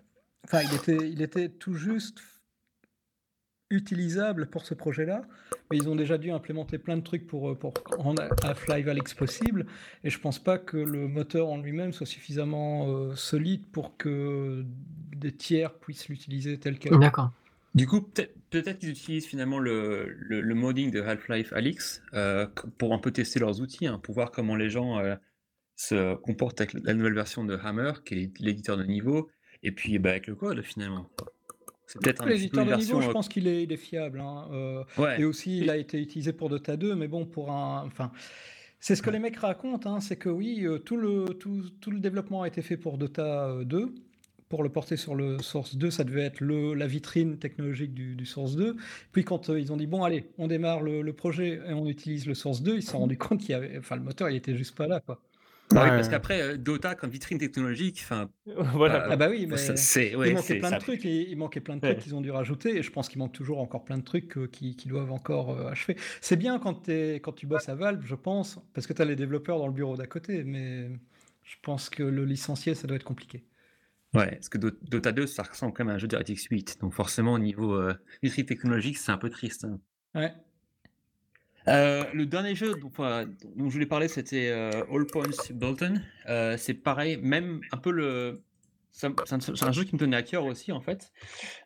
Speaker 5: Enfin, il était, il était tout juste utilisable pour ce projet-là, mais ils ont déjà dû implémenter plein de trucs pour, euh, pour rendre Half-Life Alix possible, et je pense pas que le moteur en lui-même soit suffisamment euh, solide pour que des tiers puissent l'utiliser tel quel.
Speaker 3: D'accord.
Speaker 1: Du coup, peut-être qu'ils utilisent finalement le, le, le modding de Half-Life Alix euh, pour un peu tester leurs outils, hein, pour voir comment les gens euh, se comportent avec la nouvelle version de Hammer, qui est l'éditeur de niveau, et puis bah, avec le code finalement. C'est peut-être un
Speaker 5: L'éditeur de niveau, je
Speaker 1: euh,
Speaker 5: pense qu'il est, il est fiable. hein, euh,
Speaker 1: ouais.
Speaker 5: Et aussi, il a été utilisé pour Dota 2, mais bon, pour un. Enfin, c'est ce que les mecs racontent, hein, c'est que oui, euh, tout le, tout, tout le développement a été fait pour Dota euh, 2. Pour le porter sur le Source 2, ça devait être le, la vitrine technologique du, du Source 2. Puis quand euh, ils ont dit, bon, allez, on démarre le, le projet et on utilise le Source 2, ils se sont rendus compte qu'il y avait. Enfin, le moteur, il était juste pas là, quoi.
Speaker 1: Bah oui,
Speaker 2: Ouais.
Speaker 1: parce qu'après, euh, Dota comme vitrine technologique, enfin,
Speaker 4: voilà.
Speaker 1: Euh,
Speaker 5: Ah bah oui, mais.
Speaker 1: ça- c'est ouais,
Speaker 5: il manquait plein
Speaker 1: ça-
Speaker 5: de trucs, et il manquait plein de
Speaker 4: Ouais.
Speaker 5: trucs qu'ils ont dû rajouter, et je pense qu'il manque toujours encore plein de trucs euh, qui, qui doivent encore euh, achever. C'est bien quand, tu bosses à Valve, je pense, parce que tu as les développeurs dans le bureau d'à côté, mais je pense que le licencier, ça doit être compliqué.
Speaker 1: Ouais, parce que Do- Dota 2, ça ressemble quand même à un jeu DirectX 8. Donc forcément, au niveau euh, vitrine technologique, c'est un peu triste. hein.
Speaker 5: Ouais.
Speaker 1: Euh, le dernier jeu dont, je voulais parler, c'était euh, All Points Bolton. Euh, c'est pareil, même un peu le. C'est un, jeu qui me tenait à cœur aussi, en fait,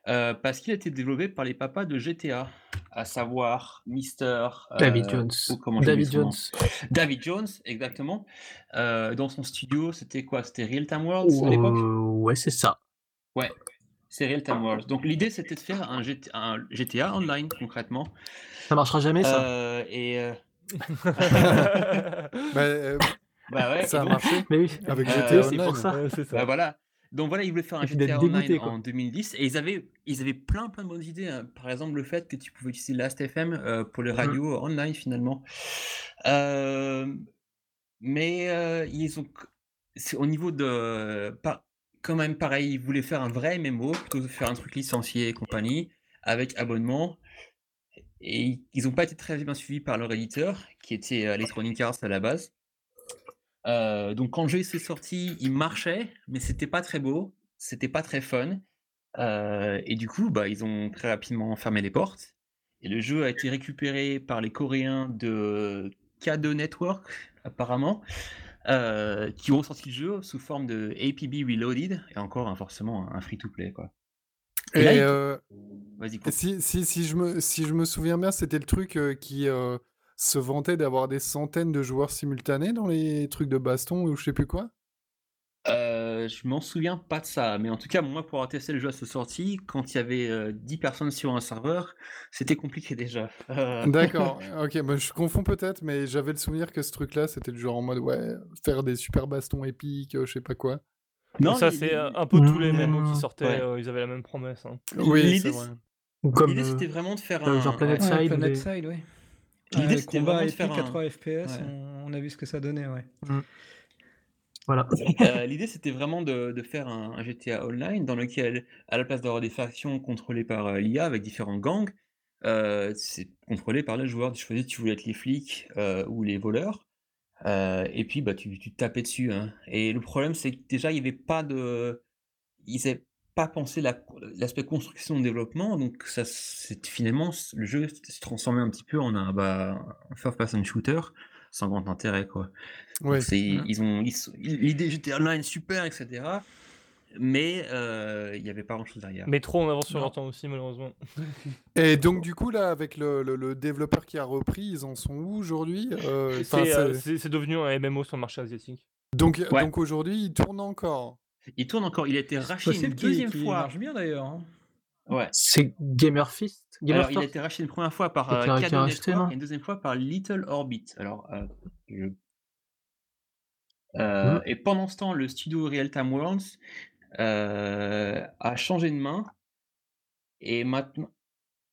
Speaker 1: parce qu'il a été développé par les papas de GTA, à savoir Mister.
Speaker 3: David Jones.
Speaker 1: ou
Speaker 3: David. Jones.
Speaker 1: David Jones, exactement. Dans son studio, c'était quoi? C'était Real Time Worlds à l'époque?
Speaker 3: ouais, c'est ça.
Speaker 1: Ouais, c'est Real Time Worlds. Donc l'idée, c'était de faire un GTA, un GTA online, concrètement.
Speaker 3: Ça marchera jamais, ça.
Speaker 1: Euh, et. euh,
Speaker 2: Bah, euh,
Speaker 1: bah ouais,
Speaker 2: ça a
Speaker 1: donc-
Speaker 2: marché
Speaker 3: Mais oui.
Speaker 2: avec
Speaker 1: Euh,
Speaker 2: GTA
Speaker 3: c'est pour
Speaker 2: Online.
Speaker 3: ça.
Speaker 4: Ouais, c'est ça.
Speaker 1: Bah voilà. Donc voilà, ils voulaient faire un GTA Online en 2010 et ils avaient, ils avaient plein plein de bonnes idées. hein. Par exemple, le fait que tu pouvais utiliser Last.fm euh, pour les radios online finalement. Euh, mais euh, ils ont, c'est au niveau de, pas, quand même pareil, ils voulaient faire un vrai MMO plutôt que faire un truc licencié et compagnie avec abonnement. Et ils n'ont pas été très bien suivis par leur éditeur, qui était euh, Electronic Arts à la base. Euh, donc quand le jeu s'est sorti, il marchait, mais c'était pas très beau, c'était pas très fun. Euh, et du coup, bah, ils ont très rapidement fermé les portes. Et le jeu a été récupéré par les Coréens de K2 Network, apparemment, euh, qui ont sorti le jeu sous forme de APB Reloaded, et encore hein, forcément un free-to-play. quoi. Et
Speaker 2: Et
Speaker 1: là, il-
Speaker 2: euh, si, si, si, je me, si je me souviens bien, c'était le truc euh, qui euh, se vantait d'avoir des centaines de joueurs simultanés dans les trucs de baston ou je sais plus quoi?
Speaker 1: Je m'en souviens pas de ça, mais en tout cas, moi, pour avoir testé le jeu à sa sortie, quand il y avait euh, 10 personnes sur un serveur, c'était compliqué déjà. Euh,
Speaker 2: D'accord, ok, bah, je confonds peut-être, mais j'avais le souvenir que ce truc-là, c'était le genre en mode, ouais, faire des super bastons épiques, euh, je sais pas quoi.
Speaker 1: Non,
Speaker 4: ça, c'est euh, un peu tous les. MMO qui sortaient,
Speaker 1: Ouais.
Speaker 4: euh, ils avaient la même promesse. hein.
Speaker 2: Oui,
Speaker 1: l'idée,
Speaker 2: c'est vrai.
Speaker 3: Ou comme
Speaker 1: l'idée,
Speaker 3: euh,
Speaker 1: c'était vraiment de faire
Speaker 3: euh,
Speaker 1: un.
Speaker 3: genre Planet
Speaker 1: ouais.
Speaker 3: Side
Speaker 5: Ouais, Planet
Speaker 3: des-
Speaker 5: Side, oui.
Speaker 1: L'idée,
Speaker 5: Ouais,
Speaker 1: c'était
Speaker 5: combat
Speaker 1: vraiment de faire
Speaker 5: à
Speaker 1: un-
Speaker 5: 3 FPS,
Speaker 1: Ouais.
Speaker 5: on, on a vu ce que ça donnait, ouais.
Speaker 1: Euh, L'idée, c'était vraiment de, faire un, GTA Online dans lequel, à la place d'avoir des factions contrôlées par euh, l'IA avec différents gangs, euh, c'est contrôlé par les joueurs. Tu choisis si tu voulais être les flics euh, ou les voleurs. Et puis, bah, tu, tapais dessus. hein. Et le problème, c'est que déjà, il n'y avait pas de. Ils n'avaient pas pensé la- l'aspect construction développement. Donc, ça, finalement, le jeu se transformait un petit peu en un, bah, un first-person shooter sans grand intérêt, quoi. Donc
Speaker 2: Ouais.
Speaker 1: c'est,
Speaker 5: Mhm.
Speaker 1: ils ont, l'idée GTA Online super, etc. Mais euh, il n'y avait pas grand chose derrière.
Speaker 4: Mais trop en avance sur leur temps aussi, malheureusement.
Speaker 2: Et donc, du coup, là, avec le, le- le développeur qui a repris, ils en sont où aujourd'hui Euh,
Speaker 4: C'est euh,
Speaker 2: c'est-
Speaker 4: devenu un MMO sur le marché asiatique.
Speaker 2: Donc,
Speaker 1: Ouais.
Speaker 2: donc aujourd'hui, ils tournent encore.
Speaker 1: Il tourne encore, il a été racheté une deuxième
Speaker 5: qu'il
Speaker 1: fois.
Speaker 5: marche bien d'ailleurs. hein.
Speaker 1: Ouais.
Speaker 3: C'est Gamer Fist? Gamer
Speaker 1: Alors, il a été racheté une première fois par euh, Canon
Speaker 3: racheté,
Speaker 1: et une deuxième fois par Little Orbit. Alors, euh, je- Euh,
Speaker 3: Mhm.
Speaker 1: et pendant ce temps, le studio Real Time Worlds euh, a changé de main. Et maintenant,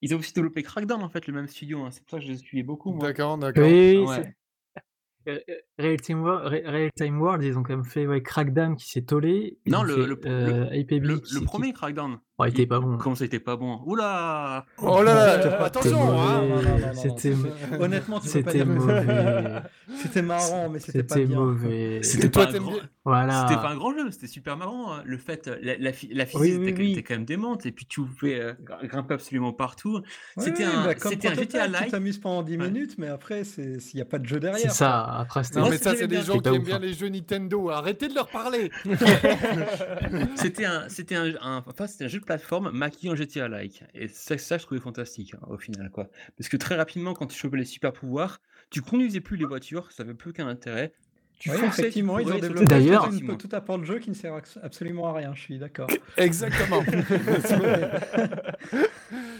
Speaker 1: ils ont aussi développé Crackdown, en fait, le même studio. hein. C'est pour ça que je les suivais beaucoup. moi.
Speaker 2: D'accord, d'accord.
Speaker 3: Oui,
Speaker 1: Ouais.
Speaker 3: Real Time, World, Real Time World, ils ont quand même fait ouais, Crackdown qui s'est tollé.
Speaker 1: Non, le-
Speaker 3: fait, euh,
Speaker 1: premier
Speaker 3: qui-
Speaker 1: Crackdown.
Speaker 3: Oh, il était pas bon.
Speaker 1: Comment ça, il était pas bon Oula
Speaker 2: Oh là là,
Speaker 5: C'était pas
Speaker 2: attention, hein
Speaker 3: C'était
Speaker 5: c'est- Honnêtement, tu
Speaker 3: c'était mauvais.
Speaker 5: c'était marrant, mais c'était pas
Speaker 3: C'était
Speaker 5: bien.
Speaker 3: mauvais.
Speaker 1: C'était
Speaker 2: toi,
Speaker 1: pas, un
Speaker 2: t'aimes
Speaker 1: grand...
Speaker 3: Voilà.
Speaker 1: c'était pas un grand jeu, c'était super marrant. hein. Le fait, euh, la, la, phy- la physique
Speaker 3: Oui, oui,
Speaker 1: était,
Speaker 3: oui.
Speaker 1: était quand même démente, et puis tu pouvais euh, gr- grimper absolument partout.
Speaker 5: Ouais,
Speaker 1: c'était un,
Speaker 5: bah,
Speaker 1: c'était un GTA
Speaker 5: Tu
Speaker 1: like.
Speaker 5: t'amuses pendant 10
Speaker 1: Ouais.
Speaker 5: minutes, mais après, c'est- s'il n'y a pas de jeu
Speaker 3: C'est
Speaker 5: derrière.
Speaker 3: ça. Après, c'était.
Speaker 2: Non, mais ça, c'est des gens
Speaker 3: c'est
Speaker 2: qui aiment bien les jeux Nintendo. Arrêtez de leur parler.
Speaker 1: C'était un, c'était un, un- enfin, c'était un jeu plateforme maquillé en GTA like. Et ça, ça, je trouvais fantastique hein, au final, quoi. Parce que très rapidement, quand tu chopais les super pouvoirs, tu conduisais plus les voitures, ça avait plus aucun intérêt. Tu
Speaker 5: Oui,
Speaker 1: fonçais, tu
Speaker 5: effectivement, ils ont développé
Speaker 3: D'ailleurs-
Speaker 5: tout, tout un pan de jeu qui ne sert absolument à rien, je suis d'accord.
Speaker 2: Exactement.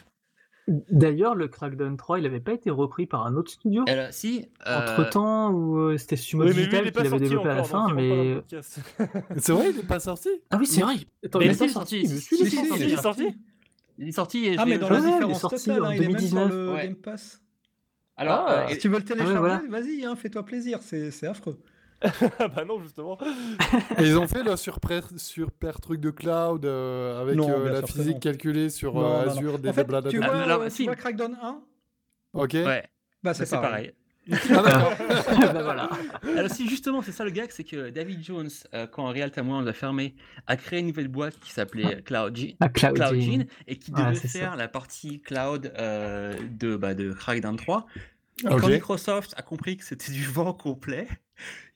Speaker 3: D'ailleurs, le Crackdown 3, il avait pas été repris par un autre studio
Speaker 1: Alors, si, euh,
Speaker 3: entre temps ou euh, c'était Sumo
Speaker 4: Oui,
Speaker 3: Digital qui l'avait
Speaker 4: sorti
Speaker 3: développé à la fin, mais.
Speaker 4: podcast.
Speaker 2: c'est vrai, il est pas sorti?
Speaker 3: Ah oui, c'est vrai. Attends,
Speaker 1: Mais
Speaker 3: il est sorti.
Speaker 5: il est sorti.
Speaker 1: il est sorti et
Speaker 5: Ah, mais dans la
Speaker 1: l'ai-
Speaker 3: Ouais, il est
Speaker 5: différence
Speaker 3: sorti en
Speaker 5: hein, il est même sur
Speaker 3: 2019.
Speaker 5: le
Speaker 1: Ouais.
Speaker 5: Game Pass.
Speaker 1: Alors,
Speaker 4: Ah.
Speaker 1: euh,
Speaker 5: Si tu veux le télécharger,
Speaker 3: voilà.
Speaker 5: vas-y, hein, fais-toi plaisir, c'est affreux.
Speaker 4: Ah bah non, justement.
Speaker 2: Et ils ont fait le super, super truc de cloud euh, avec
Speaker 5: Non,
Speaker 2: euh, la physique
Speaker 5: non.
Speaker 2: calculée sur
Speaker 5: Non,
Speaker 2: euh,
Speaker 5: non.
Speaker 2: Azure, des
Speaker 5: En fait,
Speaker 2: blablabla.
Speaker 5: tu vois,
Speaker 1: Ah,
Speaker 5: euh,
Speaker 1: si.
Speaker 5: tu vois Crackdown 1
Speaker 2: Ok.
Speaker 1: ouais,
Speaker 5: Bah, c'est pareil.
Speaker 2: Ah,
Speaker 3: bah voilà.
Speaker 1: Alors si justement c'est ça le gag, c'est que David Jones, euh, quand Real Time World a fermé, a créé une nouvelle boîte qui s'appelait
Speaker 3: Ah, Cloud
Speaker 1: CloudGene
Speaker 3: Gene.
Speaker 1: et qui devait
Speaker 3: ça.
Speaker 1: faire la partie cloud euh, de, bah, de Crackdown 3. Et quand Microsoft a compris que c'était du vent complet,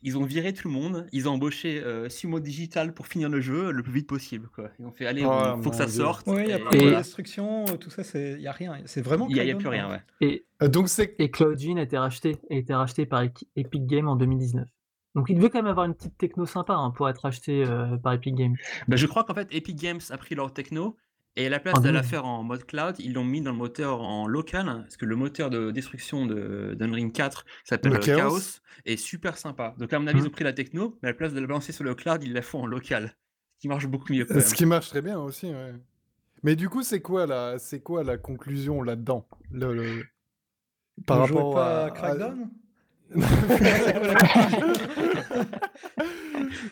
Speaker 1: ils ont viré tout le monde, ils ont embauché euh, Sumo Digital pour finir le jeu le plus vite possible. Quoi. Ils ont fait allez,
Speaker 2: Oh,
Speaker 1: on- faut que ça
Speaker 2: Dieu.
Speaker 1: sorte.
Speaker 5: Ouais, il n'y a pas de
Speaker 3: Et-
Speaker 5: destruction, euh, tout ça, il n'y a rien. C'est vraiment
Speaker 1: Il n'y a, il y a
Speaker 5: Crackdown
Speaker 1: plus
Speaker 5: 1.
Speaker 1: rien. Ouais.
Speaker 3: Et,
Speaker 2: Euh, Donc c'est
Speaker 3: et Cloud Gene a été racheté, a été racheté par Epi- Epic Games en 2019. Donc il devait quand même avoir une petite techno sympa hein, pour être acheté euh, par Epic Games.
Speaker 1: Bah, je crois qu'en fait Epic Games a pris leur techno et à la place
Speaker 3: En
Speaker 1: de la
Speaker 3: 2000.
Speaker 1: faire en mode cloud, ils l'ont mis dans le moteur en local parce que le moteur de destruction de d'Unreal 4 qui s'appelle
Speaker 2: Le
Speaker 1: euh,
Speaker 2: Chaos.
Speaker 1: Chaos est super sympa. Donc à mon avis, ils
Speaker 3: Mhm.
Speaker 1: ont pris la techno, mais à la place de la balancer sur le cloud, ils la font en local. Ce qui marche beaucoup mieux quand
Speaker 2: ce qui marche très bien aussi. ouais. Mais du coup, c'est quoi la, c'est quoi la conclusion là-dedans? Le, le- Par rapport
Speaker 5: pas
Speaker 2: à,
Speaker 5: à Crackdown?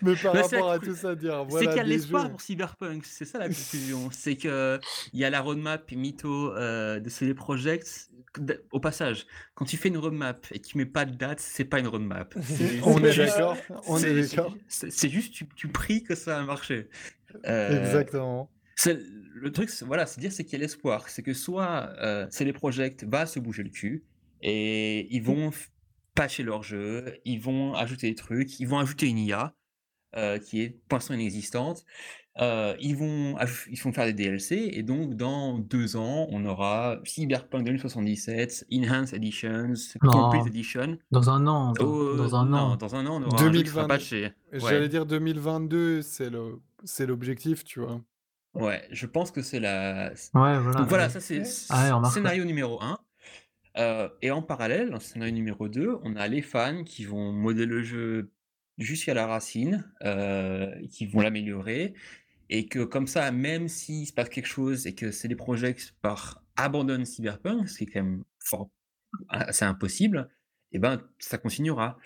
Speaker 2: Mais par
Speaker 1: c'est
Speaker 2: rapport à tout ça, dire
Speaker 1: C'est
Speaker 2: voilà
Speaker 1: qu'il y a l'espoir pour Cyberpunk, c'est ça la conclusion. c'est que il y a la roadmap mytho euh, de CD Projekt. Au passage, quand tu fais une roadmap et que tu mets pas de date, c'est pas une roadmap. C'est-
Speaker 2: On
Speaker 1: c'est
Speaker 2: est d'accord. On
Speaker 1: c'est-
Speaker 2: est d'accord.
Speaker 1: C'est c'est juste tu, tu pries que ça a marché. Euh,
Speaker 2: Exactement.
Speaker 1: c'est- le truc, c'est- voilà, c'est dire c'est qu'il y a l'espoir. C'est que soit euh, CD Projekt va se bouger le cul et ils vont patcher leur jeu, ils vont ajouter des trucs, ils vont ajouter une IA. euh, qui est pour l'instant inexistante. Euh, ils vont ils vont faire des DLC et donc dans deux ans, on aura Cyberpunk 2077, Enhanced Editions,
Speaker 3: Non.
Speaker 1: Complete Edition.
Speaker 3: Dans un an, dans,
Speaker 1: Oh,
Speaker 3: dans un
Speaker 1: non,
Speaker 3: an.
Speaker 1: dans un an, on aura un jeu qui sera
Speaker 2: 2022.
Speaker 1: patché.
Speaker 2: J'allais
Speaker 1: Ouais.
Speaker 2: dire 2022, c'est le, c'est l'objectif, tu vois.
Speaker 1: Ouais, je pense que c'est la
Speaker 3: Ouais, voilà.
Speaker 1: donc voilà,
Speaker 3: ouais.
Speaker 1: ça c'est
Speaker 3: Ah ouais, on marque,
Speaker 1: scénario numéro 1. Et en parallèle, dans le scénario numéro 2, on a les fans qui vont modder le jeu jusqu'à la racine, euh, qui vont l'améliorer, et que comme ça, même s'il se passe quelque chose et que c'est des projets par abandonnent Cyberpunk, ce qui est quand même fort, assez impossible, et ben ça continuera.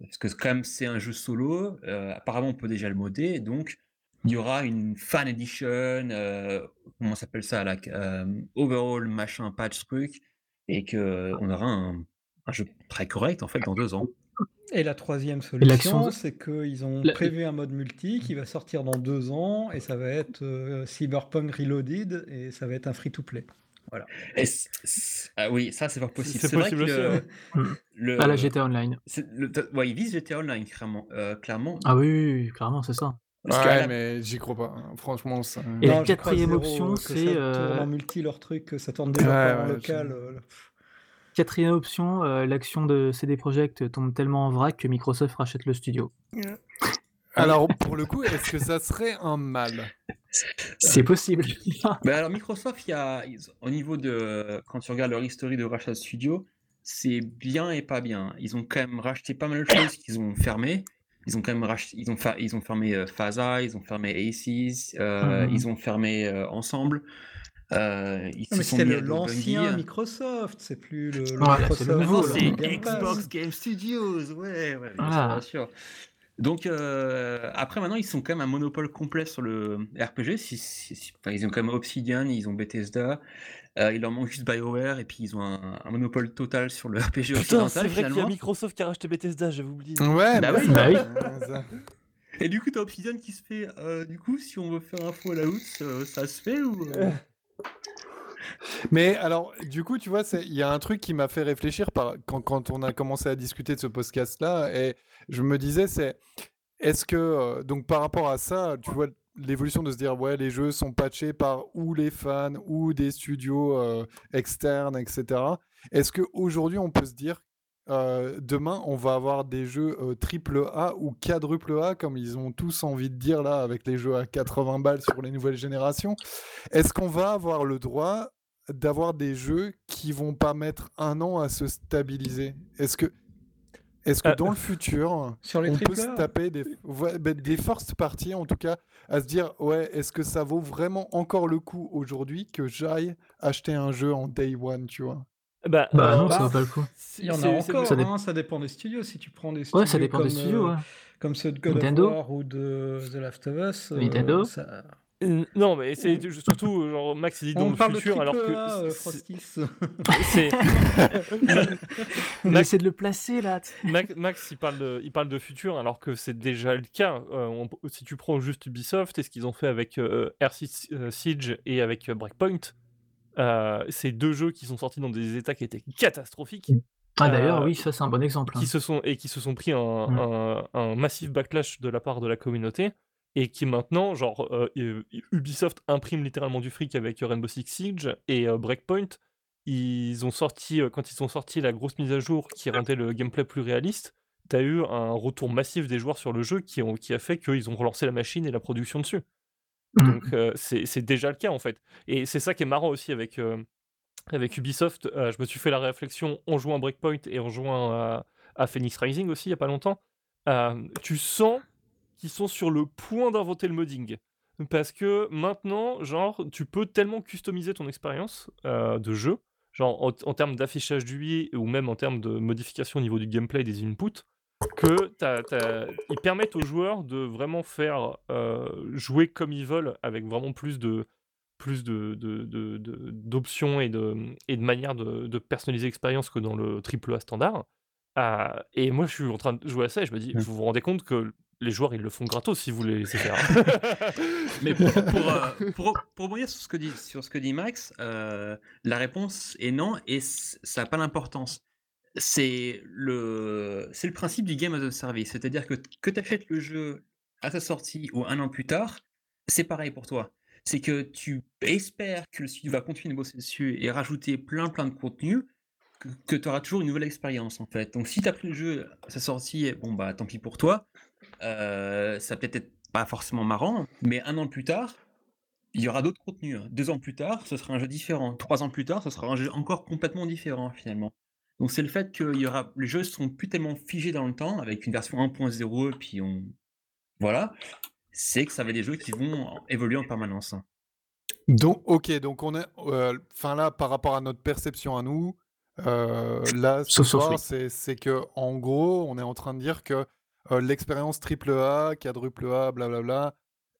Speaker 1: Parce que comme c'est un jeu solo, euh, apparemment on peut déjà le modder, donc il y aura une fan edition, euh, comment s'appelle ça, là, euh, overall machin patch truc, et que on aura un, un jeu très correct en fait dans deux ans.
Speaker 5: Et la troisième solution, c'est qu'ils ont
Speaker 3: La-
Speaker 5: prévu un mode multi qui va sortir dans deux ans et ça va être euh, Cyberpunk Reloaded et ça va être un free-to-play.
Speaker 1: C- ah oui, ça c'est pas possible.
Speaker 4: c'est
Speaker 1: vrai
Speaker 4: possible
Speaker 1: que
Speaker 4: aussi,
Speaker 1: le,
Speaker 4: ouais.
Speaker 3: Mm.
Speaker 1: le-
Speaker 3: Ah, la GTA Online.
Speaker 1: c'est le- t- ouais, ils visent GTA Online clairement, euh, clairement.
Speaker 3: Ah oui, oui, oui, clairement, c'est ça.
Speaker 1: Parce
Speaker 2: Ouais,
Speaker 1: la-
Speaker 2: mais j'y crois pas. Franchement, ça.
Speaker 3: Et la
Speaker 5: Non,
Speaker 3: quatrième option, c'est, euh,
Speaker 5: en multi leur truc, que ça tourne déjà
Speaker 2: Ouais,
Speaker 5: en local. euh,
Speaker 3: Quatrième option, euh, l'action de CD Projekt tombe tellement en vrac que Microsoft rachète le studio.
Speaker 2: Alors, pour le coup, est-ce que ça serait un mal?
Speaker 3: C'est possible.
Speaker 1: Mais alors Microsoft, il y a, au niveau de, quand tu regardes leur historique de rachat de studio, c'est bien et pas bien. Ils ont quand même racheté pas mal de choses qu'ils ont fermées. Ils ont quand même racheté, ils ont, fa- ils ont fermé euh, Faza, ils ont fermé Aces, euh,
Speaker 3: Mhm.
Speaker 1: ils ont fermé euh, Ensemble. Euh, à
Speaker 5: l'ancien. Microsoft, c'est plus le, le
Speaker 3: c'est
Speaker 5: Microsoft.
Speaker 3: le nouveau.
Speaker 1: Xbox Game Studios, ouais, ouais, bien sûr,
Speaker 3: Ah.
Speaker 1: bien sûr. Donc euh, après maintenant ils sont quand même un monopole complet sur le RPG. Si, si- si- enfin, ils ont quand même Obsidian, ils ont Bethesda, euh, il leur manque juste BioWare et puis ils ont un, un monopole total sur le RPG
Speaker 4: Putain,
Speaker 1: occidental
Speaker 4: c'est vrai qu'il y a. Microsoft qui a racheté Bethesda, j'avais oublié.
Speaker 2: Ouais,
Speaker 1: Bah
Speaker 2: mais
Speaker 1: oui.
Speaker 3: Bah oui.
Speaker 2: ça-
Speaker 1: Et du coup t'as Obsidian qui se fait. euh, du coup si on veut faire un Fallout, euh, ça se fait ou
Speaker 2: Mais alors, du coup, tu vois, il y a un truc qui m'a fait réfléchir par, quand, quand on a commencé à discuter de ce podcast-là, et je me disais, c'est est-ce que, donc par rapport à ça, tu vois, l'évolution de se dire, ouais, les jeux sont patchés par ou les fans ou des studios euh, externes, etc. Est-ce qu'aujourd'hui, on peut se dire, euh, demain, on va avoir des jeux euh, triple A ou quadruple A, comme ils ont tous envie de dire là, avec les jeux à 80 balles sur les nouvelles générations? Est-ce qu'on va avoir le droit d'avoir des jeux qui vont pas mettre un an à se stabiliser? Est-ce que, est-ce que
Speaker 4: Euh,
Speaker 2: dans le futur,
Speaker 5: Sur les
Speaker 2: on peut se taper des, ouais, ben, des first parties en tout cas, à se dire ouais, est-ce que ça vaut vraiment encore le coup aujourd'hui que j'aille acheter un jeu en day one, tu vois?
Speaker 4: Bah,
Speaker 3: Bah
Speaker 4: euh,
Speaker 3: non, ça
Speaker 5: bah,
Speaker 3: vaut pas le coup.
Speaker 5: Il y en a encore,
Speaker 3: ça
Speaker 5: hein, ça dépend des studios. Si tu prends des studios
Speaker 3: Ouais, ça dépend
Speaker 5: comme,
Speaker 3: des studios,
Speaker 5: euh,
Speaker 3: ouais.
Speaker 5: comme ceux de God
Speaker 3: Nintendo.
Speaker 5: of War ou de The Last of Us, euh,
Speaker 3: Nintendo.
Speaker 5: ça-
Speaker 4: Non, mais c'est surtout, genre, Max il dit dans
Speaker 5: on
Speaker 4: le futur,
Speaker 5: de
Speaker 4: alors que.
Speaker 5: A, euh,
Speaker 4: c'est- c'est-
Speaker 3: On
Speaker 4: Max-
Speaker 3: essaie de le placer là.
Speaker 4: Max, Max, il, parle de, il parle de futur alors que c'est déjà le cas. Euh, on- si tu prends juste Ubisoft et ce qu'ils ont fait avec euh, R6 euh, Siege et avec euh, Breakpoint, euh, c'est deux jeux qui sont sortis dans des états qui étaient catastrophiques
Speaker 3: Ah d'ailleurs,
Speaker 4: Euh,
Speaker 3: oui, ça c'est un bon exemple. hein.
Speaker 4: qui se sont, et qui se sont pris un,
Speaker 3: Mm.
Speaker 4: un- un massif backlash de la part de la communauté et qui maintenant, genre, euh, euh, Ubisoft imprime littéralement du fric avec Rainbow Six Siege et euh, Breakpoint. Ils ont sorti, euh, quand ils ont sorti la grosse mise à jour qui rendait le gameplay plus réaliste, t'as eu un retour massif des joueurs sur le jeu qui, ont, qui a fait qu'ils ont relancé la machine et la production dessus.
Speaker 3: Mm.
Speaker 4: Donc euh, c'est déjà le cas en fait. Et c'est ça qui est marrant aussi avec, euh, avec Ubisoft. Euh, je me suis fait la réflexion en jouant à Breakpoint et en jouant à, à Phoenix Rising aussi il y a pas longtemps. Euh, tu sens qu'ils sont sur le point d'inventer le modding. Parce que maintenant, genre, tu peux tellement customiser ton expérience euh, de jeu, genre en, en termes d'affichage d'UI ou même en termes de modification au niveau du gameplay des inputs, que t'as- t'as- ils permettent aux joueurs de vraiment faire euh, jouer comme ils veulent avec vraiment plus de plus de, d'options et de, et de manières de, de personnaliser l'expérience que dans le AAA standard. Ah, et moi, je suis en train de jouer à ça et je me dis,
Speaker 1: Mm.
Speaker 4: vous vous rendez compte que les joueurs, ils le font gratos si vous les laissez faire.
Speaker 1: Mais pour, pour, euh, pour- pour rebondir sur ce que dit, sur ce que dit Max, euh, la réponse est non et ça n'a pas d'importance. C'est le, c'est le principe du game as a service, c'est-à-dire que que tu achètes le jeu à sa sortie ou un an plus tard, c'est pareil pour toi. C'est que tu espères que le studio va continuer de bosser dessus et rajouter plein plein de contenu, que, tu auras toujours une nouvelle expérience en fait. Donc si tu as pris le jeu à sa sortie, bon bah tant pis pour toi, euh, ça peut être pas forcément marrant, mais un an plus tard, il y aura d'autres contenus. hein. Deux ans plus tard, ce sera un jeu différent. Trois ans plus tard, ce sera un jeu encore complètement différent finalement. Donc c'est le fait que il y aura, les jeux sont plus tellement figés dans le temps avec une version 1.0 puis on, voilà, c'est que ça va être des jeux qui vont évoluer en permanence.
Speaker 2: Donc, ok, donc on est, euh, enfin là, par rapport à notre perception à nous, euh, là, ce soir, c'est que, en gros, on est en train de dire que euh, l'expérience triple A, quadruple A, blablabla,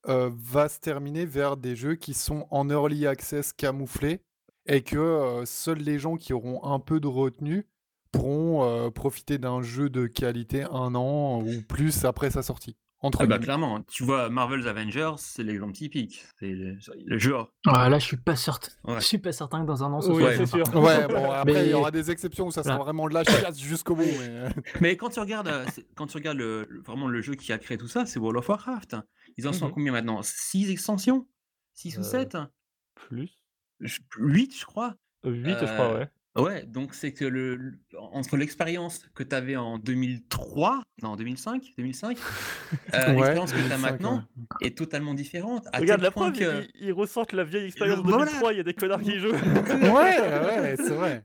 Speaker 2: euh, va se terminer vers des jeux qui sont en early access camouflés et que euh, seuls les gens qui auront un peu de retenue pourront profiter d'un jeu de qualité un an ou plus après sa sortie. Entre
Speaker 1: Ah bah clairement, hein. tu vois Marvel's Avengers, c'est l'exemple typique. C'est le, le jeu.
Speaker 3: Ouais, là, je suis pas certain.
Speaker 1: Ouais.
Speaker 3: Je suis pas certain que dans un an, ce
Speaker 4: Oui,
Speaker 3: soit
Speaker 1: Ouais.
Speaker 4: c'est sûr.
Speaker 2: Ouais, bon, après, il y
Speaker 3: Mais-
Speaker 2: aura des exceptions où ça sera vraiment de la chiasse jusqu'au bout. Mais... euh,
Speaker 1: Mais quand tu regardes, euh, quand tu regardes le, vraiment le jeu qui a créé tout ça, c'est World of Warcraft. Ils en sont à
Speaker 4: Mhm.
Speaker 1: combien maintenant? 6 extensions? 6 ou
Speaker 4: Euh,
Speaker 1: 7
Speaker 4: Plus.
Speaker 1: 8, je crois.
Speaker 4: 8, je crois,
Speaker 1: Euh,
Speaker 4: ouais.
Speaker 1: Ouais, donc c'est que le, le- entre l'expérience que tu avais en 2003, non, 2005, 2005, euh,
Speaker 2: Ouais,
Speaker 1: l'expérience que tu as
Speaker 2: 2005,
Speaker 1: maintenant est totalement différente. à
Speaker 4: Regarde
Speaker 1: tel
Speaker 4: la
Speaker 1: point
Speaker 4: preuve,
Speaker 1: que-
Speaker 4: ils, ils ressortent la vieille expérience de
Speaker 1: Voilà.
Speaker 4: 2003, il y a des connards qui y jouent.
Speaker 2: ouais, ouais, c'est vrai.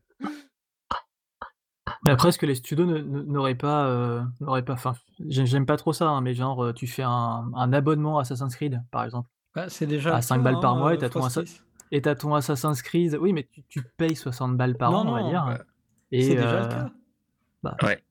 Speaker 3: Mais après, est-ce que les studios ne- ne- n'auraient pas, euh, n'auraient pas, enfin, j'ai- j'aime pas trop ça, hein, mais genre, euh, tu fais un, un abonnement Assassin's Creed, par exemple,
Speaker 5: Bah, c'est déjà
Speaker 3: À
Speaker 5: le
Speaker 3: 5
Speaker 5: cas,
Speaker 3: balles par
Speaker 5: hein,
Speaker 3: mois, et
Speaker 5: euh,
Speaker 3: t'as ton
Speaker 5: Frosty.
Speaker 3: Et t'as ton Assassin's Creed, oui, mais tu, tu payes 60 balles par
Speaker 5: Non,
Speaker 3: an, on va
Speaker 5: non,
Speaker 3: dire.
Speaker 1: bah,
Speaker 3: et,
Speaker 5: C'est déjà
Speaker 3: euh,
Speaker 5: le cas.
Speaker 3: bah,
Speaker 1: Ouais.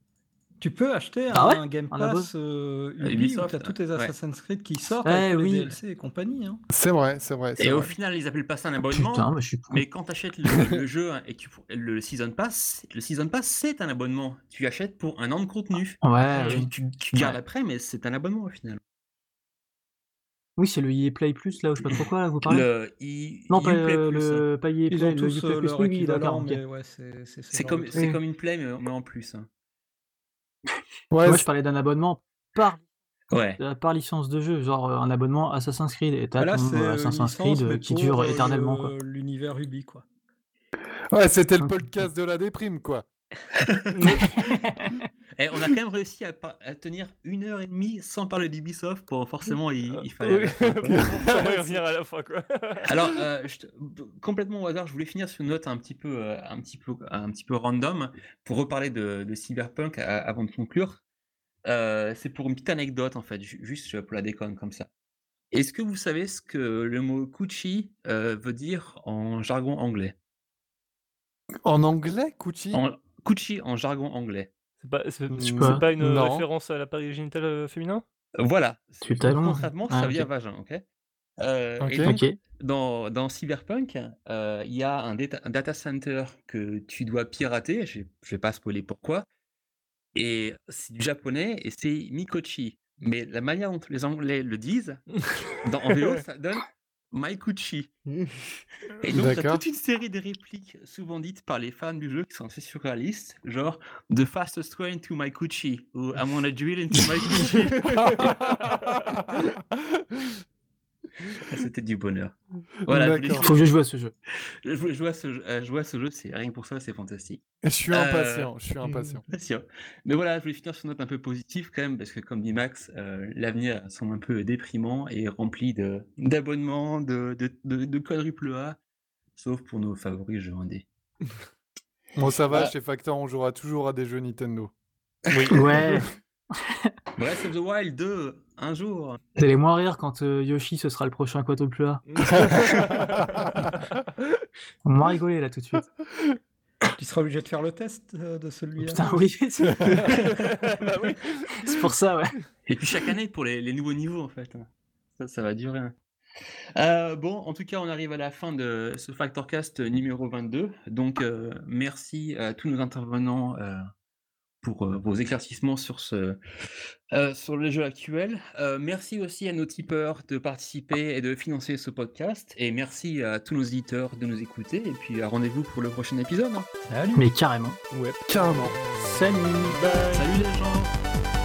Speaker 5: Tu peux acheter
Speaker 3: Ah ouais
Speaker 5: un Game
Speaker 3: Un abo
Speaker 5: Pass euh, Ubi où
Speaker 1: Ubisoft,
Speaker 5: tu as tous tes
Speaker 1: ouais.
Speaker 5: Assassin's Creed qui sortent avec
Speaker 3: oui.
Speaker 5: les DLC et compagnie. hein.
Speaker 2: C'est vrai, c'est vrai.
Speaker 1: Et au final, ils appellent pas ça un abonnement.
Speaker 3: Putain, mais je suis con.
Speaker 1: Mais quand tu achètes le, le jeu et que tu- le Season Pass, le Season Pass, c'est un abonnement. Tu achètes pour un an de contenu.
Speaker 3: Ouais,
Speaker 1: Tu, tu- tu gardes
Speaker 3: Ouais.
Speaker 1: après, mais c'est un abonnement au final.
Speaker 3: Oui, c'est le EA Play Plus, là, où je sais pas trop quoi, là, vous parlez?
Speaker 1: Le i-
Speaker 3: Non, pas,
Speaker 1: Uplay
Speaker 3: euh,
Speaker 1: Plus,
Speaker 3: le, pas EA
Speaker 5: Ils
Speaker 3: Play,
Speaker 5: ont
Speaker 3: le
Speaker 5: tous
Speaker 3: Uplay
Speaker 5: euh,
Speaker 3: Plus,
Speaker 5: leur
Speaker 3: oui, oui, d'accord,
Speaker 5: équivalent,
Speaker 3: ok.
Speaker 5: mais ouais, c'est c'est ce
Speaker 1: C'est
Speaker 5: genre
Speaker 1: comme,
Speaker 5: de
Speaker 1: c'est
Speaker 5: truc.
Speaker 1: comme une play, mais, mais en plus. hein.
Speaker 2: Ouais,
Speaker 3: Moi, je parlais d'un abonnement par,
Speaker 1: Ouais.
Speaker 3: euh, par licence de jeu, genre euh, un abonnement Assassin's Creed, et t'as
Speaker 5: Bah là,
Speaker 3: ton
Speaker 5: c'est une
Speaker 3: Assassin's
Speaker 5: licence,
Speaker 3: Creed
Speaker 5: mais
Speaker 3: qui
Speaker 5: pour,
Speaker 3: dure éternellement, quoi.
Speaker 5: le- L'univers Ubi, quoi.
Speaker 2: ouais, c'était le
Speaker 3: Ok.
Speaker 2: podcast de la déprime, quoi.
Speaker 1: Et on a quand même réussi à, tenir une heure et demie sans parler d'Ubisoft. Pour forcément, il, il fallait.
Speaker 4: revenir à la fin, quoi.
Speaker 1: Alors, euh, je complètement au hasard, je voulais finir sur une note un petit peu, euh, un petit peu, un petit peu random pour reparler de, de Cyberpunk a- avant de conclure. Euh, c'est pour une petite anecdote en fait, ju- juste pour la déconne comme ça. Est-ce que vous savez ce que le mot euh, veut dire en jargon anglais?
Speaker 2: En anglais, Gucci
Speaker 1: en, Gucci en jargon anglais.
Speaker 4: C'est pas, c'est-
Speaker 3: pas
Speaker 4: une
Speaker 2: Non.
Speaker 4: référence à l'appareil génital euh, féminin?
Speaker 1: Voilà.
Speaker 3: Tu.
Speaker 1: Concrètement, ça
Speaker 3: Ah,
Speaker 1: veut dire
Speaker 3: ok.
Speaker 1: vagin, ok? Euh. Et donc, dans, dans Cyberpunk, euh, il y a un data, un data center que tu dois pirater. Je ne vais pas spoiler pourquoi. Et c'est du japonais et c'est Mikochi. Mais la manière dont les Anglais le disent, dans, en VO, ça donne Maikuchi. Et donc, tu as
Speaker 2: D'accord.
Speaker 1: toute une série de répliques souvent dites par les fans du jeu qui sont assez surréalistes, genre The fastest way into my Gucci ou I'm gonna drill into my Gucci. C'était du bonheur. Voilà,
Speaker 2: D'accord.
Speaker 3: Faut que je joue à ce jeu.
Speaker 1: je voulais jouer à ce jeu, euh, jouer à ce jeu, c'est rien que pour ça, c'est fantastique.
Speaker 2: Je suis
Speaker 1: Euh,
Speaker 2: impatient, je suis impatient.
Speaker 1: Mais voilà, je voulais finir sur une note un peu positive quand même, parce que comme dit Max, euh, l'avenir semble un peu déprimant et rempli de d'abonnements, de, de, de, de quadruple A, sauf pour nos favoris jeux indés.
Speaker 2: Bon, ça va,
Speaker 1: Voilà.
Speaker 2: chez Factor, on jouera toujours à des jeux Nintendo.
Speaker 3: Ouais.
Speaker 1: Breath of the Wild 2, un jour.
Speaker 3: Vous allez moins rire quand euh, Yoshi ce sera le prochain quadruple A. On m'a rigolé là tout de suite.
Speaker 5: Tu seras obligé de faire le test euh, de celui-là.
Speaker 3: Putain, oui. c'est
Speaker 4: Bah oui.
Speaker 3: c'est pour ça, ouais.
Speaker 1: Et puis chaque année pour les, les nouveaux niveaux en fait. Ça, ça va durer. hein. Euh, bon, en tout cas, on arrive à la fin de ce Factorcast numéro 22. Donc, merci à tous nos intervenants pour euh, vos éclaircissements sur, ce, euh, sur les jeux actuels. Euh, merci aussi à nos tipeurs de participer et de financer ce podcast. Et merci à tous nos éditeurs de nous écouter. Et puis, à rendez-vous pour le prochain épisode. hein.
Speaker 5: Salut.
Speaker 3: Mais carrément.
Speaker 4: Ouais.
Speaker 2: Carrément.
Speaker 3: Salut
Speaker 1: Salut les gens